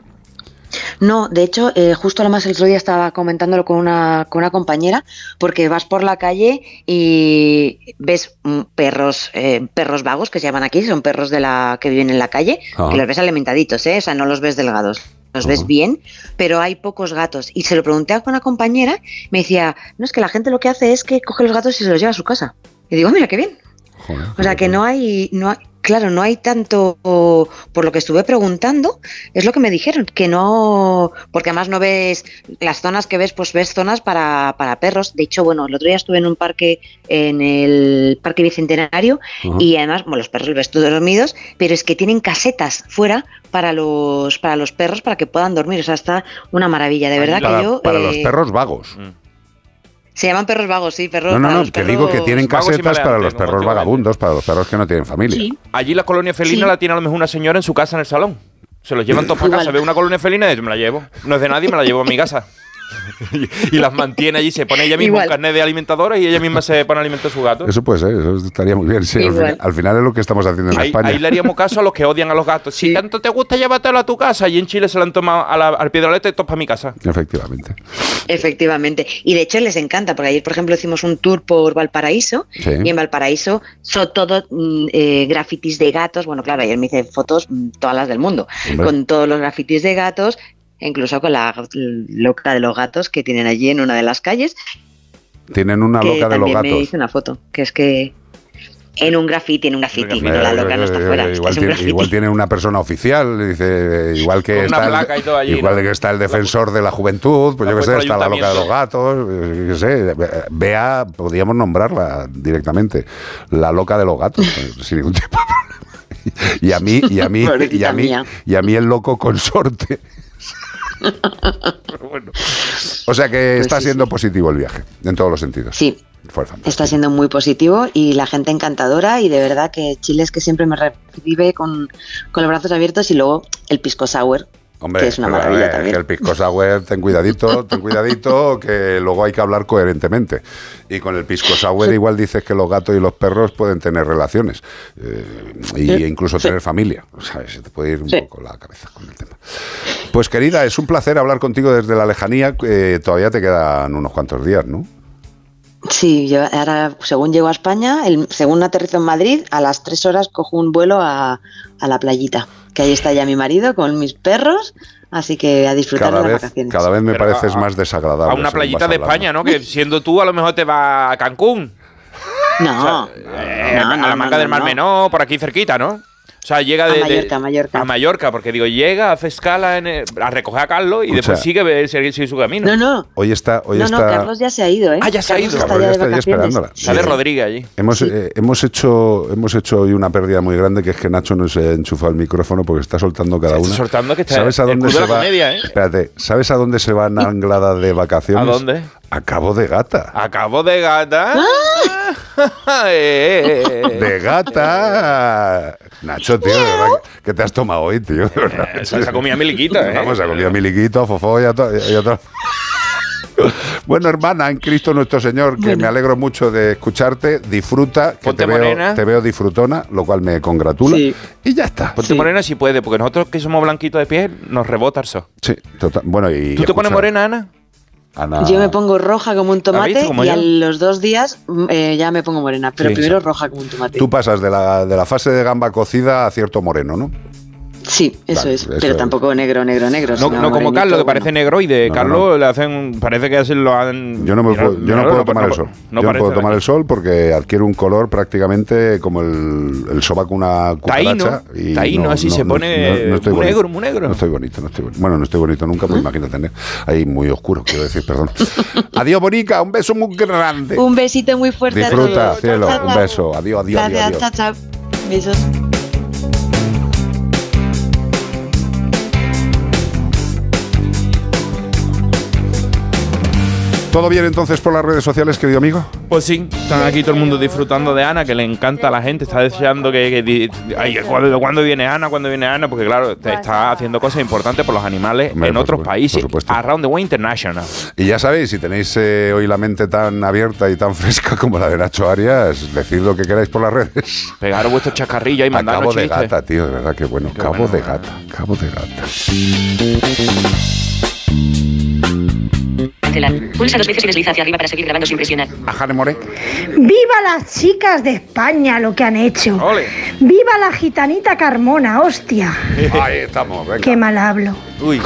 No, de hecho, eh, justo lo más el otro día estaba comentándolo con una, con una compañera, porque vas por la calle y ves mm, perros, eh, perros vagos que se llaman aquí, son perros de la que viven en la calle, Ajá. que los ves alimentaditos, ¿eh? o sea, no los ves delgados. Los ves bien, pero hay pocos gatos. Y se lo pregunté a una compañera, me decía, no es que la gente lo que hace es que coge los gatos y se los lleva a su casa. Y digo, "Ah, mira qué bien. O sea que no hay, no hay- claro, no hay tanto, por lo que estuve preguntando, es lo que me dijeron, que no, porque además no ves, las zonas que ves, pues ves zonas para, para perros. De hecho, bueno, el otro día estuve en un parque, en el Parque Bicentenario, y además, bueno, los perros los ves todos dormidos, pero es que tienen casetas fuera para los, para los perros para que puedan dormir. O sea, está una maravilla, de verdad para que yo... para los eh, perros vagos. Se llaman perros vagos, sí, perros. No, no, no, que digo que tienen casetas para los perros vagabundos, para los perros que no tienen familia. Allí la colonia felina Sí. la tiene a lo mejor una señora en su casa en el salón. Se los llevan todos para casa. Ve una colonia felina y yo me la llevo. No es de nadie, me la llevo a mi casa. y, y las mantiene allí, se pone ella misma Igual. un carnet de alimentadora y ella misma se pone a alimentar a su gato. Eso puede ser, eso estaría muy bien. sí, al, final, al final es lo que estamos haciendo en Ahí, España. ahí le haríamos caso a los que odian a los gatos. Si tanto te gusta, llévatelo a tu casa. Y en Chile se lo han tomado a la- al pie de la letra y todos para mi casa. Efectivamente. Efectivamente. Y de hecho les encanta, porque ayer, por ejemplo, hicimos un tour por Valparaíso Sí. y en Valparaíso son todo mm, eh, grafitis de gatos. Bueno, claro, ayer me hice fotos, mm, todas las del mundo, Hombre. con todos los grafitis de gatos, incluso con la loca de los gatos que tienen allí en una de las calles. Tienen una loca de los también me gatos. hice una foto, que es que en un graffiti, en un graffiti, no, la Eh, loca no está eh, fuera, que igual, tiene, graffiti. igual tiene una persona oficial, dice, eh, igual que está, allí, el, igual ¿no? que está el defensor de la juventud, pues La yo qué sé, está la loca de los gatos, eh, yo qué sé, vea, podríamos nombrarla directamente, la loca de los gatos, pues, sin ningún tipo de problema. Y a mí, y a mí, y a mí, y a mí el loco consorte. Pero bueno. O sea que Pues está sí, siendo positivo el viaje, en todos los sentidos. Sí. Está siendo muy positivo y la gente encantadora y de verdad que Chile es que siempre me recibe con, con los brazos abiertos y luego el pisco sour, Hombre, que es una maravilla eh, también. que el pisco sour, ten cuidadito, ten cuidadito, que luego hay que hablar coherentemente. Y con el pisco sour igual dices que los gatos y los perros pueden tener relaciones eh, y incluso Sí. tener familia. O sea, se te puede ir un Sí. poco la cabeza con el tema. Pues querida, es un placer hablar contigo desde la lejanía. Eh, todavía te quedan unos cuantos días, ¿no? Sí, yo ahora según llego a España, el, según aterrizo en Madrid, a las tres horas cojo un vuelo a, a la playita, que ahí está ya mi marido con mis perros, así que a disfrutar Cada de las vez, vacaciones. cada vez me Pero pareces a- más desagradable. A una playita de. España, ¿no? Que siendo tú, a lo mejor te vas a Cancún. No, Eh, no, a la manga no, del Mar no. Menor, por aquí cerquita, ¿no? O sea, llega A de, Mallorca, a Mallorca. a Mallorca, porque digo, llega, hace escala en el- a recoger a Carlos y Escucha. después sigue, sigue, sigue su camino. No, no, Hoy está, hoy no, no, está. Carlos ya se ha ido, ¿eh? Ah, ya se ha ido. Está Carlos ya está esperándola. Sale Sí. Rodríguez allí. Hemos, eh, hemos, hecho, hemos hecho hoy una pérdida muy grande que es que Nacho no se ha enchufado el micrófono porque está soltando cada Está una. soltando que está ¿Sabes a dónde se la va? comedia, ¿eh? Espérate, ¿sabes a dónde se va Anglada de vacaciones? ¿A dónde? A Cabo de Gata. Acabo de gata. Eh, eh, eh. De gata. Nacho, tío, de verdad, ¿qué te has tomado hoy, tío? De verdad. Eh, Se ha comido miliquita, ¿eh? Vamos, se ha comido miliquito, fofó y a, y a Bueno, hermana, en Cristo nuestro Señor, que me alegro mucho de escucharte. Disfruta, que Ponte te veo, morena. te veo disfrutona, lo cual me congratula. Sí. Y ya está. Ponte morena si puede, porque nosotros que somos blanquitos de piel, nos rebota el sol. Sí, total. Bueno, y. ¿Tú te pones morena, Ana? Ana, Yo me pongo roja como un tomate y yo? a los dos días mm, eh, ya me pongo morena, pero Sí. primero roja como un tomate. Tú pasas de la, de la fase de gamba cocida a cierto moreno, ¿no? Sí, eso Vale, es. eso pero es. tampoco negro, negro, negro. No, como Carlos, que bueno. parece negroide. No, no, Carlos le hacen. Parece que así lo han. Yo no, me puedo, yo puedo tomar no- el sol. no yo no puedo de tomar el sol porque adquiere un color prácticamente como el, el sobaco una Taíno, cucaracha. y taíno, así se pone no estoy muy bonito. negro, muy negro. No estoy bonito, no estoy bonito. Bueno, no estoy bonito nunca, pues imagínate. ¿no? Ahí muy oscuro, quiero decir, perdón. Adiós, Bonica, un beso muy grande. Un besito muy fuerte. a Disfruta, cielo, un beso. Adiós, adiós, adiós. Gracias, chao. Besos. ¿Todo bien entonces por las redes sociales, querido amigo? Pues sí, están aquí todo el mundo disfrutando de Ana, que le encanta a la gente, está deseando que, que ay, ¿cuándo, cuándo viene Ana? ¿Cuándo viene Ana? Porque claro, te está haciendo cosas importantes por los animales Hombre, en otros supuesto, países, around the world international. Y ya sabéis, si tenéis eh, hoy la mente tan abierta y tan fresca como la de Nacho Arias, decid lo que queráis por las redes. Pegaros vuestros chascarrillos y A mandarnos cabo de gata, tío, de verdad que bueno. Qué cabo bueno, de gata, cabo de gata. Cancelar. Pulsa dos veces y desliza hacia arriba para seguir grabando sin presionar. Ajane More. ¡Viva las chicas de España lo que han hecho! ¡Viva la gitanita Carmona, hostia! Ahí estamos, venga. ¡Qué mal hablo! Uy.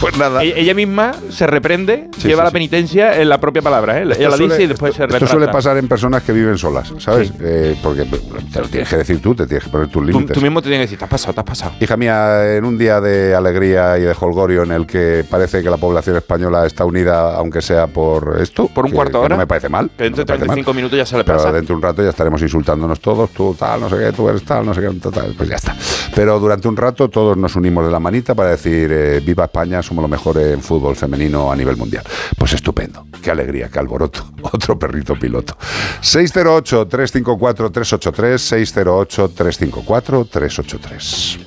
Pues nada. Ella, ella misma se reprende, Sí, lleva sí, la sí. penitencia en la propia palabra. ¿eh? Ella Esto la suele- dice y después esto, se esto retracta. suele pasar en personas que viven solas, ¿sabes? Eh, porque te lo tienes que decir tú, te tienes que poner tus límites. tú mismo te tienes que decir, te has pasado, te has pasado. Hija mía, en un día de alegría y de holgorio en el que parece que la población española está unida, aunque sea por esto. Por un que- cuarto de hora. No me parece mal. Dentro de no me parece mal. 35 minutos ya se le Pero pasa. dentro de un rato ya estaremos insultándonos todos, tú tal, no sé qué, tú eres tal, no sé qué, tal, pues ya está. Pero durante un rato todos nos unimos de la manita para decir, eh, viva España, somos los mejores en fútbol femenino a nivel mundial. Pues estupendo, qué alegría, qué alboroto. Otro perrito piloto. 608-354-383, 608-354-383.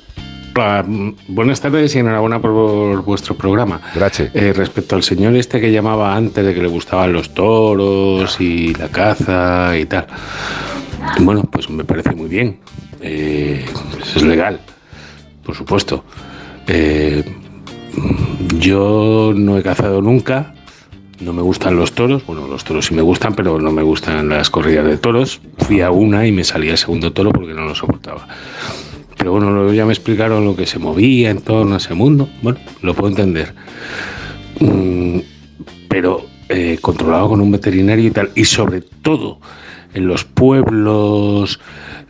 Hola, mm, buenas tardes y enhorabuena por vuestro programa. Gracias. Eh, respecto al señor este que llamaba antes de que le gustaban los toros y la caza y tal. Bueno, pues me parece muy bien. Eh, es legal, por supuesto. Eh, yo no he cazado nunca. No me gustan los toros. Bueno, los toros sí me gustan, pero no me gustan las corridas de toros. Fui a una y me salía el segundo toro porque no lo soportaba. Pero bueno, luego ya me explicaron lo que se movía en torno a ese mundo. Bueno, lo puedo entender. Mm, pero eh, controlado con un veterinario y tal. Y sobre todo en los pueblos,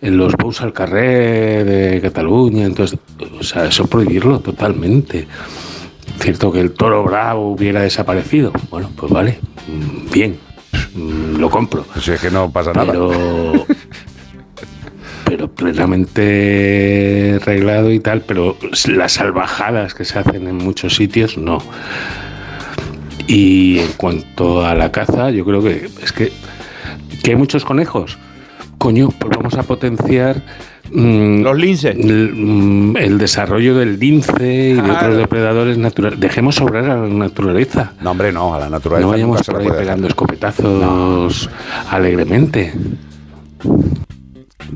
en los bous al carrer de Cataluña. Entonces, o sea, eso prohibirlo totalmente. Cierto que el toro bravo hubiera desaparecido. Bueno, pues vale, mm, bien, mm, lo compro. Si es que no pasa nada. Pero, pero plenamente arreglado y tal, pero las salvajadas que se hacen en muchos sitios, no. Y en cuanto a la caza, yo creo que es que, que hay muchos conejos. Coño, pues vamos a potenciar los linces. El, el desarrollo del lince y de otros depredadores naturales. Dejemos obrar a la naturaleza. No, hombre, no, a la naturaleza. No vayamos por ahí pegando escopetazos alegremente.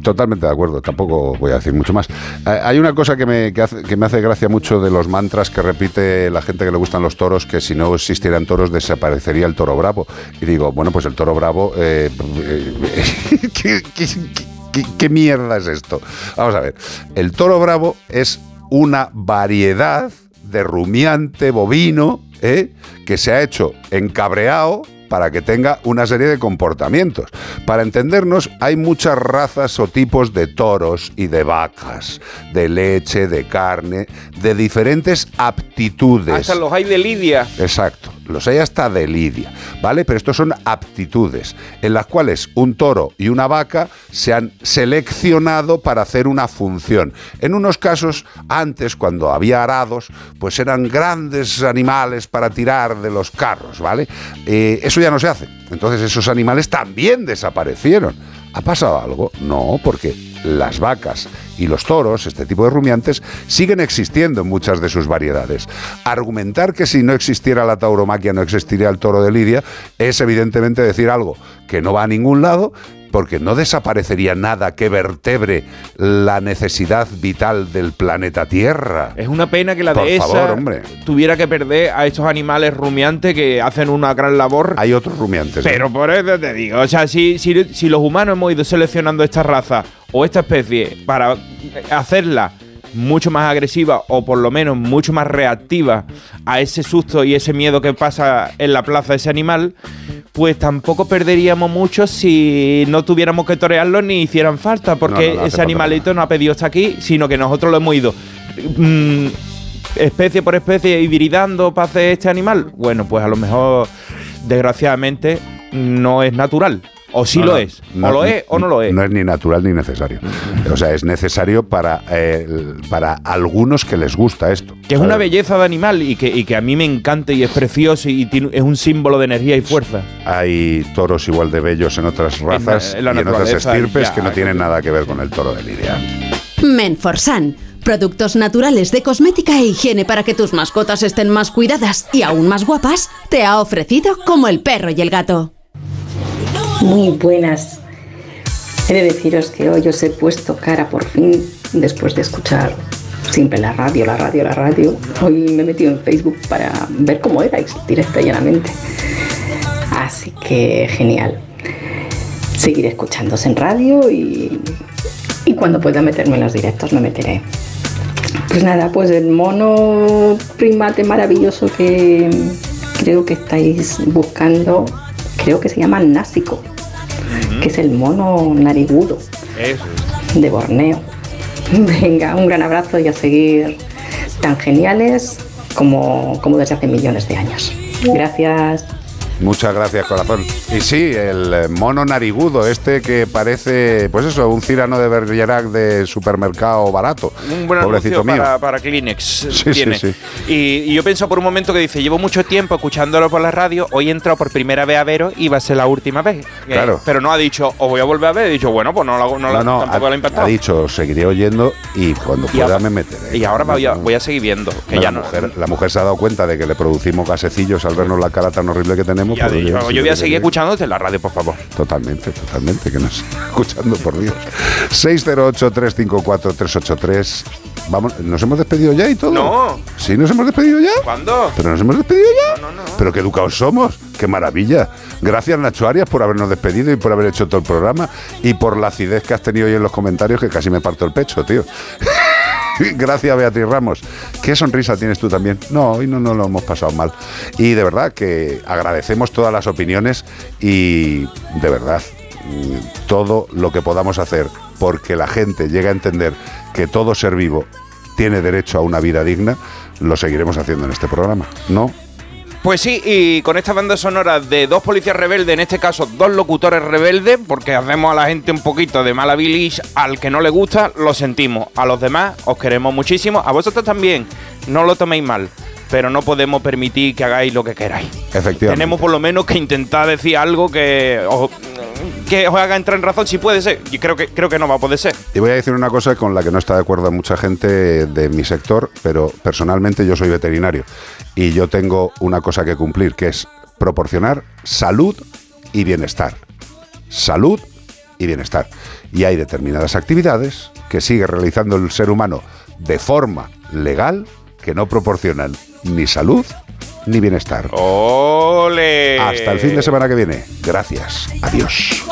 Totalmente de acuerdo, tampoco voy a decir mucho más. Eh, hay una cosa que me, que, hace- que me hace gracia mucho de los mantras que repite la gente que le gustan los toros, que si no existieran toros desaparecería el toro bravo. Y digo, bueno, pues el toro bravo... eh, eh, ¿qué, mierda es esto? Vamos a ver, el toro bravo es una variedad de rumiante bovino ¿eh? que se ha hecho encabreado para que tenga una serie de comportamientos. Para entendernos, hay muchas razas o tipos de toros y de vacas, de leche, de carne, de diferentes aptitudes. Hasta los hay de Lidia. Exacto, los hay hasta de lidia, ¿vale? Pero estos son aptitudes en las cuales un toro y una vaca se han seleccionado para hacer una función. En unos casos, antes, cuando había arados, pues eran grandes animales para tirar de los carros, ¿vale? Eh, eso ya no se hace. Entonces esos animales también desaparecieron. ¿Ha pasado algo? No, porque las vacas y los toros, este tipo de rumiantes, siguen existiendo en muchas de sus variedades. Argumentar que si no existiera la tauromaquia no existiría el toro de Lidia es evidentemente decir algo que no va a ningún lado porque no desaparecería nada que vertebre la necesidad vital del planeta Tierra. Es una pena que la Por dehesa favor, hombre. tuviera que perder a estos animales rumiantes que hacen una gran labor. Hay otros rumiantes. ¿eh? Pero por eso te digo, o sea, si, si, si los humanos hemos ido seleccionando esta raza o esta especie para hacerla mucho más agresiva o por lo menos mucho más reactiva a ese susto y ese miedo que pasa en la plaza ese animal, pues tampoco perderíamos mucho si no tuviéramos que torearlo ni hicieran falta, porque No, no, no hace ese animalito no ha pedido estar aquí, sino que nosotros lo hemos ido mm, especie por especie hibridando para hacer este animal. Bueno, pues a lo mejor, desgraciadamente, no es natural. O sí No, lo no, es. no, o lo es o no lo es. No es ni natural ni necesario. O sea, es necesario para, eh, para algunos que les gusta esto. Que es una belleza de animal y que, y que a mí me encanta y es precioso y tiene- es un símbolo de energía y fuerza. Hay toros igual de bellos en otras razas en la y en otras estirpes ya, que no tienen nada que ver con el toro de Lidia. Menforsan. Productos naturales de cosmética e higiene para que tus mascotas estén más cuidadas y aún más guapas, te ha ofrecido como el perro y el gato. Muy buenas. He de deciros que hoy os he puesto cara por fin, después de escuchar siempre la radio, la radio, la radio. Hoy me he metido en Facebook para ver cómo erais, directa y llanamente. Así que genial. Seguiré escuchándose en radio y, y cuando pueda meterme en los directos me meteré. Pues nada, pues el mono primate maravilloso que creo que estáis buscando, creo que se llama násico, que es el mono narigudo Eso. de Borneo. Venga, un gran abrazo y a seguir tan geniales como, como desde hace millones de años. Gracias. Muchas gracias, corazón. Y sí, el eh, mono narigudo, este que parece, pues eso, un cirano de Bergerac de supermercado barato. Un buen Pobrecito mío. para, para Kleenex Sí, tiene. sí, sí. Y, y yo pienso por un momento que dice, llevo mucho tiempo escuchándolo por la radio, hoy he entrado por primera vez a veros y va a ser la última vez. Eh, Claro. pero no ha dicho, os voy a volver a ver, he dicho, bueno, pues no, la- no, la- No, no, tampoco ha, la he impactado. ha dicho, seguiré oyendo y cuando pueda ahora- me meteré. Y ahora voy a, voy a seguir viendo, que la, ya no. mujer, la mujer se ha dado cuenta de que le producimos gasecillos al vernos la cara tan horrible que tenemos. Ya yo voy a seguir sí, escuchándote en la radio, por favor. Totalmente, totalmente, que nos escuchando, por Dios. 608-354-383. Vamos, ¿nos hemos despedido ya y todo? No. ¿Sí nos hemos despedido ya? ¿Cuándo? ¿Pero nos hemos despedido ya? No, no, Pero qué educados somos. ¡Qué maravilla! Gracias, Nacho Arias, por habernos despedido y por haber hecho todo el programa y por la acidez que has tenido hoy en los comentarios, que casi me parto el pecho, tío. Gracias, Beatriz Ramos. ¿Qué sonrisa tienes tú también? No, hoy no nos lo hemos pasado mal. Y de verdad que agradecemos todas las opiniones y de verdad mm, todo lo que podamos hacer porque la gente llegue a entender que todo ser vivo tiene derecho a una vida digna, lo seguiremos haciendo en este programa. ¿No? Pues sí, y con esta banda sonora de dos policías rebeldes, en este caso dos locutores rebeldes, porque hacemos a la gente un poquito de mala bilis, al que no le gusta, lo sentimos. A los demás os queremos muchísimo, a vosotros también, no lo toméis mal, pero no podemos permitir que hagáis lo que queráis. Efectivamente. Tenemos por lo menos que intentar decir algo que os, que haga entrar en razón, si puede ser. Y creo que, creo que no va a poder ser. Y voy a decir una cosa con la que no está de acuerdo mucha gente de mi sector, pero personalmente yo soy veterinario y yo tengo una cosa que cumplir, que es proporcionar salud y bienestar. Salud y bienestar. Y hay determinadas actividades que sigue realizando el ser humano de forma legal que no proporcionan ni salud ni bienestar. ¡Ole! Hasta el fin de semana que viene. Gracias. Adiós.